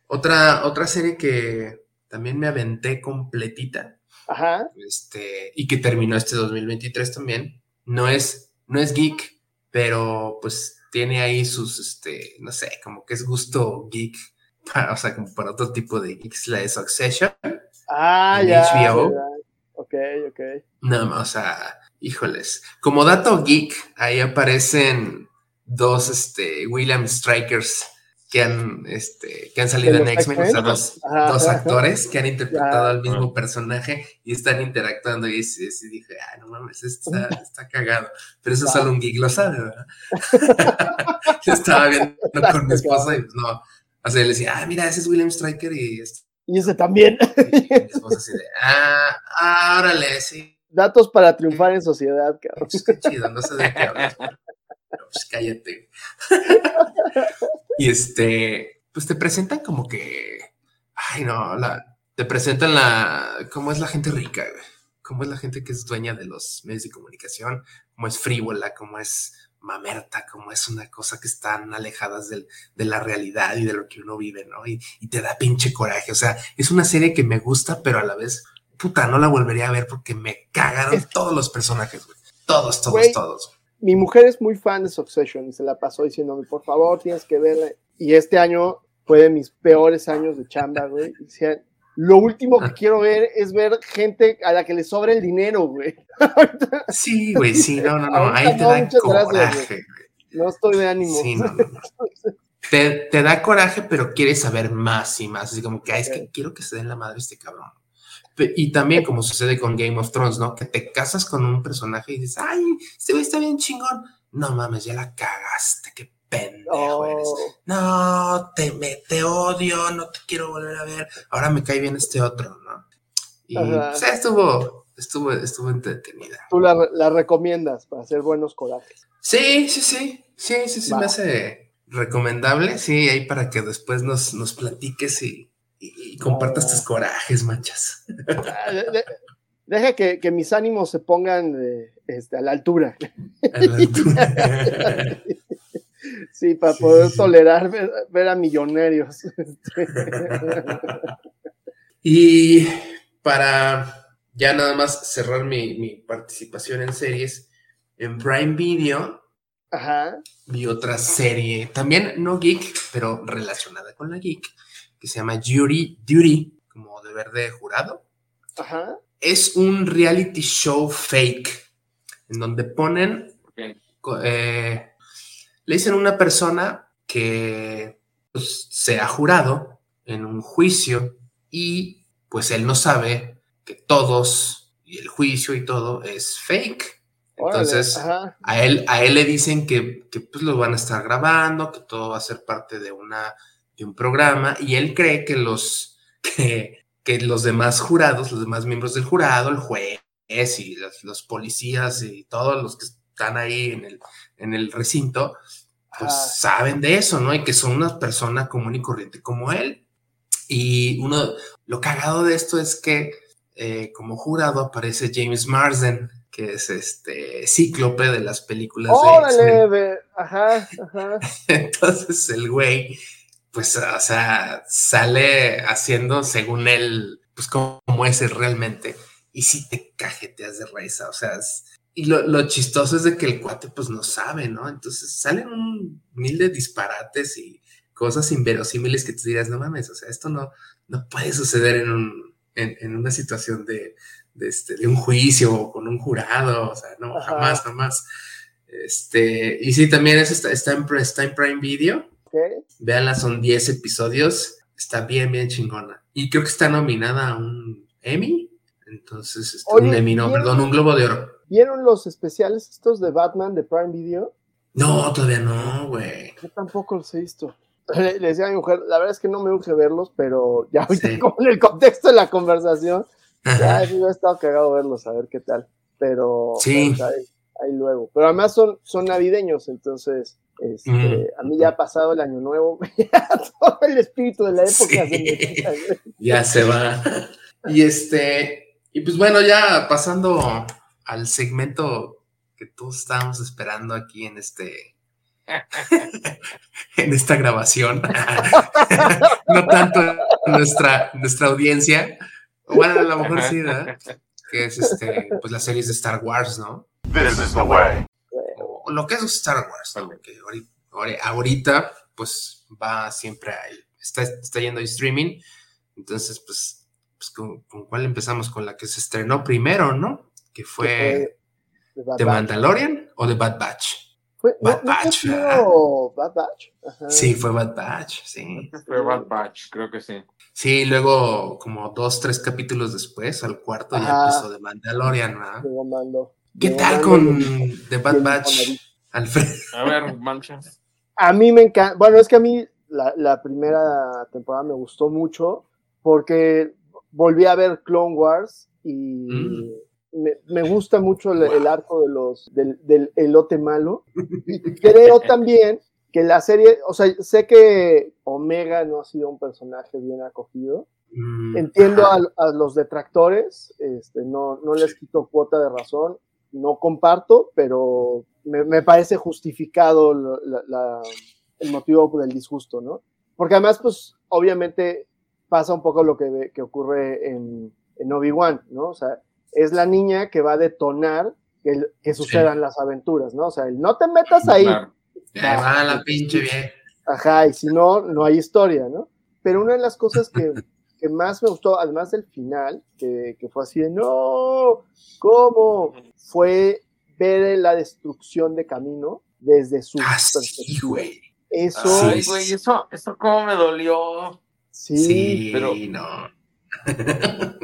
Otra, otra serie que también me aventé completita. Ajá, este, y que terminó este 2023 también. No es, no es geek, pero pues tiene ahí sus, este, no sé, como que es gusto geek, para- o sea, como para otro tipo de geeks, la de Succession. ah, En ya. HBO. ¿verdad? Ok, ok. No, o sea, híjoles. Como dato geek, ahí aparecen dos, este, William Strikers que han, este, que han salido ¿De en X-Men, o sea, dos, Ajá, dos ajá. actores que han interpretado al mismo personaje y están interactuando y, dije, ah, no mames, está, está cagado. Pero eso Ya. solo un geek lo sabe, ¿verdad? Yo estaba viendo con mi esposa y pues no. O sea, le decía, ah, mira, ese es William Striker y, este, Y ese también. y mi esposa así de, ah, ah, órale, sí. Datos para triunfar en sociedad, cabrón. Pues qué chido, no sé de qué hablas. pero, Pues cállate. Y este, pues te presentan como que, ay no, la, te presentan la, cómo es la gente rica, güey. Cómo es la gente que es dueña de los medios de comunicación, cómo es frívola, cómo es mamerta, como es una cosa que están alejadas del, de la realidad y de lo que uno vive, ¿no? Y, y, te da pinche coraje. O sea, es una serie que me gusta, pero a la vez, puta, no la volvería a ver porque me cagaron todos los personajes, güey. Todos, todos, todos. Mi mujer es muy fan de Succession y se la pasó diciéndome, por favor, tienes que verla. Y este año fue de mis peores años de chamba, güey. Y decía, lo último que quiero ver es ver gente a la que le sobra el dinero, güey. Sí, güey, sí, no, no, no. Ahorita Ahí te no, da gracias, coraje. güey. No estoy de ánimo. Sí, no. Te, te da coraje, pero quieres saber más y más. Así como que, ay, es que quiero que se den la madre este cabrón. Y también, como sucede con Game of Thrones, ¿no? Que te casas con un personaje y dices, ay, este güey está bien chingón. No mames, ya la cagaste, qué pendejo eres. Oh, No, te, me, te odio, no te quiero volver a ver. Ahora me cae bien este otro, ¿no? Y Ajá. pues, estuvo, estuvo, estuvo entretenida. tú la, la recomiendas para hacer buenos corajes. Sí, sí, sí. Sí, sí, sí, Va. me hace recomendable. Sí, ahí para que después nos, nos platiques y, y- compartas tus corajes, manchas. Ah, de- de- Deja que, que mis ánimos se pongan eh, este, a la altura. A la altura. Sí, para Sí, poder sí. tolerar ver, ver a millonarios. y para ya nada más cerrar mi, mi participación en series, en Prime Video Ajá. vi otra serie, también no geek, pero relacionada con la geek, que se llama Jury Duty, como deber de jurado. Ajá. es un reality show fake en donde ponen, eh, le dicen a una persona que pues, se ha jurado en un juicio y pues él no sabe que todos y el juicio y todo es fake. Entonces, a él, a él le dicen que, que, pues lo van a estar grabando, que todo va a ser parte de una de un programa, y él cree que los que, que los demás jurados, los demás miembros del jurado, el juez y los, los policías y todos los que están ahí en el, en el recinto, pues Ah. saben de eso, ¿no? Y que son una persona común y corriente como él. Y uno, lo cagado de esto es que eh, como jurado aparece James Marsden, que es este cíclope de las películas de X-Men. ajá, ajá. Entonces el güey, pues, o sea, sale haciendo según él, pues, como es él realmente. Y sí te cajeteas de risa, o sea, es- y lo, lo chistoso es de que el cuate, pues, no sabe, ¿no? Entonces salen un mil de disparates y cosas inverosímiles que tú dirás, no mames, o sea, esto no, no puede suceder en, un, en, en una situación de, de, este, de un juicio o con un jurado, o sea, no, Ajá. jamás, jamás. Este, y sí, también es, está, está, en, está en Prime Video. Ok. Véanla, son 10 episodios. Está bien, bien chingona. Y creo que está nominada a un Emmy. Entonces, este, un Emmy, no, ¿vieron- perdón, un Globo de Oro. ¿Vieron los especiales estos de Batman de Prime Video? No, todavía no, güey. Yo tampoco los he visto. Le, le decía a mi mujer, la verdad es que no me urge verlos, pero ya ahorita Sí. como en el contexto de la conversación, ya sí me ha estado cagado verlos, a ver qué tal. Pero Sí. pues, ahí, ahí luego. Pero además son, son navideños, entonces este, Mm. a mí ya ha pasado el año nuevo, ya todo el espíritu de la época Sí. se me quita, güey. Ya se va. Y este, y pues bueno, ya pasando al segmento que todos estábamos esperando aquí en este, en esta grabación. no tanto nuestra, nuestra audiencia. Bueno, a lo mejor sí, ¿verdad? Que es este, pues las series de Star Wars, ¿no? This is the way. Lo que es Star Wars, ¿no? Que ahorita, ahori- ahorita, pues va siempre ahí, está, está yendo a streaming. Entonces, pues, pues ¿con, con cuál empezamos? Con la que se estrenó primero, ¿no? Que fue The Batch. Mandalorian o The Bad Batch. Fue- ¿no- Bad no Batch, primero Bad Batch? Ajá. Sí, fue Bad Batch, sí. Fue Bad Batch, creo que sí. Sí, luego como dos, tres capítulos después, al cuarto, ya empezó The Mandalorian, ¿verdad? Llegó Mando. ¿Qué tal con The Bad Batch. Alfred? A ver, mancha. A mí me encanta, bueno, es que a mí la, la primera temporada me gustó mucho porque volví a ver Clone Wars y Mm. me, me gusta mucho el, el arco de los, del, del elote malo. Y creo también que la serie, o sea, sé que Omega no ha sido un personaje bien acogido. Mm, Entiendo a, a los detractores, este, no, no les quito cuota de razón. No comparto, pero me, me parece justificado la, la, el motivo del disgusto, ¿no? Porque además, pues, obviamente pasa un poco lo que, que ocurre en, en Obi-Wan, ¿no? O sea, es la niña que va a detonar que, que sucedan sí. las aventuras, ¿no? O sea, el no te metas ahí. Claro. Ya va la pinche bien. Ajá, y si no, no hay historia, ¿no? Pero una de las cosas que, que más me gustó, además del final, que, que, fue así de, no, ¿cómo? Fue ver la destrucción de Camino desde su ah, sí, güey. Eso, Ay, güey, eso, eso cómo me dolió. Sí, sí pero no.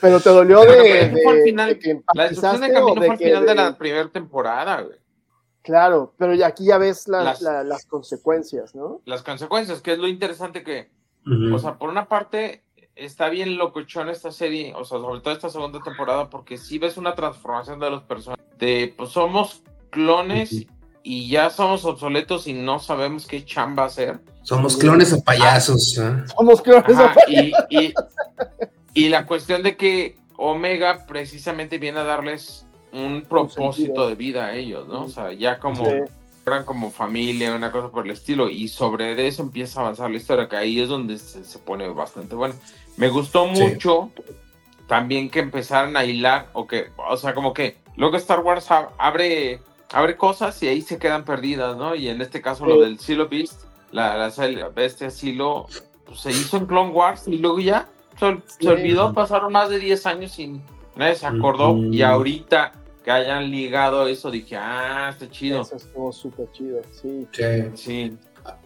pero te dolió Pero, de, final- que La destrucción de empatizaste Camino o fue al final de de- la primera temporada, güey. Claro, pero ya aquí ya ves las, Las- la- las consecuencias, ¿no? Las consecuencias, que es lo interesante que, O sea, por una parte, está bien locochón esta serie, o sea, sobre todo esta segunda temporada, porque sí ves una transformación de los personajes. De, pues somos clones y ya somos obsoletos y no sabemos qué chamba hacer. Somos clones o payasos. ¿eh? Somos clones. Ajá, y, y- y la cuestión de que Omega precisamente viene a darles un propósito de vida a ellos, ¿no? O sea, ya como Sí. Eran como familia, una cosa por el estilo, y sobre eso empieza a avanzar la historia, que ahí es donde se, se pone bastante bueno. Me gustó Sí. mucho también que empezaran a hilar, o que, o sea, como que luego Star Wars ab- abre, abre cosas y ahí se quedan perdidas, ¿no? Y en este caso lo Sí. del Silo Beast, la, la, bestia Silo, pues, se hizo en Clone Wars y luego ya se, se Sí. olvidó, pasaron más de 10 años y nadie se acordó, y ahorita que hayan ligado eso, dije, ah, está chido. Eso estuvo súper chido, sí. Sí. Sí,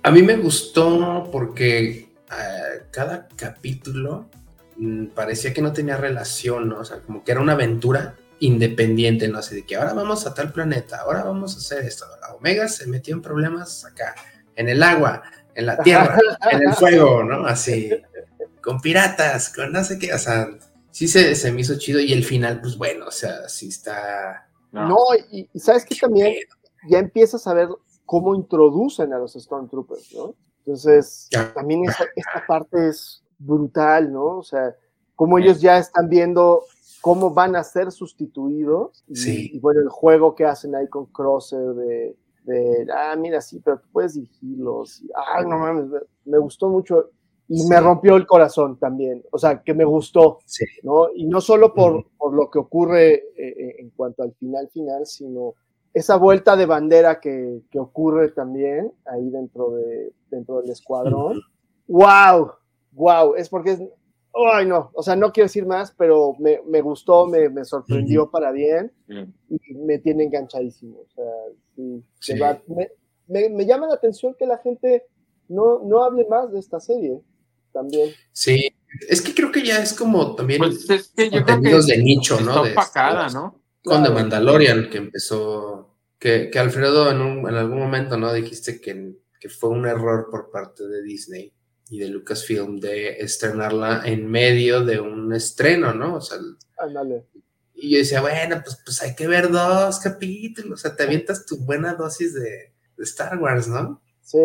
A mí me gustó porque eh, cada capítulo mm, parecía que no tenía relación, ¿no? O sea, como que era una aventura independiente, no sé, de que ahora vamos a tal planeta, ahora vamos a hacer esto. La Omega se metió en problemas acá, en el agua, en la tierra, en el fuego, ¿no? Así, con piratas, con no sé qué, o sea, sí se, se me hizo chido y el final, pues bueno, o sea, sí está... no. No, y, y sabes que también ya empiezas a ver cómo introducen a los Stormtroopers, ¿no? Entonces, también esa, esta parte es brutal, ¿no? O sea, cómo ellos ya están viendo cómo van a ser sustituidos. Y, Sí. y bueno, el juego que hacen ahí con Crosser de, de, ah, mira, sí, pero tú puedes dirigirlos. Ay, no mames, me, me gustó mucho. Y Sí. me rompió el corazón también. O sea, que me gustó. Sí. ¿no? Y no solo por, por lo que ocurre eh, eh, en cuanto al final final, sino esa vuelta de bandera que, que ocurre también ahí dentro, de, dentro del escuadrón. ¡Wow! ¡Wow! Es porque es... ¡Ay, no! O sea, no quiero decir más, pero me, me gustó, me, me sorprendió para bien y me tiene enganchadísimo. O sea, sí, me, me- me llama la atención que la gente no, no hable más de esta serie también. Sí, es que creo que ya es como también Pues es que yo creo que contenidos de nicho, ¿no? está De- opacada, ¿no? con The. Mandalorian que empezó, que, que Alfredo en, un- en algún momento, ¿no? Dijiste que, que fue un error por parte de Disney y de Lucasfilm de estrenarla en medio de un estreno, ¿no? O sea, Ándale. y yo decía, bueno, pues, pues hay que ver dos capítulos, o sea, te avientas tu buena dosis de, de Star Wars, ¿no? Sí.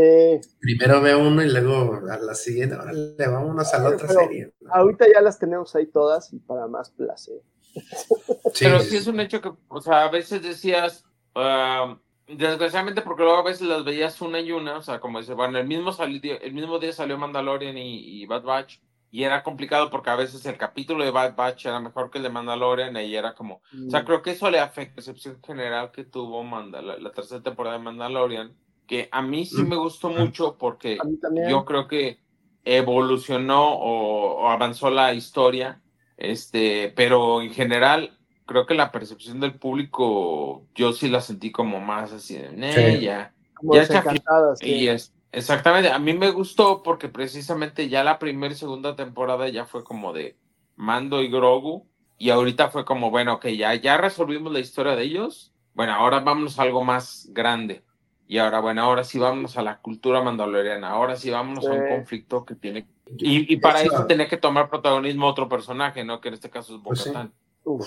Primero ve uno y luego a la siguiente, órale, vámonos a la otra pero serie. ¿no? Ahorita ya las tenemos ahí todas y para más placer. Sí, Pero sí, es un hecho que, o sea, a veces decías, ah, desgraciadamente porque luego a veces las veías una y una, o sea, como dice, bueno, el mismo, el mismo día salió Mandalorian y, y Bad Batch, y era complicado porque a veces el capítulo de Bad Batch era mejor que el de Mandalorian, y era como, o Mm. sea, creo que eso le afecta la percepción general que tuvo Mandal la, la tercera temporada de Mandalorian, que a mí sí me gustó mucho porque yo creo que evolucionó o, o avanzó la historia, este, pero en general creo que la percepción del público yo sí la sentí como más así de "Nee, Sí. ya, Como ya sí. y es exactamente, a mí me gustó porque precisamente ya la primera y segunda temporada ya fue como de Mando y Grogu y ahorita fue como bueno, que ya ya resolvimos la historia de ellos. Bueno, ahora vámonos a algo más grande. Y ahora, bueno, ahora sí vámonos a la cultura mandaloriana. Ahora sí vámonos a un conflicto que tiene. Y, y para hecho, eso tenía que tomar protagonismo otro personaje, ¿no? Que en este caso es Pues sí. Bocatán. Uf.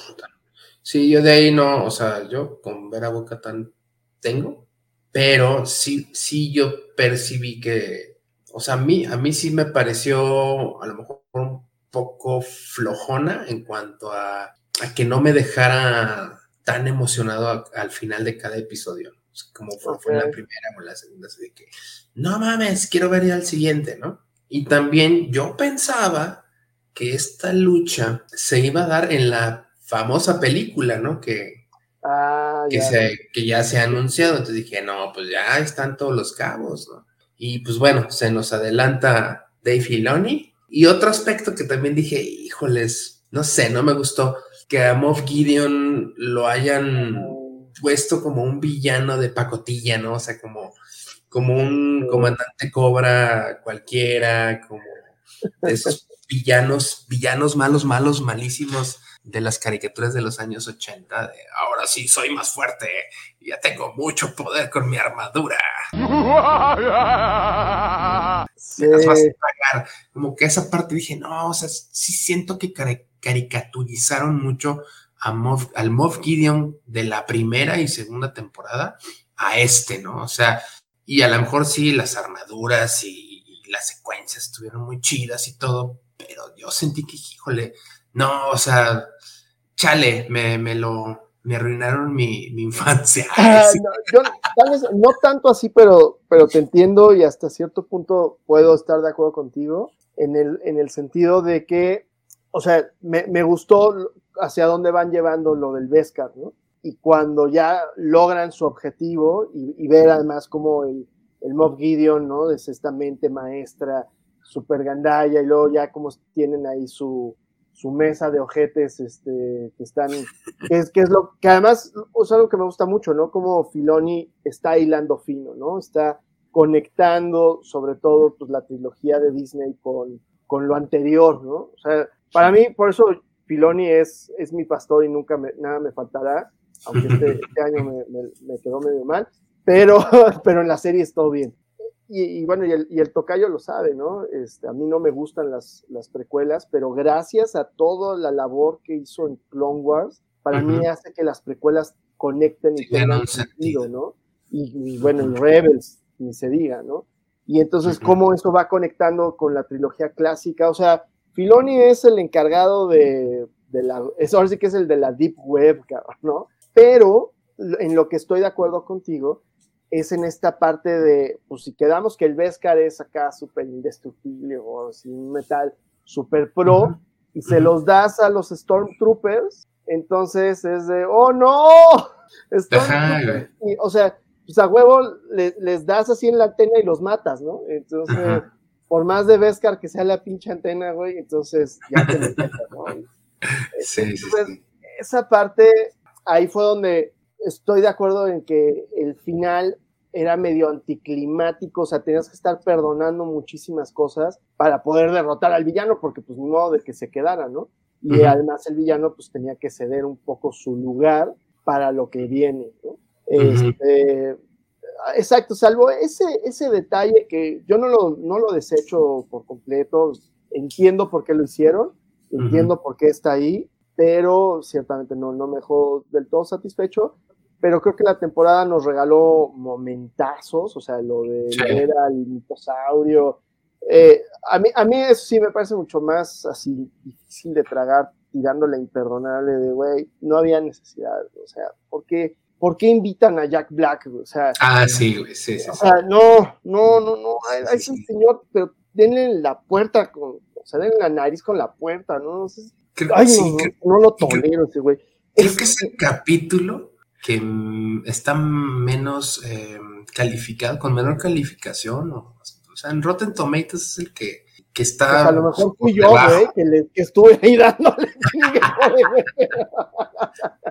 Sí, yo de ahí no, o sea, yo con ver a Bocatán tengo, pero sí, sí yo percibí que, o sea, a mí, a mí sí me pareció a lo mejor un poco flojona en cuanto a, a que no me dejara tan emocionado a- al final de cada episodio. O sea, como fue, la primera o en la segunda, así de que, no mames, quiero ver ya el siguiente, ¿no? Y también yo pensaba que esta lucha se iba a dar en la famosa película, ¿no? Que, Ah, que, ya. se- que ya se ha anunciado. Entonces dije, no, pues ya están todos los cabos, ¿no? Y pues bueno, se nos adelanta Dave Filoni. Y otro aspecto que también dije, híjoles, no sé, no me gustó que a Moff Gideon lo hayan puesto como un villano de pacotilla, ¿no? O sea, como, como un comandante cobra cualquiera, como de esos villanos, villanos malos, malos, malísimos de las caricaturas de los años 80, de ahora sí soy más fuerte, y ya tengo mucho poder con mi armadura. Sí. Las vas a pagar. Como que esa parte dije, no, o sea, sí siento que cari- caricaturizaron mucho al Moff Gideon de la primera y segunda temporada a este, ¿no? O sea, y a lo mejor sí, las armaduras y, las secuencias estuvieron muy chidas y todo, pero yo sentí que, híjole, no, o sea, chale, me, me lo, me arruinaron mi, mi infancia. Ah, no, yo tal vez no tanto así, pero, pero te entiendo y hasta cierto punto puedo estar de acuerdo contigo en el, en el sentido de que, o sea, me, me gustó hacia dónde van llevando lo del Vescar, ¿no? Y cuando ya logran su objetivo y, y ver además como el, el Moff Gideon, ¿no? Es esta mente maestra, super gandalla, y luego ya como tienen ahí su, su mesa de ojetes, este, que están, que es, que es lo que además es algo que me gusta mucho, ¿no? Como Filoni está hilando fino, ¿no? Está conectando sobre todo pues, la trilogía de Disney con, con lo anterior, ¿no? O sea, para mí, por eso Filoni es, es mi pastor y nunca me, nada me faltará, aunque este, este año me, me, me quedó medio mal, pero, pero en la serie es todo bien. Y, y bueno, y el, y el, tocayo lo sabe, ¿no? Este, a mí no me gustan las, las precuelas, pero gracias a toda la labor que hizo en Clone Wars, para uh -huh. mí hace que las precuelas conecten y sí, tengan sentido, ¿no? Y, y, bueno, el Rebels, ni se diga, ¿no? Y entonces, uh -huh. cómo eso va conectando con la trilogía clásica, o sea, Filoni es el encargado de, de la, es, ahora sí que es el de la Deep Web, ¿no? Pero en lo que estoy de acuerdo contigo, es en esta parte de, pues si quedamos que el Beskar es acá súper indestructible o así un metal súper pro, y se los das a los Stormtroopers, entonces es de, oh no, Stormtroopers. Y, o sea, pues a huevo le, les das así en la antena y los matas, ¿no? Entonces. Por más de Beskar que sea la pinche antena, güey, entonces ya te metes, ¿no? Sí, entonces, sí, sí. esa parte, ahí fue donde estoy de acuerdo en que el final era medio anticlimático, o sea, tenías que estar perdonando muchísimas cosas para poder derrotar al villano, porque pues ni modo de que se quedara, ¿no? Y uh -huh. además el villano pues tenía que ceder un poco su lugar para lo que viene, ¿no? Uh -huh. este, exacto, salvo ese, ese detalle que yo no lo, no lo desecho por completo, entiendo por qué lo hicieron, entiendo uh -huh. por qué está ahí, pero ciertamente no, no me dejó del todo satisfecho, pero creo que la temporada nos regaló momentazos, o sea, lo de sí. ver al mitosaurio. Eh, a, mí, a mí eso sí me parece mucho más así difícil de tragar, tirando la imperdonable de, güey, no había necesidad, o sea, ¿por qué, ¿por qué invitan a Jack Black? O sea, ah, sí, güey, sí, sí. O sea, no, no, no, no, hay, sí, un señor, pero denle la puerta, con, o sea, denle la nariz con la puerta, ¿no? Creo, Ay, sí, no, creo, no, lo tolero ese güey. Creo es, que es el capítulo que está menos eh, calificado, con menor calificación, o, o, sea, en Rotten Tomatoes es el que, que está. Pues a lo mejor fui yo, güey, que, que estuve ahí dándole.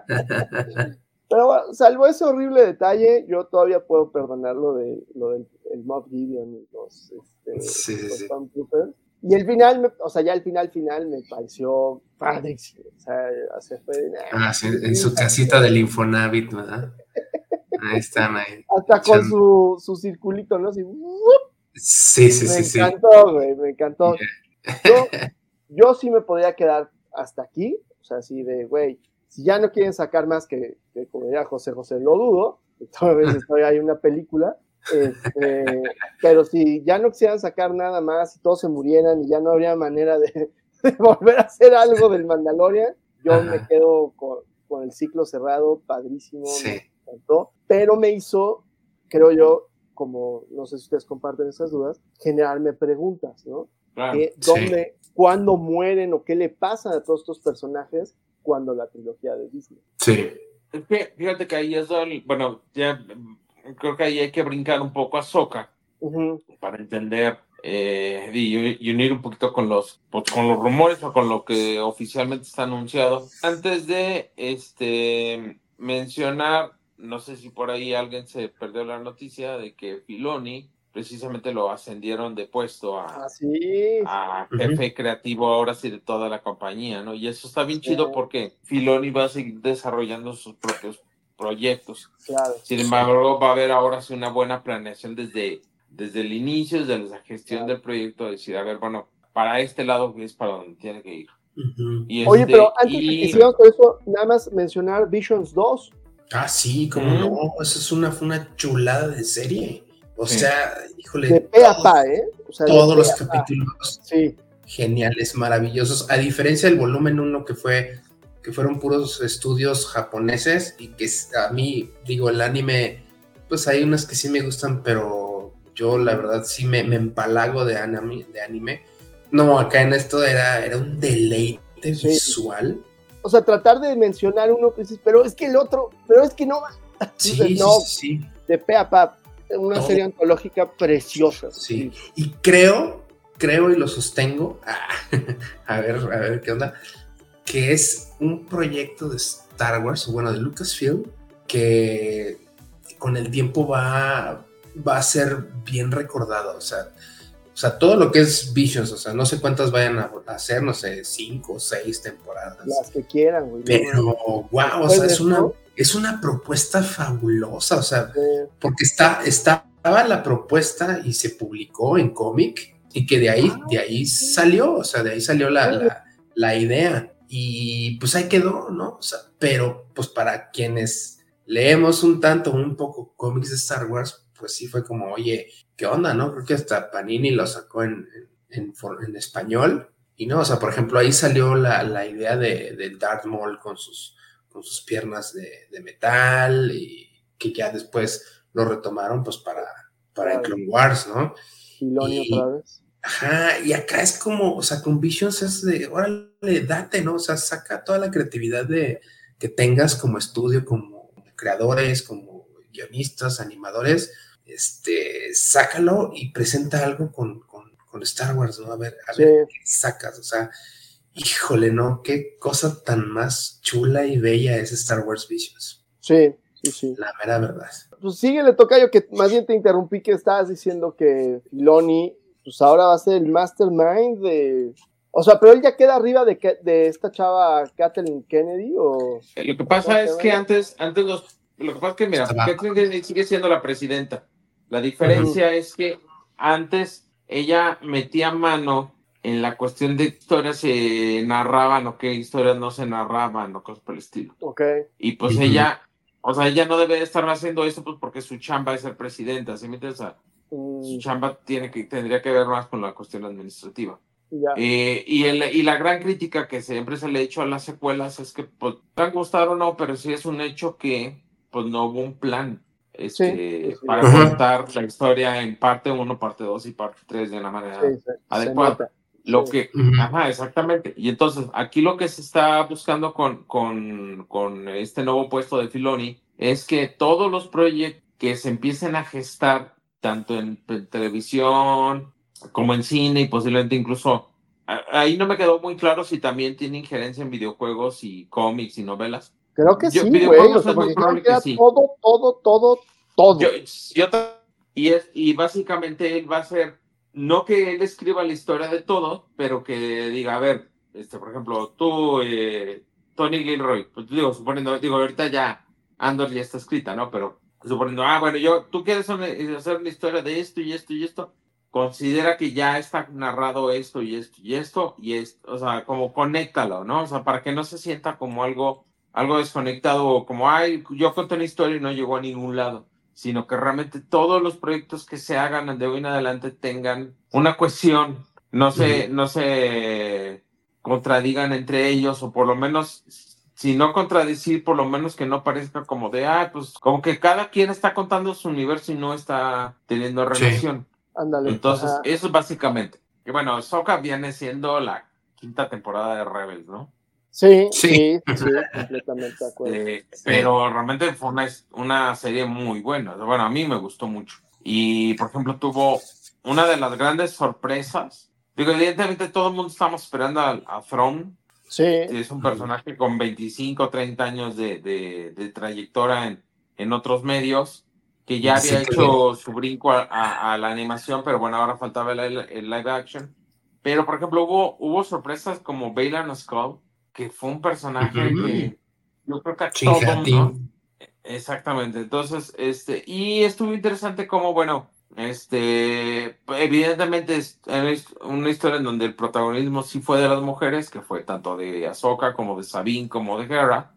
Pero salvo ese horrible detalle, yo todavía puedo perdonar lo, de, lo del el Mob Gideon y los, este, sí, los sí. Y el final, me, o sea, ya el final final me pareció padrísimo. O sea, hace fue, ah, sí, en su casita del Infonavit, ¿verdad? Ahí están, ahí. Hasta con su, su circulito, ¿no? Así, sí, sí, me sí. Me encantó, güey, me encantó. Yo sí me podría quedar hasta aquí. O sea, así de, güey, si ya no quieren sacar más que, que como diría José José, lo dudo. Todavía estoy ahí una película. Este, pero si ya no quisieran sacar nada más y todos se murieran y ya no habría manera de, de volver a hacer algo del Mandalorian, yo Ajá. me quedo con, con el ciclo cerrado, padrísimo, Sí. me encantó, pero me hizo, creo yo, como no sé si ustedes comparten esas dudas, generarme preguntas, ¿no? Claro. Que, Sí. ¿Dónde, cuándo mueren o qué le pasa a todos estos personajes cuando la trilogía de Disney? Sí. Es que fíjate que ahí es donde, bueno, ya mm, creo que ahí hay que brincar un poco a Soca Ujú, para entender eh, y, y unir un poquito con los pues, con los rumores o con lo que oficialmente está anunciado. Antes de este mencionar, no sé si por ahí alguien se perdió la noticia de que Filoni precisamente lo ascendieron de puesto a, Así, a jefe creativo ahora sí de toda la compañía, ¿no? Y eso está bien chido porque Filoni va a seguir desarrollando sus propios proyectos. claro. Sin embargo, va a haber ahora sí una buena planeación desde, desde el inicio, desde la gestión del proyecto, decir, a ver, bueno, para este lado es para donde tiene que ir. Y Oye, pero antes y- que sigamos con eso, nada más mencionar Visions 2. Ah, sí, como no, eso es una, fue una chulada de serie. O Sí. sea, híjole, De pe a todos- pa, ¿eh? O sea, de todos los capítulos Sí, geniales, maravillosos. A diferencia del volumen 1 que fue que fueron puros estudios japoneses y que a mí, digo, el anime, pues hay unas que sí me gustan, pero yo la verdad sí me, me empalago de anime, de anime. No, acá en esto era, era un deleite Sí. visual. o sea, tratar de mencionar uno, pues dices, pero es que el otro, pero es que no va. Sí, no, sí, sí. de pe a pa, una Todo. serie antológica preciosa. Sí. Y creo, creo y lo sostengo, a ver, a ver qué onda, que es un proyecto de Star Wars, bueno, de Lucasfilm, que con el tiempo va, va a ser bien recordado, o sea, o sea, todo lo que es Visions, o sea, no sé cuántas vayan a hacer, no sé, cinco o seis temporadas. Las que quieran, güey. Pero, wow, o sea, es una, esto- es una propuesta fabulosa, o sea, porque está, estaba la propuesta y se publicó en cómic y que de ahí, de ahí salió, o sea, de ahí salió la, la, la idea. Y pues ahí quedó, ¿no? O sea, pero pues para quienes leemos un tanto, un poco cómics de Star Wars, pues sí fue como, oye, ¿qué onda, no? Creo que hasta Panini lo sacó en, en, en for- en español. Y no, o sea, por ejemplo, ahí salió la, la idea de, de Darth Maul con sus, con sus piernas de, de metal y que ya después lo retomaron pues para, para el. Clone Wars, ¿no? Filoni Y- otra vez. Ajá, y acá es como, o sea, con Visions es de, órale, date, ¿no? O sea, saca toda la creatividad de, que tengas como estudio, como creadores, como guionistas, animadores, este, sácalo y presenta algo con, con, con Star Wars, ¿no? A ver, a Sí. ver qué sacas, o sea, híjole, ¿no? Qué cosa tan más chula y bella es Star Wars Visions, Sí, sí, sí. la mera verdad. Pues síguele, Tocayo, que más bien te interrumpí que estabas diciendo que Filoni, pues ahora va a ser el mastermind de... O sea, pero él ya queda arriba de, que- de esta chava Kathleen Kennedy o... Eh, Lo que pasa es que antes, antes los, lo que pasa es que, mira, Kathleen Kennedy sigue siendo la presidenta. La diferencia es que antes ella metía mano en la cuestión de historias se narraban o qué historias no se narraban o cosas por el estilo. Ok, Y pues ella, o sea, ella no debe estar haciendo esto pues porque su chamba es ser presidenta, ¿sí me entiendes? O sea, mm, su chamba tiene que, tendría que ver más con la cuestión administrativa. Eh, y, el, y la gran crítica que siempre se le ha hecho a las secuelas es que, pues, te han gustado o no, pero sí es un hecho que, pues, no hubo un plan este, Sí, sí. para contar la historia en parte 1, parte 2 y parte 3 de una manera Sí, se- se adecuada. Lo Sí. que, ajá, exactamente. Y entonces, aquí lo que se está buscando con, con, con este nuevo puesto de Filoni es que todos los proyectos que se empiecen a gestar, tanto en televisión como en cine y posiblemente incluso, a- ahí no me quedó muy claro si también tiene injerencia en videojuegos y cómics y novelas. Creo que Yo- sí, videojuegos güey. O sea, es muy porque creo probable que era que sí. todo, todo, todo, todo. Yo, yo ta- y, es, y básicamente él va a ser, no que él escriba la historia de todo, pero que diga, a ver, este, por ejemplo, tú, eh, Tony Gilroy, pues digo, suponiendo, digo, ahorita ya Andor ya está escrita, ¿no? Pero suponiendo, ah, bueno, yo, tú quieres hacer la historia de esto y esto y esto, considera que ya está narrado esto y esto y esto y esto, o sea, como conéctalo, ¿no? O sea, para que no se sienta como algo, algo desconectado como, ay, yo conté una historia y no llegó a ningún lado, sino que realmente todos los proyectos que se hagan de hoy en adelante tengan una cohesión, no se, no se contradigan entre ellos o por lo menos si no contradecir, por lo menos que no parezca como de, ah, pues como que cada quien está contando su universo y no está teniendo relación. Ándale. Entonces, ajá. eso es básicamente. Que bueno, Soka viene siendo la quinta temporada de Rebels, ¿no? Sí, Sí. sí, sí, completamente de acuerdo. Eh, Pero realmente fue una, una serie muy buena. Bueno, a mí me gustó mucho. Y, por ejemplo, tuvo una de las grandes sorpresas. Digo, evidentemente todo el mundo estamos esperando a, a Throne. Sí, Es un personaje con 25 o 30 años de, de- de trayectoria en, en otros medios, que ya Sí, había que hecho su brinco a, a- a la animación, pero bueno, ahora faltaba el, el live action. Pero, por ejemplo, hubo, hubo sorpresas como Bailan Skull, que fue un personaje que yo creo que a todos, Chingatín. ¿no? Exactamente. Entonces, este, y estuvo interesante como, bueno, este, evidentemente es una historia en donde el protagonismo sí fue de las mujeres, que fue tanto de Ahsoka como de Sabine como de Hera,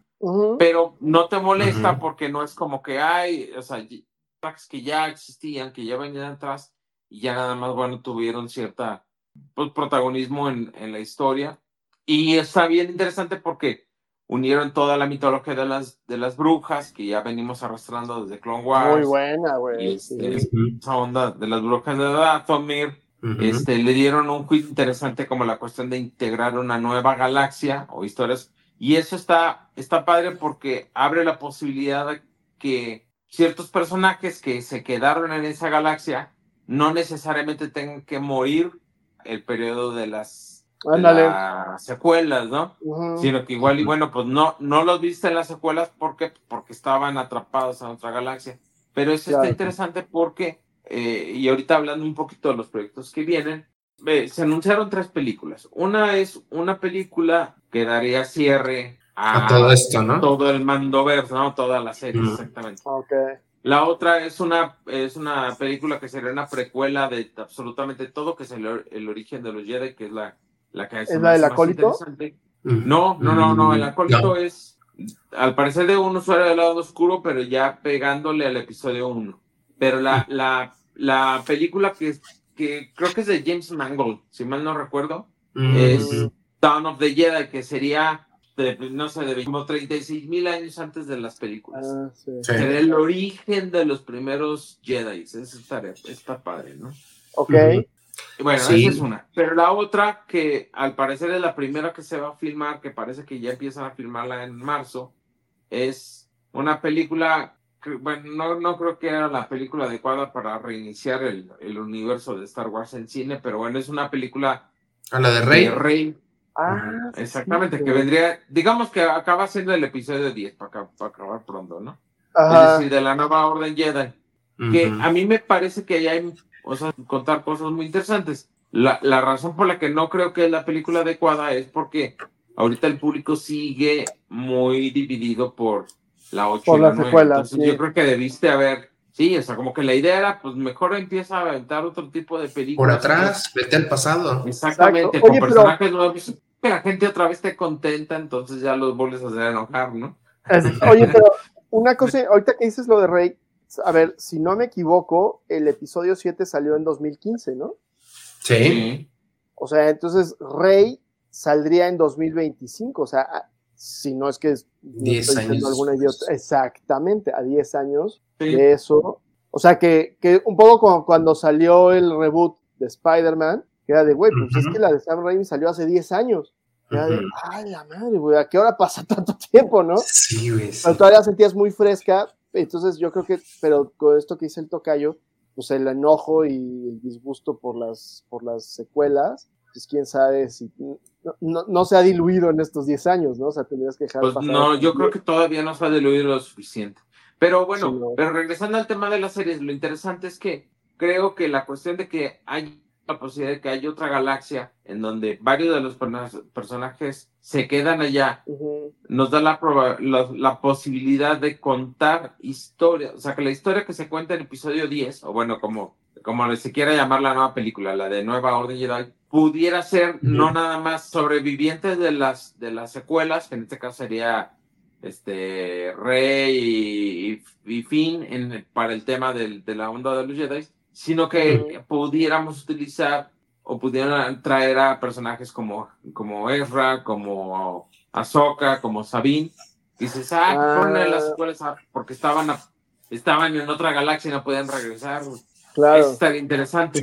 pero no te molesta porque no es como que hay, o sea, que ya existían, que ya venían atrás y ya nada más, bueno, tuvieron cierta pues, protagonismo en, en la historia. Y está bien interesante porque unieron toda la mitología de las, de las brujas que ya venimos arrastrando desde Clone Wars. muy buena, güey. este, sí. Esa onda de las brujas de Dathomir. Ujú. Este, le dieron un quid interesante como la cuestión de integrar una nueva galaxia o historias. Y eso está, está padre porque abre la posibilidad de que ciertos personajes que se quedaron en esa galaxia no necesariamente tengan que morir el periodo de las. Las secuelas, ¿no? Sino que igual y bueno, pues no, no los viste en las secuelas porque, porque estaban atrapados en otra galaxia. Pero eso Claro. está interesante porque, eh, y ahorita hablando un poquito de los proyectos que vienen, eh, se anunciaron tres películas. Una es una película que daría cierre a, A todo esto, ¿no? todo el Mandoverse, ¿no? Toda la serie, exactamente. Ok. La otra es una, es una película que sería una precuela de absolutamente todo, que es el, el origen de los Jedi, que es la, la que ¿Es la del acólito? interesante. No, no, no, no, el acólito No. es, al parecer, de un usuario del lado oscuro, pero ya pegándole al episodio 1. Pero la, la, la película que, que creo que es de James Mangold, si mal no recuerdo, es. Dawn of the Jedi, que sería, de, no sé, de como 36 mil años antes de las películas. Ah, sí. Sí. Sería el origen de los primeros Jedi. Eso está, está padre, ¿no? Ok. Bueno, Sí. esa es una. Pero la otra, que al parecer es la primera que se va a filmar, que parece que ya empiezan a filmarla en marzo, es una película, que, bueno, no, no creo que era la película adecuada para reiniciar el, el universo de Star Wars en cine, pero bueno, es una película A la de Rey. de Rey. Ah, Exactamente, sí, que vendría, digamos que acaba siendo el episodio 10, para, para acabar pronto, ¿no? Ajá. Es decir, de la nueva Orden Jedi que Ujú. a mí me parece que ahí hay o sea, contar cosas muy interesantes. La, la razón por la que no creo que es la película adecuada es porque ahorita el público sigue muy dividido por la 8 Por y la las 9. secuelas, Entonces sí. yo creo que debiste haber, sí, o sea, como que la idea era, pues mejor empieza a aventar otro tipo de Por películas. atrás, vete al pasado. Exactamente, Exacto. con Oye, pero- personajes nuevos, que la gente otra vez esté contenta, entonces ya los vuelves a hacer enojar, ¿no? Es- Oye, pero una cosa, ahorita que dices lo de Rey, a ver, si no me equivoco, el episodio 7 salió en 2015, ¿no? Sí. O sea, entonces Rey saldría en 2025, o sea, a- si no es que es, no 10 estoy diciendo años alguna idiota, exactamente, a 10 años Sí. de eso. O sea, que, que un poco como cuando salió el reboot de Spider-Man, que era de, güey, pues es que la de Sam Raimi salió hace 10 años. Era de, ay, la madre, güey, ¿a qué hora pasa tanto tiempo, no? Sí, güey. sí. Pero todavía sentías muy fresca, entonces yo creo que, pero con esto que dice el tocayo, pues el enojo y el disgusto por las, por las secuelas, pues quién sabe si no, no, no se ha diluido en estos 10 años, ¿no? O sea, tendrías que dejar Pues pasar no, yo creo que todavía no se ha diluido lo suficiente. Pero bueno, Sí, no. pero regresando al tema de las series, lo interesante es que creo que la cuestión de que hay la posibilidad de que haya otra galaxia en donde varios de los personajes se quedan allá, nos da la, la, la posibilidad de contar historia, o sea, que la historia que se cuenta en episodio 10, o bueno, como, como se quiera llamar la nueva película, la de Nueva Orden Jedi, pudiera ser no nada más sobrevivientes de las, de las secuelas, que en este caso sería este Rey y, y, y Finn en, para el tema del- de la onda de los Jedi, sino que pudiéramos utilizar o pudieran traer a personajes como, como Ezra, como Ahsoka, como Sabine. Dices, ah, que fueron a las Ah. escuelas ah, porque estaban, a- estaban en otra galaxia y no podían regresar. Claro. Eso estaría interesante.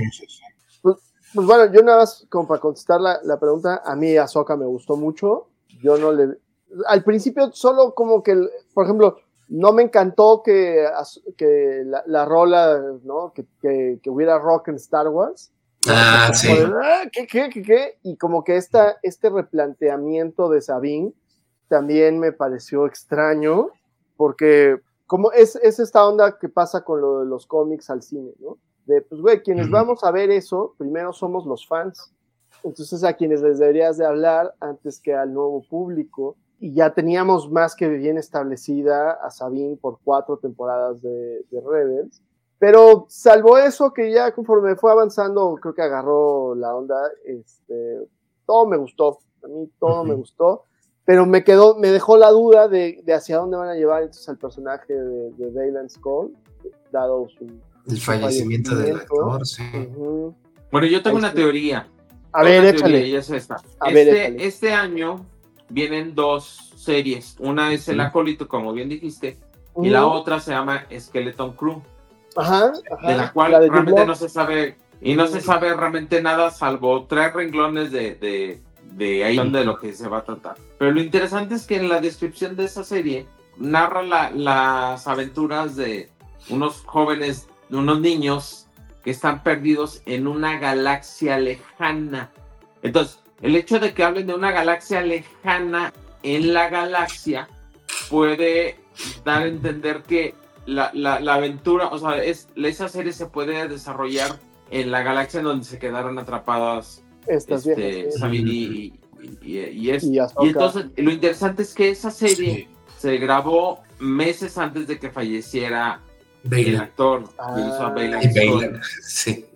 Pues, pues bueno, yo nada más como para contestar la, la pregunta, a mí Ahsoka me gustó mucho. Yo no le... Al principio solo como que, el- por ejemplo, no me encantó que, que la, la rola, ¿no? Que, que, que hubiera rock en Star Wars. Ah, sí. "Ah, ¿Qué, qué, qué, qué? Y como que esta, este replanteamiento de Sabine también me pareció extraño, porque como es, es esta onda que pasa con lo de los cómics al cine, ¿no? De, pues, güey, quienes vamos a ver eso, primero somos los fans. Entonces a quienes les deberías de hablar antes que al nuevo público. Y ya teníamos más que bien establecida a Sabine por cuatro temporadas de, de Rebels. Pero salvo eso, que ya conforme fue avanzando, creo que agarró la onda, este, todo me gustó. A mí todo me gustó. Pero me quedó, me dejó la duda de, de hacia dónde van a llevar entonces al personaje de, de Valence Skull, dado su, El fallecimiento del fallecimiento. actor, sí. Bueno, yo tengo una Este, teoría. A ver, échale. teoría, y es esta. A ver, este, échale. este año vienen dos series. Una es El. Acólito, como bien dijiste, y la otra se llama Skeleton Crew, Ajá, ajá. de la cual La de realmente no se sabe, y no se sabe realmente nada salvo tres renglones de, de, de ahí de lo que se va a tratar. Pero lo interesante es que en la descripción de esa serie narra la- las aventuras de unos jóvenes, de unos niños que están perdidos en una galaxia lejana. Entonces, el hecho de que hablen de una galaxia lejana en la galaxia puede dar a entender que la, la- la aventura, o sea, es, esa serie se puede desarrollar en la galaxia en donde se quedaron atrapadas Estas este, viejas. sí. Sabine y, y, y- y es- Y entonces lo interesante es que esa serie Sí. se grabó meses antes de que falleciera el actor Ah. que hizo a Bailan Y Scott. bailan. Sí.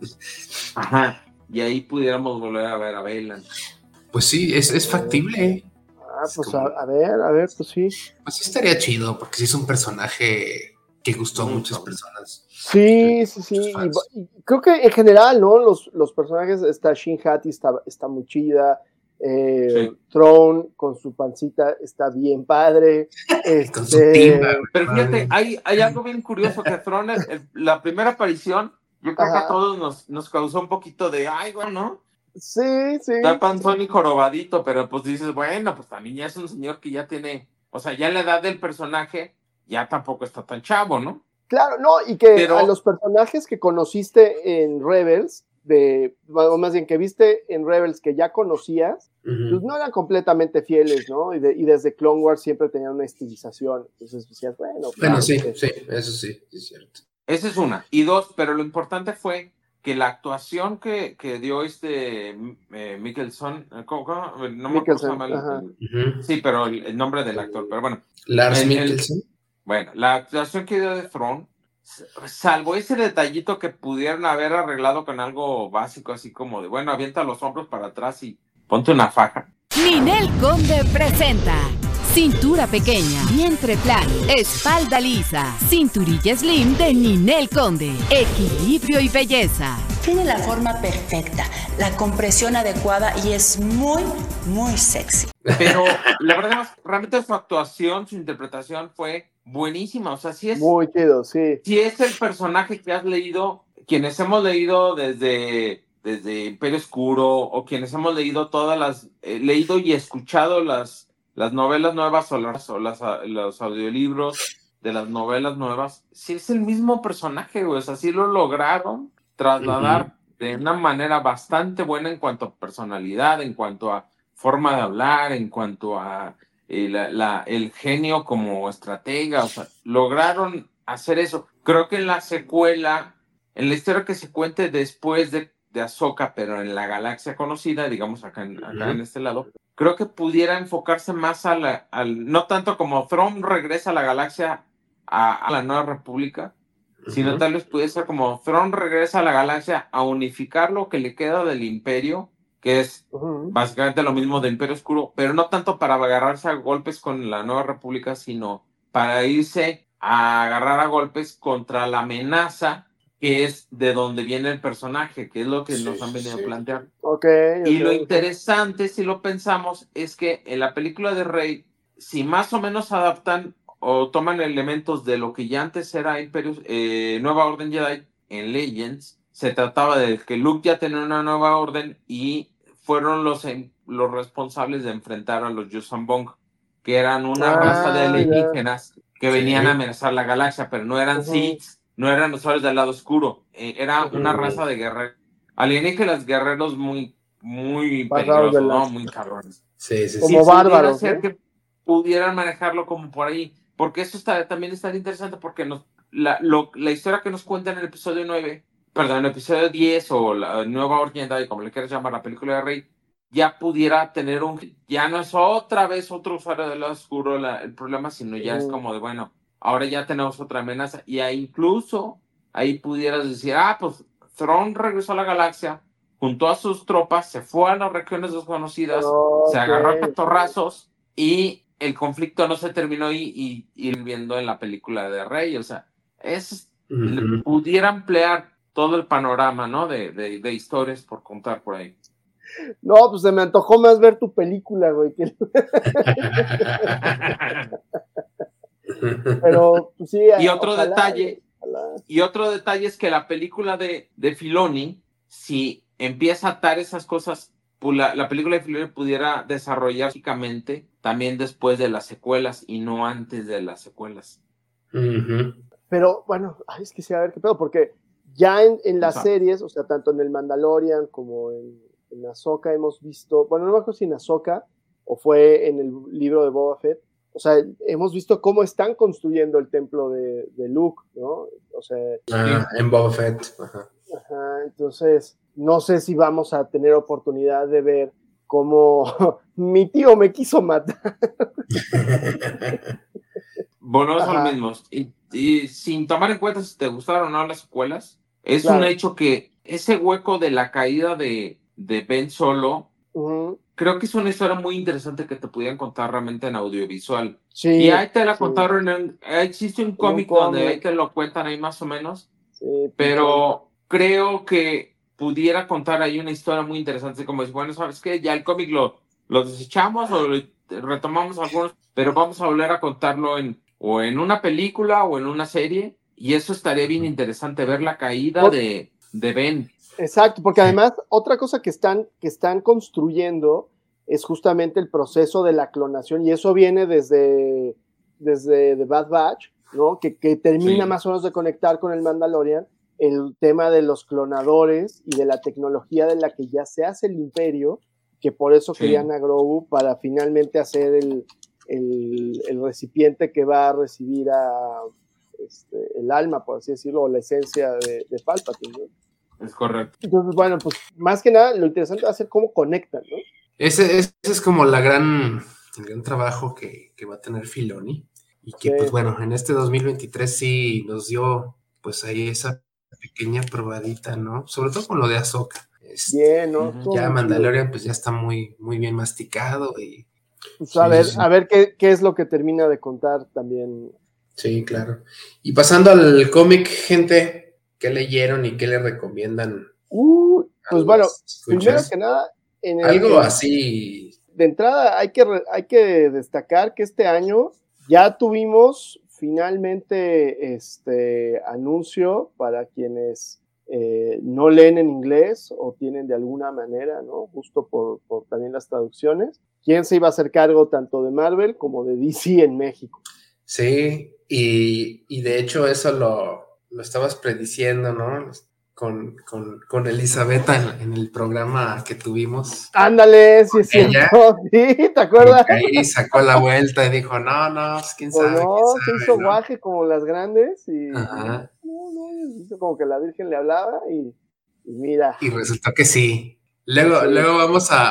Ajá. Y ahí pudiéramos volver a ver a Bailan. Pues sí, es, es factible. Ah, pues a, a ver, a ver, pues sí. Pues sí estaría chido, porque sí es un personaje que gustó a muchas personas. Sí, sí, sí. Y, creo que en general, ¿no? Los, los personajes, está Shin Hati, está, está muy chida. Eh, Sí. Throne con su pancita está bien padre. Con su Este, timba. Pero fíjate, hay, hay algo bien curioso que Throne, el- el- la primera aparición, yo creo que a todos nos, nos causó un poquito de, ay, bueno, ¿no? Sí, sí. Está panzón y jorobadito, pero pues dices, bueno, pues también ya es un señor que ya tiene, o sea, ya la edad del personaje ya tampoco está tan chavo, ¿no? Claro, no, y que Pero- a los personajes que conociste en Rebels, de, o más bien que viste en Rebels que ya conocías, pues no eran completamente fieles, ¿no? Y, de- y desde Clone Wars siempre tenían una estilización. Entonces decías, bueno, Bueno, claro, sí, que- sí, eso sí es cierto. Esa es una. Y dos, pero lo importante fue que la actuación que, que dio este eh, Mikkelson, eh, ¿cómo, cómo? No me acuerdo. Ujú. Sí, pero el, el nombre del actor, pero bueno. Lars El- el- Mikkelsen. Bueno, la actuación que dio de Throne, salvo ese detallito que pudieran haber arreglado con algo básico, así como de, bueno, avienta los hombros para atrás y ponte una faja. Ninel Conde presenta Cintura pequeña, vientre plano, espalda lisa, cinturilla slim de Ninel Conde, equilibrio y belleza. Tiene la forma perfecta, la compresión adecuada y es muy, muy sexy. Pero la verdad, es, realmente su actuación, su interpretación fue buenísima. O sea, sí es, Muy chido, sí. sí es el personaje que has leído, quienes hemos leído desde, desde Imperio Oscuro o quienes hemos leído todas las, eh, leído y escuchado las, las novelas nuevas o, las, o las, los audiolibros de las novelas nuevas, sí es el mismo personaje, güey. O sea, sí lo lograron trasladar de una manera bastante buena en cuanto a personalidad, en cuanto a forma de hablar, en cuanto a eh, la- la- el genio como estratega, o sea, lograron hacer eso. Creo que en la secuela, en la historia que se cuente después de, de Ahsoka, pero en la galaxia conocida, digamos acá en, acá en este lado, creo que pudiera enfocarse más a la, al, no tanto como Thrawn regresa a la galaxia a, a la Nueva República, sino tal vez pudiera ser como Thrawn regresa a la galaxia a unificar lo que le queda del imperio, que es básicamente lo mismo de Imperio Oscuro, pero no tanto para agarrarse a golpes con la Nueva República, sino para irse a agarrar a golpes contra la amenaza que es de donde viene el personaje, que es lo que nos han venido sí. a plantear. Ok. Y lo interesante, si lo pensamos, es que en la película de Rey, si más o menos adaptan o toman elementos de lo que ya antes era Imperio, eh, Nueva Orden Jedi en Legends, se trataba de que Luke ya tenía una nueva orden y fueron los, en- los responsables de enfrentar a los Yuuzhan Vong, que eran una Ah, raza de ya. alienígenas que venían Sí. a amenazar la galaxia, pero no eran Ujú. Sith, no eran usuarios del lado oscuro, eh, era una raza de guerreros, alienígenas guerreros muy, muy peligrosos, ¿no? Muy cabrones. Sí, sí, sí. Como Y bárbaros, que pudieran manejarlo como por ahí, porque eso está, también está interesante porque nos, la, lo- la historia que nos cuenta en el episodio 9, perdón, en el episodio 10 o la nueva Orden Jedi, como le quieras llamar, la película de Rey, ya pudiera tener un, ya no es otra vez otro usuario del lado oscuro la- el problema, sino ya es como de, bueno, ahora ya tenemos otra amenaza y ahí incluso ahí pudieras decir, ah, pues Thrawn regresó a la galaxia, juntó a sus tropas, se fue a las regiones desconocidas, se agarró a catorrazos y el conflicto no se terminó ahí y ir viendo en la película de Rey, o sea, es, pudiera ampliar todo el panorama, ¿no? De, de, de historias por contar por ahí. No, pues se me antojó más ver tu película, güey. que- Pero, pues sí. Y otro ojalá, detalle, ojalá. y otro detalle es que la película de, de Filoni, si empieza a atar esas cosas, pues la, la película de Filoni pudiera desarrollar básicamente también después de las secuelas y no antes de las secuelas. Pero bueno, ay, es que sí, a ver qué pedo, porque ya en, en las Exacto. series, o sea, tanto en el Mandalorian como en, en Ahsoka hemos visto, bueno, no me acuerdo si en Ahsoka o fue en el libro de Boba Fett, o sea, hemos visto cómo están construyendo el templo de, de Luke, ¿no? O sea, Ah, en Boba Fett. Ajá. Ajá, entonces, no sé si vamos a tener oportunidad de ver cómo mi tío me quiso matar. Volvemos a Ajá. lo mismo. Y, y sin tomar en cuenta si te gustaron o no las secuelas, es Claro. un hecho que ese hueco de la caída de, de Ben Solo, creo que es una historia muy interesante que te pudieran contar realmente en audiovisual. Sí. y ahí te la sí, contaron en, existe un un cómic donde ahí te lo cuentan ahí más o menos, sí, pero creo que pudiera contar ahí una historia muy interesante, como es, bueno, ¿sabes qué? Ya el cómic lo, lo desechamos o lo- retomamos algunos, pero vamos a volver a contarlo en, o en una película o en una serie, y eso estaría bien interesante, ver la caída de, de Ben. Exacto, porque además otra cosa que están, que están construyendo es justamente el proceso de la clonación y eso viene desde, desde The Bad Batch, ¿no? Que, que termina Sí. más o menos de conectar con el Mandalorian el tema de los clonadores y de la tecnología de la que ya se hace el imperio, que por eso Sí. querían a Grogu para finalmente hacer el, el, el recipiente que va a recibir a este, el alma, por así decirlo, o la esencia de, de Palpatine, ¿no? Es correcto. Entonces, bueno, pues más que nada, lo interesante va a ser cómo conectan, ¿no? Ese, ese es como la gran, el gran trabajo que, que va a tener Filoni. Y que, Sí. pues bueno, en este 2023 sí nos dio, pues ahí esa pequeña probadita, ¿no? Sobre todo con lo de Ahsoka. Este, Bien, ¿no? Ya Mandalorian, pues ya está muy, muy bien masticado. Y. Pues a Sí, ver, a ver qué, qué es lo que termina de contar también. sí, claro. Y pasando al cómic, gente, ¿qué leyeron y qué le recomiendan? Uh, pues bueno, escuchas? primero que nada, en el- Algo así. de entrada hay que, hay que destacar que este año ya tuvimos finalmente este anuncio para quienes eh, no leen en inglés o tienen de alguna manera, ¿no? Justo por, por también las traducciones. ¿Quién se iba a hacer cargo tanto de Marvel como de DC en México? Sí, y, y de hecho eso lo, lo estabas prediciendo, ¿no? Con, con, con Elisabetta en, en el programa que tuvimos. Ándale, sí es Ella. Sí, ¿te acuerdas? Ahí sacó la vuelta y dijo, no, no, pues, quién Pues sabe. no, quién se sabe", hizo ¿no? guaje como las grandes y Ajá. no, no, como que la Virgen le hablaba y, y mira, Y resultó que sí. Luego, Sí. luego vamos a,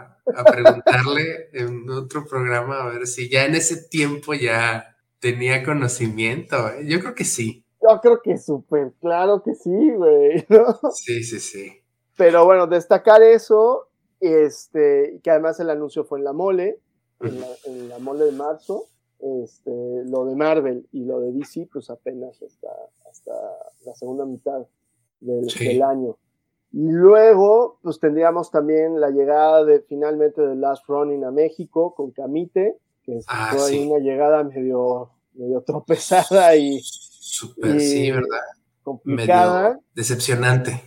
a- a preguntarle en otro programa a ver si ya en ese tiempo ya tenía conocimiento. ¿eh? Yo creo que sí. Yo creo que súper claro que sí, güey, ¿no? Sí, sí, sí. Pero bueno, destacar eso, este, que además el anuncio fue en la mole, en la, en la mole de marzo, este, lo de Marvel y lo de DC, pues apenas hasta, hasta la segunda mitad del, Sí. del año. Y luego, pues tendríamos también la llegada de finalmente de Last Running a México con Camite, que Ah, fue ahí sí. una llegada medio, medio tropezada y Súper, sí, y ¿verdad? complicada. Medio decepcionante.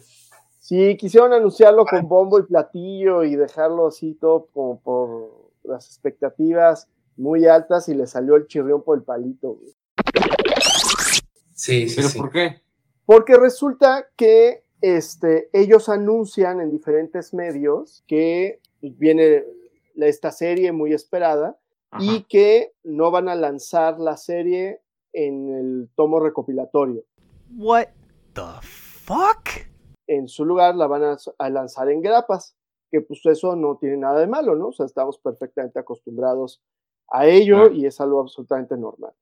Sí, quisieron anunciarlo con bombo y platillo y dejarlo así todo como por las expectativas muy altas y le salió el chirrión por el palito. güey. Sí, sí, ¿Pero sí. por qué? Porque resulta que este, ellos anuncian en diferentes medios que viene la- esta serie muy esperada y que no van a lanzar la serie en el tomo recopilatorio. What the fuck? En su lugar la van a, a lanzar en grapas, que pues eso no tiene nada de malo, ¿no? O sea, estamos perfectamente acostumbrados a ello Claro. y es algo absolutamente normal.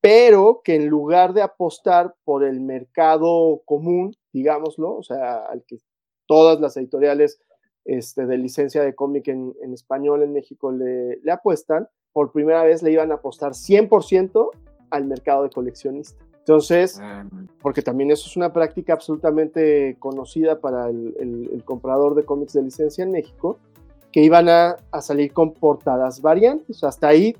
Pero que en lugar de apostar por el mercado común, digámoslo, o sea, al que todas las editoriales este, de licencia de cómic en, en español en México le, le apuestan, por primera vez le iban a apostar 100% al mercado de coleccionista. Entonces, porque también eso es una práctica absolutamente conocida para el, el- el comprador de cómics de licencia en México, que iban a, a salir con portadas variantes. Hasta ahí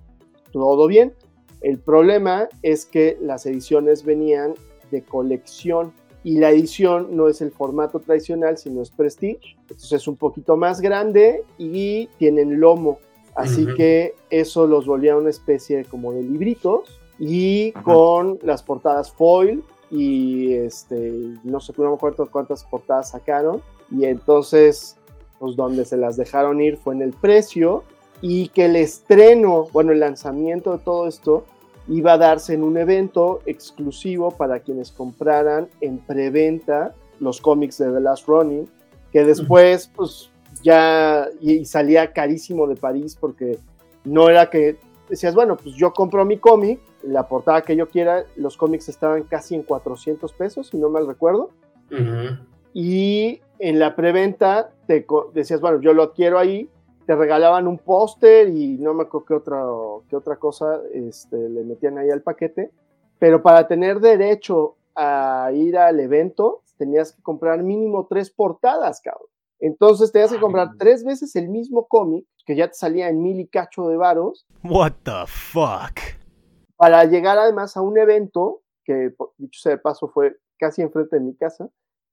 todo bien. El problema es que las ediciones venían de colección y la edición no es el formato tradicional, sino es Prestige. Entonces es un poquito más grande y tienen lomo. Así Ujú. que eso los volvía una especie como de libritos y Ajá. con las portadas foil y este no sé no me acuerdo cuántas portadas sacaron y entonces pues donde se las dejaron ir fue en el precio y que el estreno, bueno, el lanzamiento de todo esto iba a darse en un evento exclusivo para quienes compraran en preventa los cómics de The Last Running, que después pues ya y, y salía carísimo de París porque no era que decías, bueno, pues yo compro mi cómic, la portada que yo quiera, los cómics estaban casi en 400 pesos, si no mal recuerdo, y en la preventa te decías, bueno, yo lo quiero ahí, te regalaban un póster y no me acuerdo qué otra, qué otra cosa este, le metían ahí al paquete, pero para tener derecho a ir al evento tenías que comprar mínimo tres portadas, cabrón. Entonces tenías que comprar tres veces el mismo cómic, que ya te salía en mil y cacho de varos, What the fuck? Para llegar además a un evento, que dicho sea de paso fue casi enfrente de mi casa,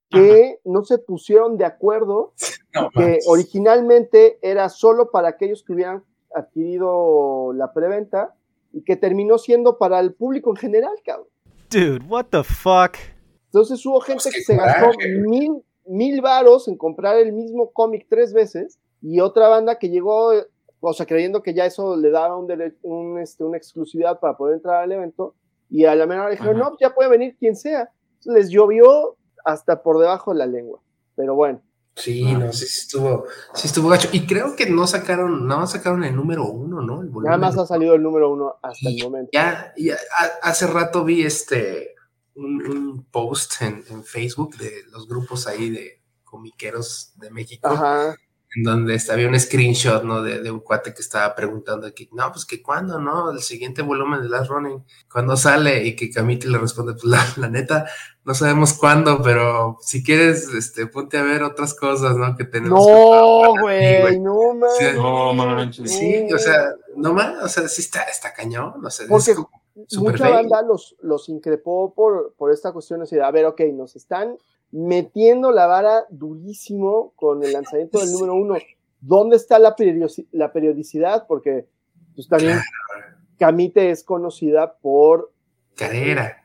que no se pusieron de acuerdo, No, que manches. originalmente era solo para aquellos que hubieran adquirido la preventa y que terminó siendo para el público en general, cabrón. Dude, what the fuck? Entonces hubo gente qué que se gastó mil, mil varos en comprar el mismo cómic tres veces y otra banda que llegó, o sea, creyendo que ya eso le daba un un, este, una exclusividad para poder entrar al evento y a la menor dijeron, no, ya puede venir quien sea. Entonces, les llovió hasta por debajo de la lengua. Pero bueno, Sí, no, sí, sí estuvo, sí estuvo gacho. Y creo que no sacaron, nada más sacaron el número uno, ¿no? El nada más ha salido el número uno hasta el momento. Ya, ya a- hace rato vi este un, un post en, en Facebook de los grupos ahí de comiqueros de México, Ajá. En donde este, había un screenshot, ¿no? De, de un cuate que estaba preguntando que, no, pues que cuándo, ¿no? El siguiente volumen de Last Running, ¿cuándo sale? Y que Camite le responde, pues la, la neta, no sabemos cuándo, pero si quieres, este, ponte a ver otras cosas, ¿no? Que tenemos. No, Sí, güey, no Sí, mames. No manches. Sí, o sea, no más, o sea, sí está, está cañón, no sé. Porque es como super mucha banda los, los increpó por, por esta cuestión así de, a ver, ok, nos están metiendo la vara durísimo con el lanzamiento del número uno. ¿Dónde está la, periodici- la periodicidad? Porque pues también Camite es conocida por, Carrera.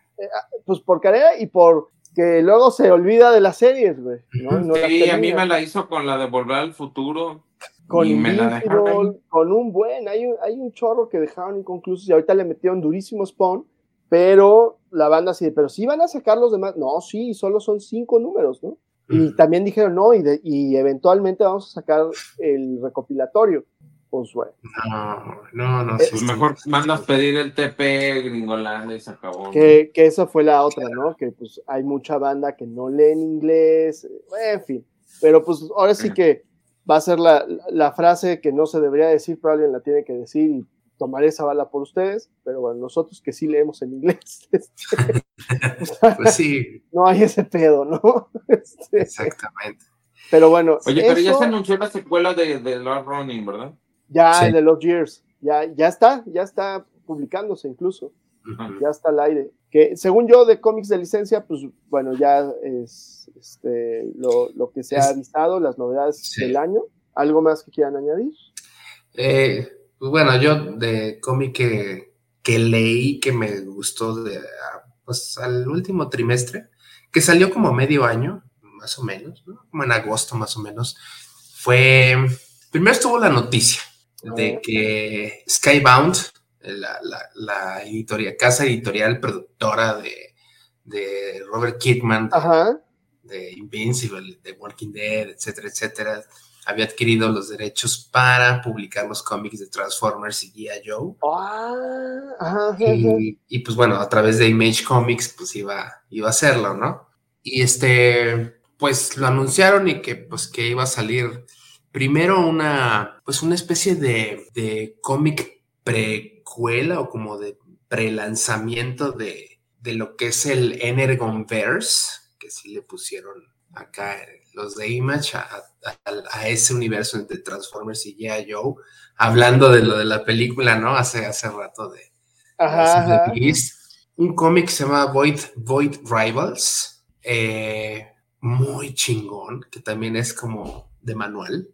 pues por carrera y por que luego se olvida de las series, güey. ¿no? No las Sí, a mí me la hizo con la de Volver al Futuro. con y me la dejaron. Con un buen, hay un, hay un chorro que dejaron inconclusos y ahorita le metieron durísimo Spawn, pero la banda así, pero sí van a sacar los demás, no, sí, solo son cinco números, ¿no? Y también dijeron, no, y, de- y eventualmente vamos a sacar el recopilatorio. Pues bueno, No, no, no. Sí, Pues sí. mejor mandas pedir el TP Gringolandia y se acabó. ¿no? que, que esa fue la otra, ¿no? Que pues hay mucha banda que no lee en inglés, en fin, pero pues ahora sí que va a ser la, la frase que no se debería decir, pero alguien la tiene que decir y tomaré esa bala por ustedes, pero bueno, nosotros que sí leemos en inglés, este, Pues sí, no hay ese pedo, ¿no? Este, exactamente. pero bueno, Oye, pero ya se anunció la secuela de, de Lord Running, ¿verdad? ya Sí. de los Years, ya, ya está, ya está publicándose incluso, ya está al aire. Que según yo, de cómics de licencia, pues bueno, ya es este, lo, lo que se ha Es- avisado, las novedades Sí. del año. ¿Algo más que quieran añadir? Eh, pues bueno, yo de cómic que, que leí que me gustó de, ah, pues al último trimestre, que salió como medio año, más o menos, ¿no? como en agosto más o menos, fue, primero estuvo la noticia de que Skybound, la, la, la editoria, casa editorial productora de, de Robert Kirkman, de- Ajá. de Invincible, de Walking Dead, etcétera, etcétera, había adquirido los derechos para publicar los cómics de Transformers y G.I. Joe. Ah, ajá. Y, y, pues bueno, a través de Image Comics, pues iba, iba a hacerlo, ¿no? Y este, pues lo anunciaron y que pues que iba a salir primero una, pues una especie de, de cómic precuela o como de pre-lanzamiento de, de lo que es el Energonverse, que sí le pusieron acá los de Image a, a- a ese universo entre Transformers y G.I. Joe, hablando de lo de la película, ¿no? Hace, hace rato de, Ajá, de ajá. Beast. Un cómic que se llama Void, Void Rivals, eh, muy chingón, que también es como de manual.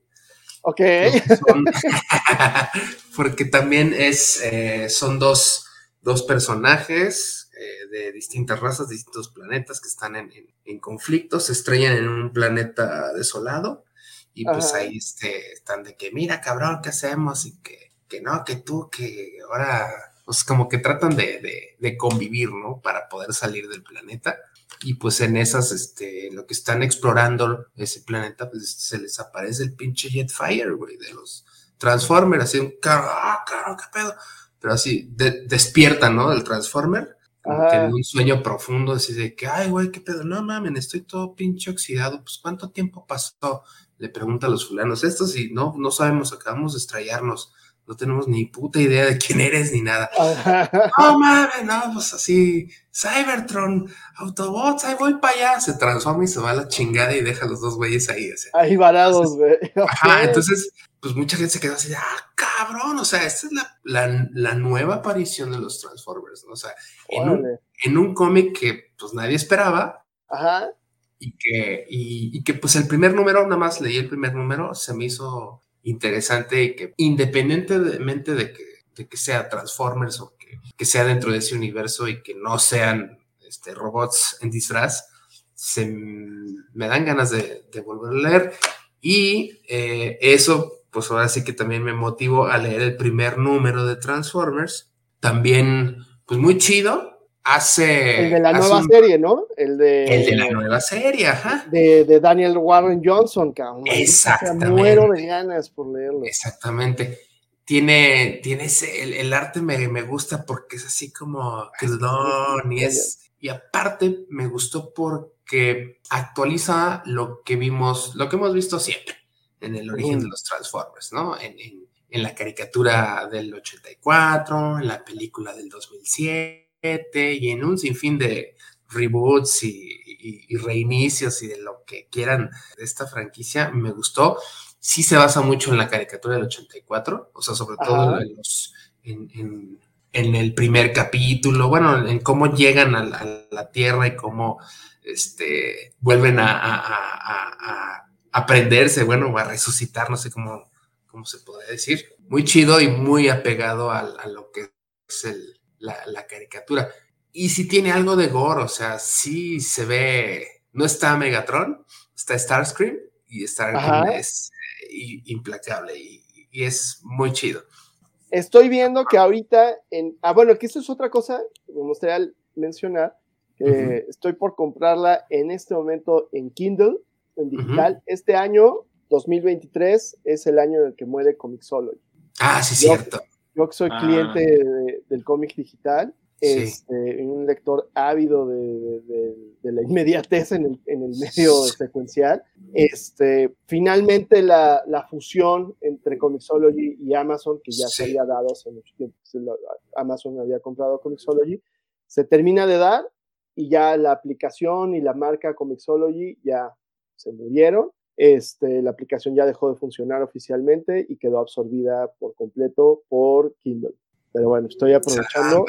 Ok. Son- porque también es, eh, son dos, dos personajes eh, de distintas razas, distintos planetas que están en, en- en conflicto, se estrellan en un planeta desolado y pues Ajá. ahí este, están de que, mira cabrón, ¿qué hacemos? Y que, que no, que tú, que ahora, pues como que tratan de, de- de convivir, ¿no? Para poder salir del planeta. Y pues en esas, este, lo que están explorando ese planeta, pues se les aparece el pinche Jetfire, güey, de los Transformers, así un ah, carro, qué pedo. Pero así, de- despiertan, ¿no? Del Transformer, como Ajá. que en un sueño profundo, así de que, ay, güey, qué pedo, no mames, estoy todo pinche oxidado, pues ¿cuánto tiempo pasó? Le pregunta a los fulanos estos y no, no sabemos, acabamos de estrellarnos, no tenemos ni puta idea de quién eres ni nada. Ajá. No mames, no, pues así, Cybertron, Autobots, ahí voy para allá, se transforma y se va a la chingada y deja a los dos güeyes ahí, o sea. Ahí varados, güey. Ajá, entonces, pues mucha gente se quedó así ah, cabrón, o sea, esta es la, la- la nueva aparición de los Transformers, ¿no? O sea, en un, en un cómic que pues nadie esperaba Ajá. y que, y, y que pues el primer número, nada más leí el primer número, se me hizo interesante y que independientemente de que, de que sea Transformers o que, que sea dentro de ese universo y que no sean este, robots en disfraz, se, me dan ganas de, de volver a leer y eh, eso pues ahora sí que también me motivó a leer el primer número de Transformers, también pues muy chido. Hace, El de la nueva un- serie, ¿no? El de, el de la nueva serie, ajá. de, de Daniel Warren Johnson, cabrón. Exactamente. Muero de ganas por leerlo. Exactamente. Tiene, tiene ese, el, el arte me, me gusta porque es así como crudón y es, y aparte me gustó porque actualiza lo que vimos, lo que hemos visto siempre en el origen de los Transformers, ¿no? En, en- en la caricatura del 84, en la película del 2007 y en un sinfín de reboots y, y- y reinicios y de lo que quieran de esta franquicia, me gustó. Sí se basa mucho en la caricatura del 84, o sea, sobre todo en, los, en, en- en el primer capítulo, bueno, en cómo llegan a la, a la Tierra y cómo este, vuelven a aprenderse, bueno, o a resucitar, no sé cómo, cómo se podría decir. Muy chido y muy apegado a, a lo que es el- la, la caricatura. Y si tiene algo de gore, o sea, sí se ve, no está Megatron, está Starscream y Starscream Ajá. es eh, implacable y, y es muy chido. Estoy viendo que ahorita, en, ah, bueno, que eso es otra cosa que me gustaría mencionar, que estoy por comprarla en este momento en Kindle, en digital. Este año, 2023, es el año en el que muere Comixology. Ah, sí, Yo- cierto. Yo que soy Ah. cliente de- del cómic digital, Sí. este, un lector ávido de, de- de- de la inmediatez en el, en el medio secuencial. Este, finalmente la, la fusión entre Comixology y Amazon, que ya se Sí. había dado hace mucho tiempo, se Amazon había comprado Comixology, se termina de dar y ya la aplicación y la marca Comixology ya se murieron. Este, la aplicación ya dejó de funcionar oficialmente y quedó absorbida por completo por Kindle. Pero bueno, estoy aprovechando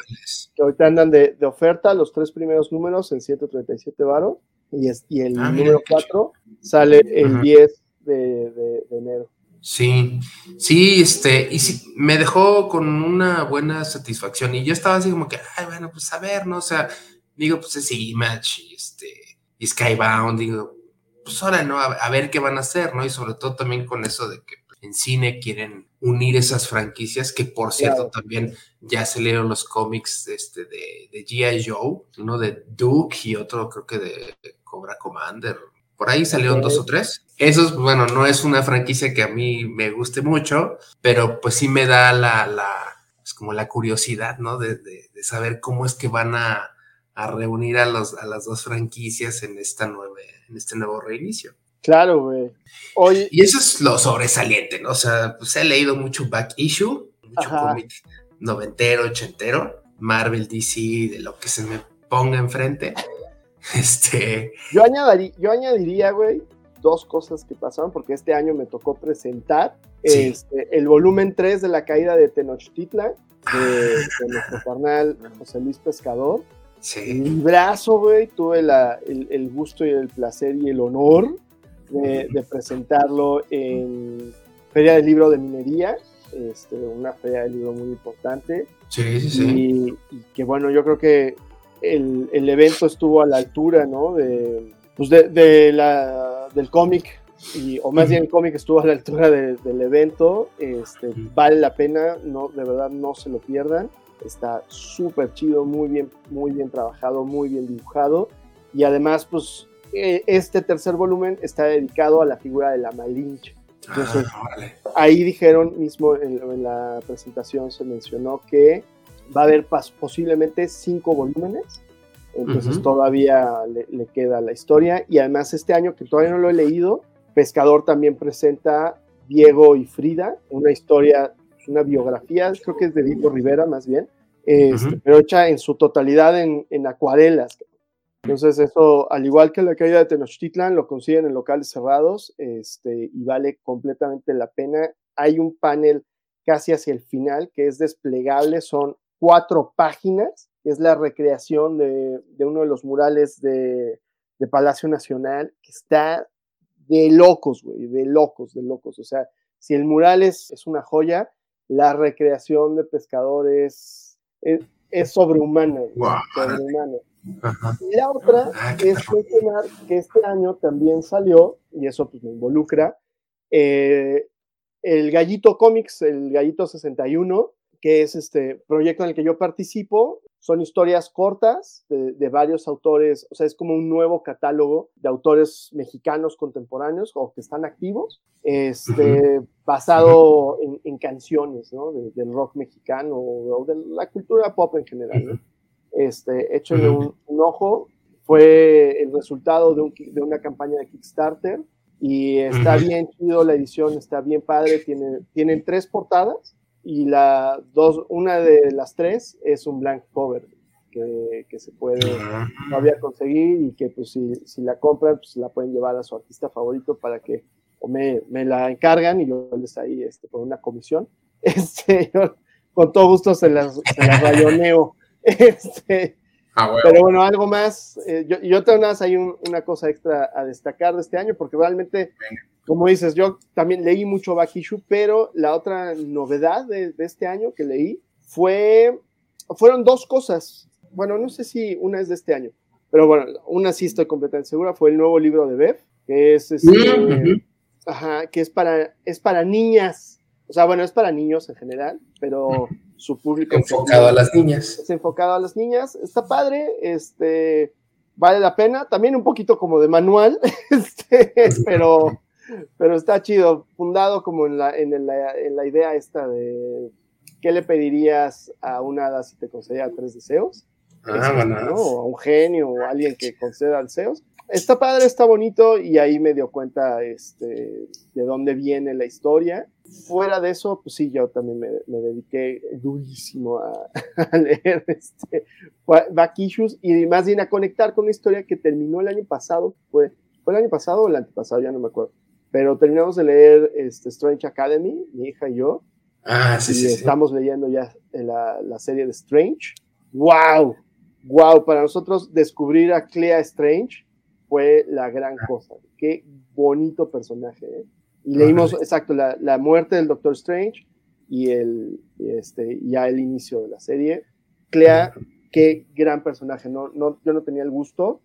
que ahorita andan de, de oferta los tres primeros números en 137 varos y, es, y el Ah, número qué chido. 4 sale el Ajá. 10 de, de- de enero. Sí, sí, este, y sí, me dejó con una buena satisfacción. Y yo estaba así como que, ay, bueno, pues a ver, ¿no? O sea, digo, pues es Image y este, y Skybound, digo, pues ahora, ¿no? A, a ver qué van a hacer, ¿no? Y sobre todo también con eso de que en cine quieren unir esas franquicias, que por cierto Claro. también ya se leyeron los cómics este, de, de G.I. Joe, uno de Duke y otro creo que de Cobra Commander. Por ahí salieron dos o tres. Esos, bueno, no es una franquicia que a mí me guste mucho, pero pues sí me da la, la pues como la curiosidad, ¿no? De, de- de saber cómo es que van a, a reunir a, los, a las dos franquicias en, esta nueva, en este nuevo reinicio. Claro, güey. Y eso es lo sobresaliente, ¿no? O sea, pues he leído mucho back issue, mucho cómic noventero, ochentero, Marvel, DC, de lo que se me ponga enfrente. Este, yo, añadiría, yo añadiría, güey, dos cosas que pasaron, porque este año me tocó presentar Sí. este, el volumen 3 de la caída de Tenochtitlan, de, de nuestro carnal José Luis Pescador. Sí, librazo, güey. Tuve la- el, el gusto y el placer y el honor de, de presentarlo en Feria del Libro de Minería, este, una feria del libro muy importante. sí, sí, sí. Y, y que bueno, yo creo que el, el evento estuvo a la altura, ¿no? De, pues de, de la, del cómic, y, o más bien el cómic estuvo a la altura de- del evento. Este, vale la pena, no, de verdad no se lo pierdan. Está súper chido, muy bien, muy bien trabajado, muy bien dibujado. Y además, pues, eh, este tercer volumen está dedicado a la figura de la Malinche. Entonces, Ah, órale. ahí dijeron mismo en, en la presentación se mencionó que va a haber posiblemente cinco volúmenes entonces todavía le, le queda la historia y además este año que todavía no lo he leído Pescador también presenta Diego y Frida una historia una biografía creo que es de Diego Rivera más bien este, Ujú. pero hecha en su totalidad en, en acuarelas entonces eso, al igual que la caída de Tenochtitlan, lo consiguen en locales cerrados este, y vale completamente la pena. Hay un panel casi hacia el final que es desplegable, son cuatro páginas, es la recreación de, de uno de los murales de, de Palacio Nacional, que está de locos, güey, de locos, de locos. O sea, si el mural es, es una joya, la recreación de pescadores es, es sobrehumana. Ajá. Y la otra Ah, es mencionar que este año también salió, y eso pues me involucra, eh, el Gallito Comics, el Gallito 61, que es este proyecto en el que yo participo. Son historias cortas de, de varios autores, o sea, es como un nuevo catálogo de autores mexicanos contemporáneos o que están activos, este, basado en, en canciones, ¿no? De- del rock mexicano o de la cultura pop en general, ¿no? este, échenle un, un ojo. Fue el resultado de, un de una campaña de Kickstarter y está bien chido la edición, está bien padre. Tiene, tienen tres portadas y la dos, una de las tres es un blank cover que, que se puede todavía conseguir y que pues si, si la compran pues la pueden llevar a su artista favorito para que o me, me la encargan y yo les ahí este, por una comisión. Este, yo con todo gusto se las, se las rayoneo. Este, ah, bueno. pero bueno, algo más. eh, yo, yo tengo nada más hay un- una cosa extra a destacar de este año, porque realmente, como dices, yo también leí mucho Back Issue, pero la otra novedad de, de este año que leí fue, fueron dos cosas. Bueno, no sé si una es de este año, pero bueno, una sí estoy completamente segura, fue el nuevo libro de Bev, que es este, Ujú. ajá, que es para, es para niñas. O sea, bueno, es para niños en general, pero su público Enfocado a las niñas. es enfocado a las niñas, está padre, este, vale la pena, también un poquito como de manual, este, pero, pero está chido, fundado como en la, en la, en la idea esta de, ¿qué le pedirías a una hada si te concediera tres deseos? Ah, bueno. ¿no? O a un genio o a alguien que conceda deseos. Está padre, está bonito y ahí me dio cuenta este, de dónde viene la historia. Fuera de eso, pues sí, yo también me, me dediqué durísimo a, a leer este, Back Issues y más bien a conectar con una historia que terminó el año pasado. Fue, ¿Fue el año pasado o el antepasado? Ya no me acuerdo. Pero terminamos de leer este, Strange Academy, mi hija y yo. Ah, sí, y sí. sí. estamos leyendo ya la, la serie de Strange. ¡Wow! ¡Wow! Para nosotros descubrir a Clea Strange fue la gran cosa. Qué bonito personaje. ¿eh? Y leímos, exacto, la, la, muerte del Doctor Strange y el, este, ya el inicio de la serie. Clea, qué gran personaje. No, no, yo no tenía el gusto.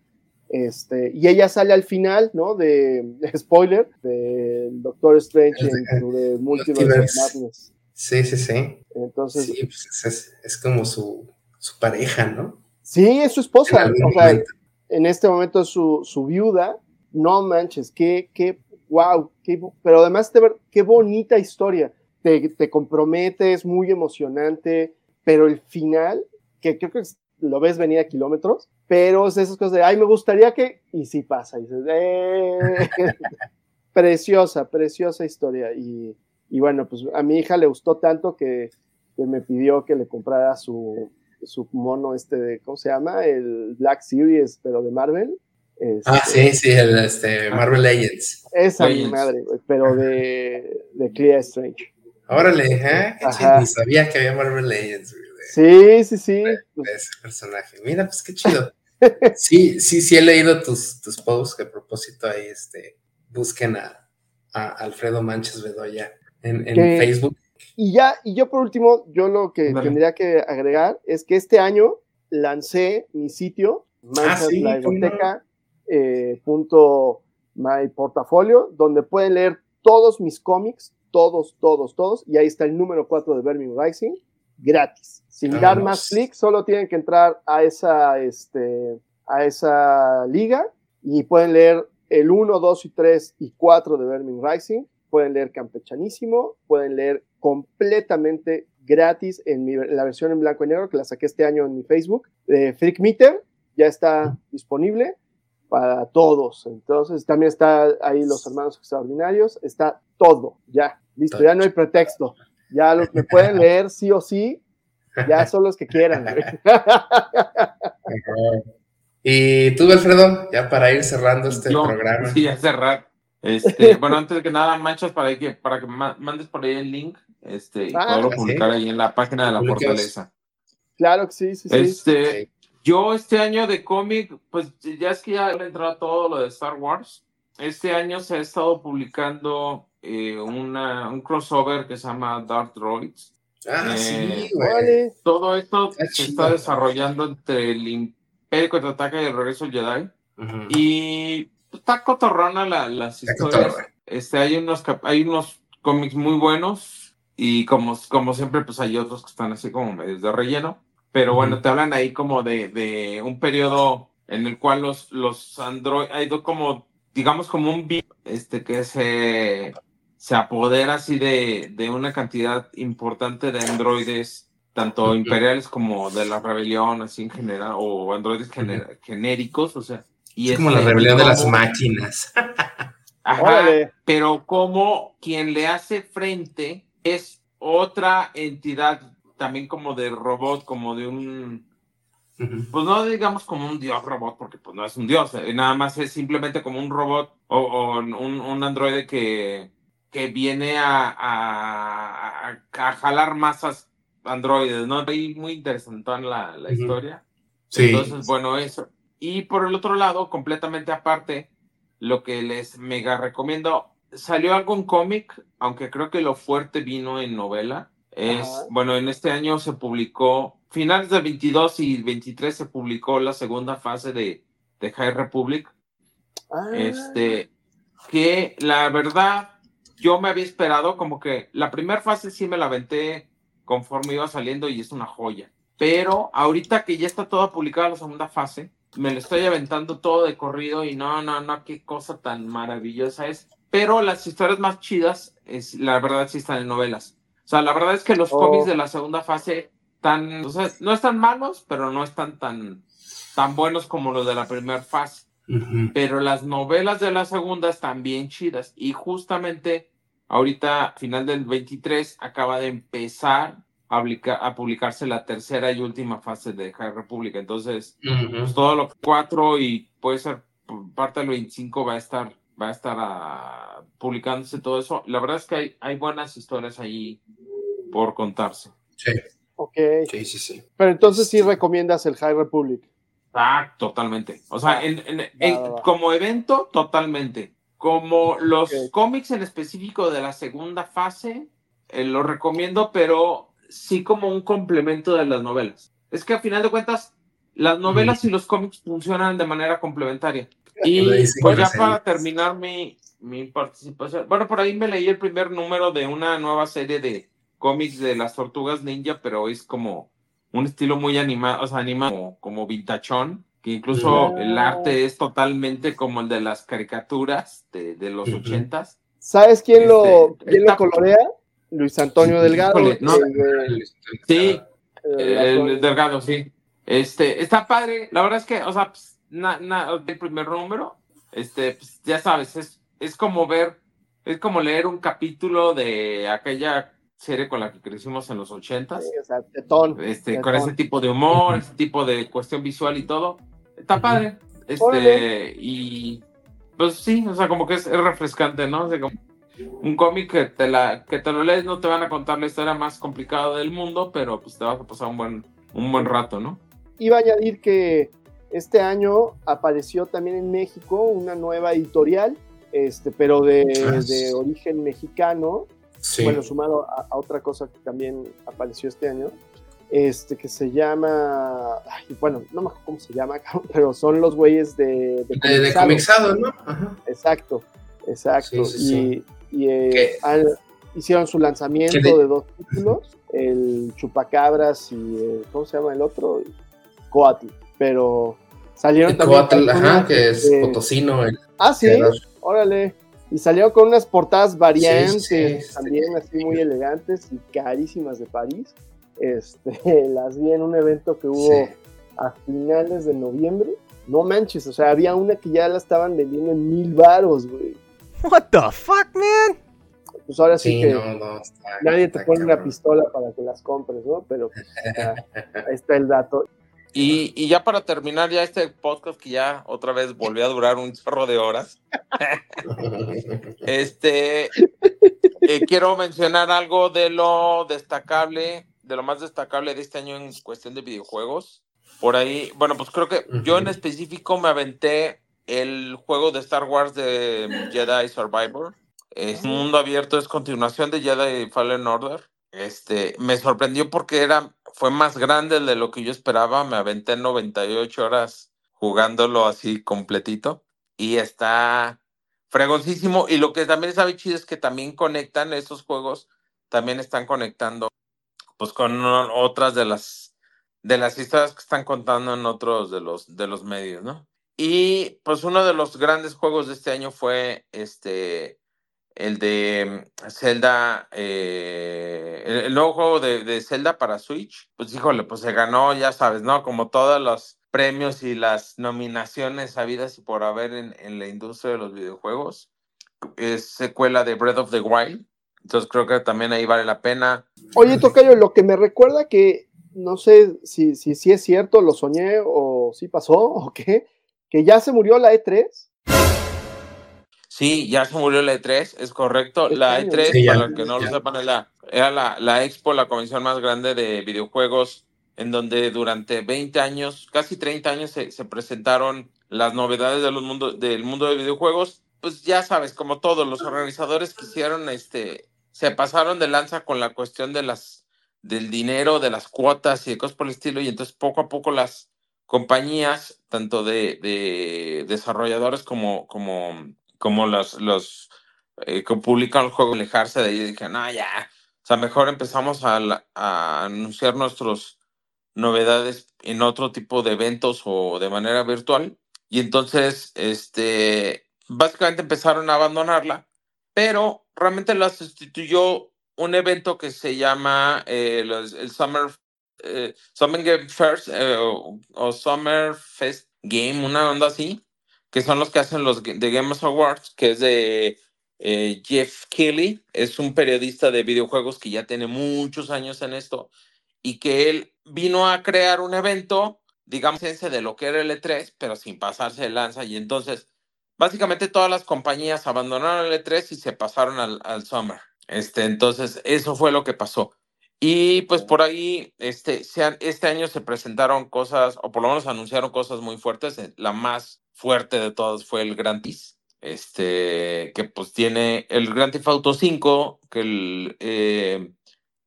Este, y ella sale al final, ¿no? De, de spoiler, del Doctor Strange en The Multiverse of Madness. Sí, sí, sí. Entonces, sí, pues es, es, como su, su, pareja, ¿no? Sí, es su esposa. O sea, en este momento es su, su viuda. No manches, qué, qué, wow, qué, pero además de ver, qué bonita historia. Te, te compromete, es muy emocionante, pero el final, que creo que lo ves venir a kilómetros, pero es esas cosas de, ay, me gustaría que, y sí pasa, y dices, eh. preciosa, preciosa historia. Y, y, bueno, pues a mi hija le gustó tanto que, que me pidió que le comprara su, su mono este de, ¿cómo se llama? El Black Series, pero de Marvel. Este, ah, sí, sí, el este, Marvel Legends. Esa Legends. mi madre, pero de, de Clear Strange. Órale, ¿eh? Ni sabía que había Marvel Legends. Sí, sí, sí. De, de ese personaje. Mira, pues qué chido. Sí, sí, sí he leído tus, tus posts que a propósito ahí, este, busquen a, a Alfredo Manches Bedoya en, en que, Facebook. Y ya, y yo por último, yo lo que vale. tendría que agregar es que este año lancé mi sitio, Manchas ah, biblioteca, eh, punto my portafolio, donde pueden leer todos mis cómics, todos, todos, todos, y ahí está el número 4 de Vermin Rising, gratis. Sin Vámonos. dar más clic, solo tienen que entrar a esa, este, a esa liga y pueden leer el 1, 2 y 3 y 4 de Vermin Rising. Pueden leer Campechanísimo, pueden leer completamente gratis en, mi, en, la versión en blanco y negro que la saqué este año en mi Facebook. Eh, Freak Meter ya está disponible para todos. Entonces también está ahí los hermanos extraordinarios. Está todo, ya, listo, ya no hay pretexto. Ya los que pueden leer sí o sí, ya son los que quieran. y tú, Alfredo, ya para ir cerrando este Yo, programa. Sí, a cerrar. Este, bueno, antes de que nada, manchas para que, para que mandes por ahí el link este, y ah, poderlo publicar ¿sí? ahí en la página de la Fortaleza. Claro que sí, sí, sí. Este, yo este año de cómic, pues ya es que ya he entrado todo lo de Star Wars. Este año se ha estado publicando eh, una, un crossover que se llama Dark Droids. Ah, eh, sí, güey. Todo esto se está desarrollando entre el Imperio Contraataca y el Regreso del Jedi. Uh -huh. Y está cotorrona la, las está historias. Este, hay unos, hay unos cómics muy buenos y como, como siempre, pues hay otros que están así como medios de relleno. Pero bueno, uh -huh. te hablan ahí como de, de un periodo en el cual los, los androides, hay como, digamos, como un este que se se apodera así de, de, una cantidad importante de androides, tanto imperiales como de la rebelión, así en general, o androides gener, uh -huh. genéricos, o sea. Y es como la rebelión de las máquinas. Ajá, pero como quien le hace frente es otra entidad, también como de robot, como de un, Uh -huh. Pues no digamos como un dios robot, porque pues no es un dios, eh, nada más es simplemente como un robot o, o un, un, androide que, que viene a, a, a, a jalar masas androides, ¿no? Ahí muy interesante la, la uh -huh. historia. Sí. Entonces, bueno, eso. Y por el otro lado, completamente aparte, lo que les mega recomiendo, salió algo en cómic, aunque creo que lo fuerte vino en novela. Es, Ajá. bueno, en este año se publicó, finales del 22 y 23 se publicó la segunda fase de, de High Republic. Ah. Este, que la verdad yo me había esperado como que la primera fase sí me la aventé conforme iba saliendo y es una joya. Pero ahorita que ya está toda publicada la segunda fase, me lo estoy aventando todo de corrido y no, no, no, qué cosa tan maravillosa es. Pero las historias más chidas, es, la verdad, sí están en novelas. O sea, la verdad es que los Oh. cómics de la segunda fase o sea, no están malos, pero no están tan, tan buenos como los de la primera fase. Pero las novelas de la segunda están bien chidas. Y justamente ahorita, final del 23, acaba de empezar a, publica- a publicarse la tercera y última fase de High Republic. Entonces, pues todo lo 4 y puede ser parte del 25 va a estar va a estar ah, publicándose todo eso. La verdad es que hay, hay buenas historias ahí por contarse. Sí, Ok. sí, sí, sí. Pero entonces sí recomiendas el High Republic. Ah, totalmente. O sea, en- en- en- va, va. como evento, totalmente. Como los Ok. cómics en específico de la segunda fase, eh, lo recomiendo, pero sí como un complemento de las novelas. Es que a final de cuentas, las novelas y los cómics funcionan de manera complementaria. Y pues ya para terminar mi, mi participación, bueno, por ahí me leí el primer número de una nueva serie de cómics de las tortugas ninja, pero es como un estilo muy animado, o sea, anima como, como vintachón, que incluso el arte es totalmente como el de las caricaturas de, de los ochentas. ¿Sabes quién lo, Este, quién lo colorea? Luis Antonio Delgado. Híjole, no. el Sí, el delgado, sí. Este, está padre. La verdad es que, o sea, pues, na- na- el primer número, este, pues, ya sabes, es, es como ver, es como leer un capítulo de aquella serie con la que crecimos en los ochentas. Sí, o sea, tetón, este, tetón. con ese tipo de humor, ese tipo de cuestión visual y todo. Está padre. Este, Órale. y pues sí, o sea, como que es, es refrescante, ¿no? O sea, como un cómic que te la, que te lo lees, no te van a contar la historia más complicada del mundo, pero pues te vas a pasar un buen, un buen rato, ¿no? Iba a añadir que este año apareció también en México una nueva editorial, este, pero de, Ah, de origen mexicano, Sí. bueno, sumado a, a otra cosa que también apareció este año, este, que se llama, ay, bueno, no me acuerdo cómo se llama, pero son los güeyes de... de, de comixado, ¿no? Ajá. Exacto, exacto. Sí, sí, y y, eh, hicieron su lanzamiento ¿Qué de- de dos títulos, el Chupacabras y, eh, ¿cómo se llama el otro? Coatl. Pero salieron El también... Coatl, con ajá, unas, que es potosino. El, Ah, sí, órale. Y salieron con unas portadas variantes, Sí, sí, sí. también así muy elegantes y carísimas de París. Este, las vi en un evento que hubo a finales de noviembre. No manches, o sea, había una que ya la estaban vendiendo en mil varos, güey. What the fuck, man? Pues ahora sí, Sí, que no, no, está- nadie te pone una pistola para que las compres, ¿no? Pero pues, ya, ahí está el dato. Y, y ya para terminar ya este podcast que ya otra vez volvió a durar un chorro de horas. Este, eh, quiero mencionar algo de lo destacable, de lo más destacable de este año en cuestión de videojuegos. Por ahí, bueno, pues creo que yo en específico me aventé el juego de Star Wars de Jedi Survivor. Es un mundo abierto, es continuación de Jedi Fallen Order. Este, me sorprendió porque era, fue más grande de lo que yo esperaba. Me aventé 98 horas jugándolo así completito. Y está fregoncísimo. Y lo que también está chido es que también conectan esos juegos, también están conectando pues con otras de las de las historias que están contando en otros de los de los medios, ¿no? Y pues uno de los grandes juegos de este año fue este el de mm, Zelda, eh, el, el nuevo juego de, Zelda para Switch, pues híjole, pues se ganó, ya sabes, ¿no? Como todos los premios y las nominaciones habidas y por haber en, en la industria de los videojuegos. Es secuela de Breath of the Wild, entonces creo que también ahí vale la pena. Oye, Tocayo, lo que me recuerda que, no sé si, si, si es cierto, lo soñé o si pasó o qué, que ya se murió la E E3. Sí, ya se murió la E3, es correcto. La año, E3, Sí, ya, para los que no ya. lo sepan, es la, era la, la expo, la convención más grande de videojuegos, en donde durante 20 años, casi 30 años, se, se presentaron las novedades de los mundo, del mundo de videojuegos. Pues ya sabes, como todos los organizadores quisieron, este, se pasaron de lanza con la cuestión de las, del dinero, de las cuotas y de cosas por el estilo, y entonces poco a poco las compañías, tanto de, de desarrolladores como, como, como los, los eh, que publican el juego, alejarse de ahí y dije, no, ya, o sea, mejor empezamos a, a anunciar nuestros novedades en otro tipo de eventos o de manera virtual. Y entonces, este, básicamente empezaron a abandonarla, pero realmente la sustituyó un evento que se llama eh, el Summer, eh, Summer Game First o, o Summer Fest Game, una onda así, que son los que hacen los de Games Awards, que es de eh, Jeff Keighley, es un periodista de videojuegos que ya tiene muchos años en esto y que él vino a crear un evento, digamos, ese de lo que era el E3, pero sin pasarse de lanza. Y entonces, básicamente todas las compañías abandonaron el E3 y se pasaron al, Summer. Este, entonces, eso fue lo que pasó. Y pues por ahí, este, este año se presentaron cosas, o por lo menos anunciaron cosas muy fuertes. Eh, La más fuerte de todas fue el Grand Theft, este, que pues tiene el Grand Theft Auto 5, que el, eh,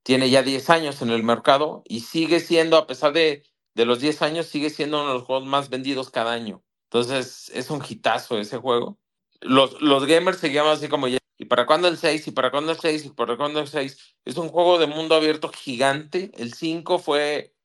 tiene ya 10 años en el mercado y sigue siendo, a pesar de, de los 10 años, sigue siendo uno de los juegos más vendidos cada año. Entonces, es un hitazo ese juego. Los, los gamers seguían así como ¿y para cuándo el 6? ¿Y para cuándo el 6? ¿Y para cuándo el 6? Es un juego de mundo abierto gigante. El 5 fue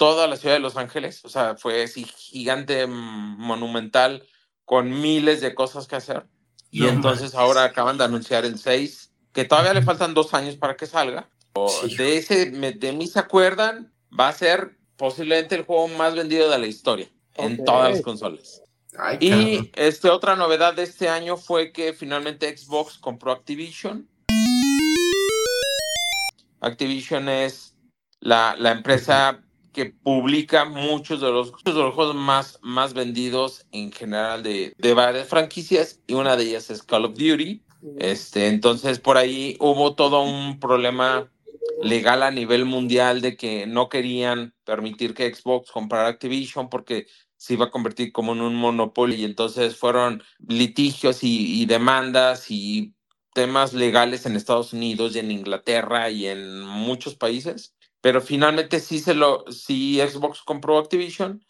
toda la ciudad de Los Ángeles, o sea, fue así gigante, mm, monumental, con miles de cosas que hacer. Y No entonces ahora acaban de anunciar el 6, que todavía le faltan dos años para que salga. O de ese, me- de mí se acuerdan, va a ser posiblemente el juego más vendido de la historia en todas las consolas. Ay, Y este, otra novedad de este año fue que finalmente Xbox compró Activision. Activision es la, la empresa que publica muchos de los, muchos juegos más, más vendidos en general de, de varias franquicias y una de ellas es Call of Duty. Este, entonces por ahí hubo todo un problema legal a nivel mundial de que no querían permitir que Xbox comprara Activision porque se iba a convertir como en un monopolio y entonces fueron litigios y, y demandas y temas legales en Estados Unidos y en Inglaterra y en muchos países, pero finalmente sí se lo sí Xbox compró Activision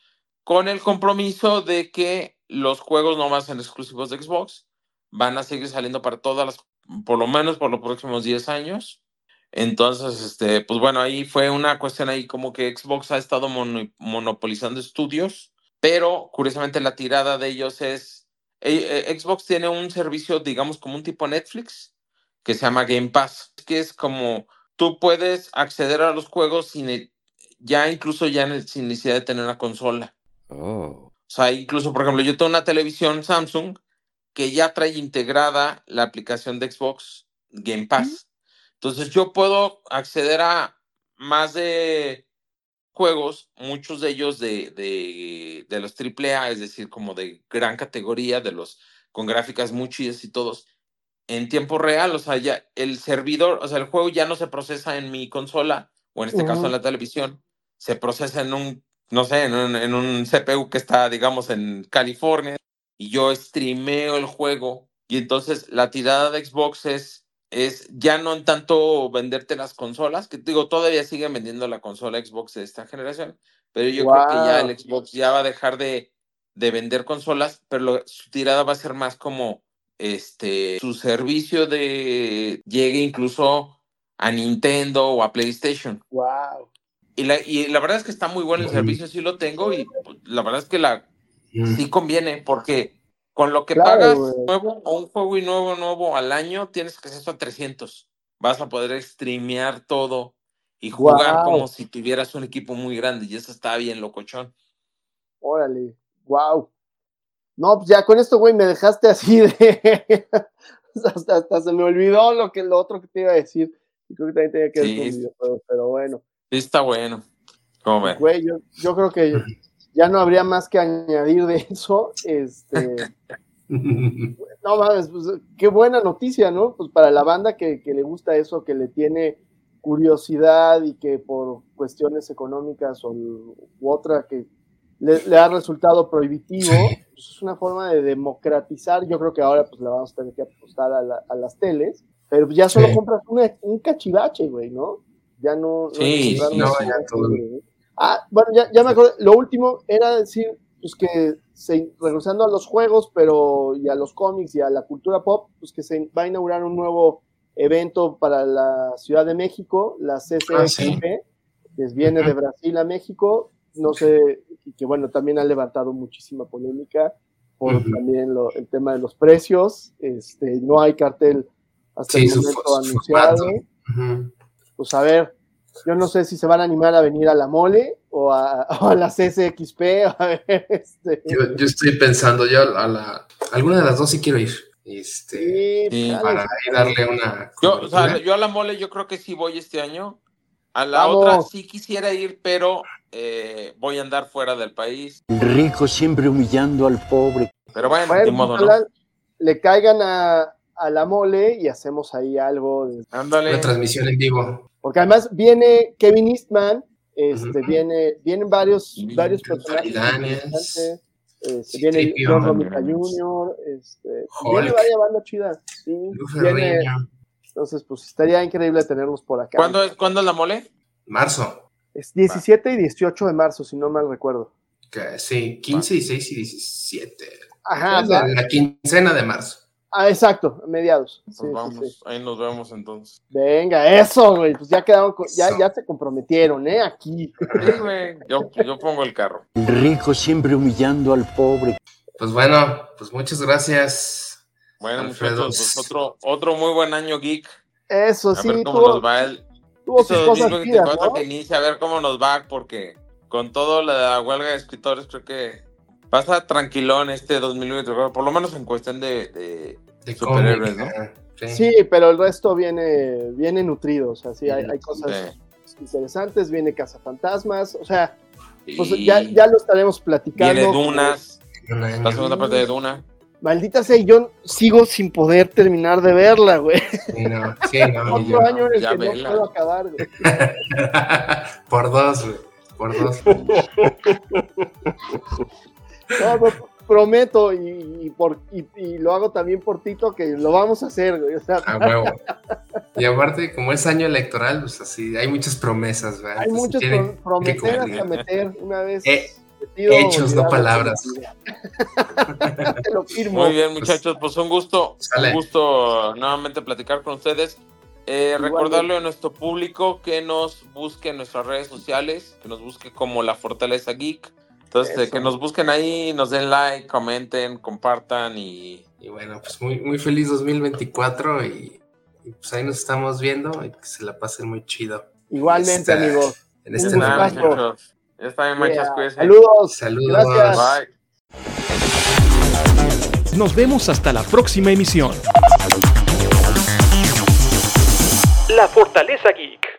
con el compromiso de que los juegos no a ser exclusivos de Xbox, van a seguir saliendo para todas las por lo menos por los próximos 10 años. Entonces, este, pues bueno, ahí fue una cuestión ahí como que Xbox ha estado mono- monopolizando estudios, pero curiosamente la tirada de ellos es, eh, eh, Xbox tiene un servicio, digamos, como un tipo Netflix, que se llama Game Pass, que es como tú puedes acceder a los juegos sin, ya incluso ya sin necesidad de tener una consola. O sea, incluso, por ejemplo, yo tengo una televisión Samsung que ya trae integrada la aplicación de Xbox Game Pass. Entonces yo puedo acceder a más de juegos, muchos de ellos de, de, de los AAA, es decir, como de gran categoría, de los con gráficas muy chidas y todos, en tiempo real, o sea, ya el servidor, o sea, el juego ya no se procesa en mi consola, o en este caso en la televisión, se procesa en un, no sé, en un, en un CPU que está, digamos, en California, y yo streameo el juego, y entonces la tirada de Xbox es, es ya no en tanto venderte las consolas, que digo, todavía siguen vendiendo la consola Xbox de esta generación, pero yo creo que ya el Xbox ya va a dejar de, de vender consolas, pero lo- su tirada va a ser más como este su servicio de llegue incluso a Nintendo o a PlayStation. Wow. Y la, y la verdad es que está muy bueno el servicio, sí lo tengo, y pues, la verdad es que la sí conviene, porque con lo que Claro, pagas nuevo o un juego y nuevo nuevo al año, tienes acceso a 300. Vas a poder streamear todo y jugar como si tuvieras un equipo muy grande, y eso está bien locochón. Órale, wow. No, pues ya con esto, güey, me dejaste así de. hasta, hasta se me olvidó lo que lo otro que te iba a decir. Y creo que también tenía que ver Sí. con videojuegos, pero bueno. Sí, está bueno. ¿Cómo ven? Güey, yo, yo creo que ya no habría más que añadir de eso. Este. No mames, pues qué buena noticia, ¿no? Pues para la banda que, que le gusta eso, que le tiene curiosidad y que por cuestiones económicas o, u otra que le, le ha resultado prohibitivo, pues es una forma de democratizar. Yo creo que ahora pues le vamos a tener que apostar a, la- a las teles, pero ya solo Sí. compras una- un cachivache, güey, ¿no? Ya no. Sí, no, sí. ya cachivache, todo. güey. Ah, bueno, ya, ya me acordé. Lo último era decir pues que se, regresando a los juegos, pero y a los cómics y a la cultura pop, pues que se va a inaugurar un nuevo evento para la Ciudad de México, la CCXP, Ah, sí. que viene de Brasil a México, no sé, y que bueno, también ha levantado muchísima polémica por también lo- el tema de los precios, este, no hay cartel hasta Sí, el su, momento su anunciado. Pues a ver, yo no sé si se van a animar a venir a la mole o a, o a la CCXP. A ver, este. Yo, yo estoy pensando, yo a la. Alguna de las dos sí quiero ir. Este, Sí, para ahí darle una. Yo, o sea, cobertura. yo a la mole yo creo que sí voy este año. A la Vamos. otra sí quisiera ir, pero eh, voy a andar fuera del país. El rico siempre humillando al pobre. Pero bueno, Bueno, de modo, ¿no? le caigan a, a la mole y hacemos ahí algo. de- Ándale. Una transmisión en vivo. Porque además viene Kevin Eastman, este, viene, vienen varios, varios personajes. Este, Sí, viene John Romita. Jr., este, viene vaya banda chida. Sí, viene- entonces, pues estaría increíble tenerlos por acá. ¿Cuándo es, ¿Cuándo es la mole? Marzo. Es 17 y 18 de marzo, si no mal recuerdo. Que, sí, 15, 16 y 17. Ajá, la, va. la quincena de marzo. Ah, exacto, a mediados. Sí, Pues sí, vamos, sí. ahí nos vemos entonces. Venga, eso, güey. Pues ya quedaron, con- ya, ya se comprometieron, ¿eh? Aquí. Sí, güey. Yo, yo pongo el carro. El rico siempre humillando al pobre. Pues bueno, pues muchas gracias. Bueno, Alfredo. muchachos, pues otro, otro muy buen año geek. Eso A sí, ver cómo nos va el tuvo sus este cosas 2024 chidas, ¿no? que inicia, a ver cómo nos va, porque con todo la huelga de escritores creo que pasa tranquilón este 2024, por lo menos en cuestión de, de De superhéroes, cómic, ¿no? sí. Sí, pero el resto viene, viene nutrido. O sea, sí, hay, hay cosas Sí. interesantes. Viene Cazafantasmas. O sea, pues ya, ya lo estaremos platicando. Viene Dunas, la segunda parte de Duna. Maldita sea, yo sigo sin poder terminar de verla, güey. Sí, no, sí, no, y yo- Otro año en el ya que no vela. puedo acabar, güey. Por dos, güey. Por dos. No, no, prometo y, y por, y, y lo hago también por Tito que lo vamos a hacer, güey. O sea, A huevo. Y aparte, como es año electoral, pues así, hay muchas promesas, ¿verdad? hay Entonces muchos tienen pro- que prometer cumplir. hasta meter una vez. Eh, hechos, no palabras. Te lo firmo. Muy bien, muchachos, pues un gusto, Sale. un gusto nuevamente platicar con ustedes. Eh, recordarle a nuestro público que nos busque en nuestras redes sociales, que nos busque como La Fortaleza Geek. Entonces, eh, Eso. que nos busquen ahí, nos den like, comenten, compartan y Y bueno, pues muy, muy feliz 2024 y, y pues ahí nos estamos viendo y que se la pasen muy chido. Igualmente, Este- amigo. En este nada, Yeah. cuídense. Saludos. Saludos. Gracias. Bye. Nos vemos hasta la próxima emisión. La Fortaleza Geek.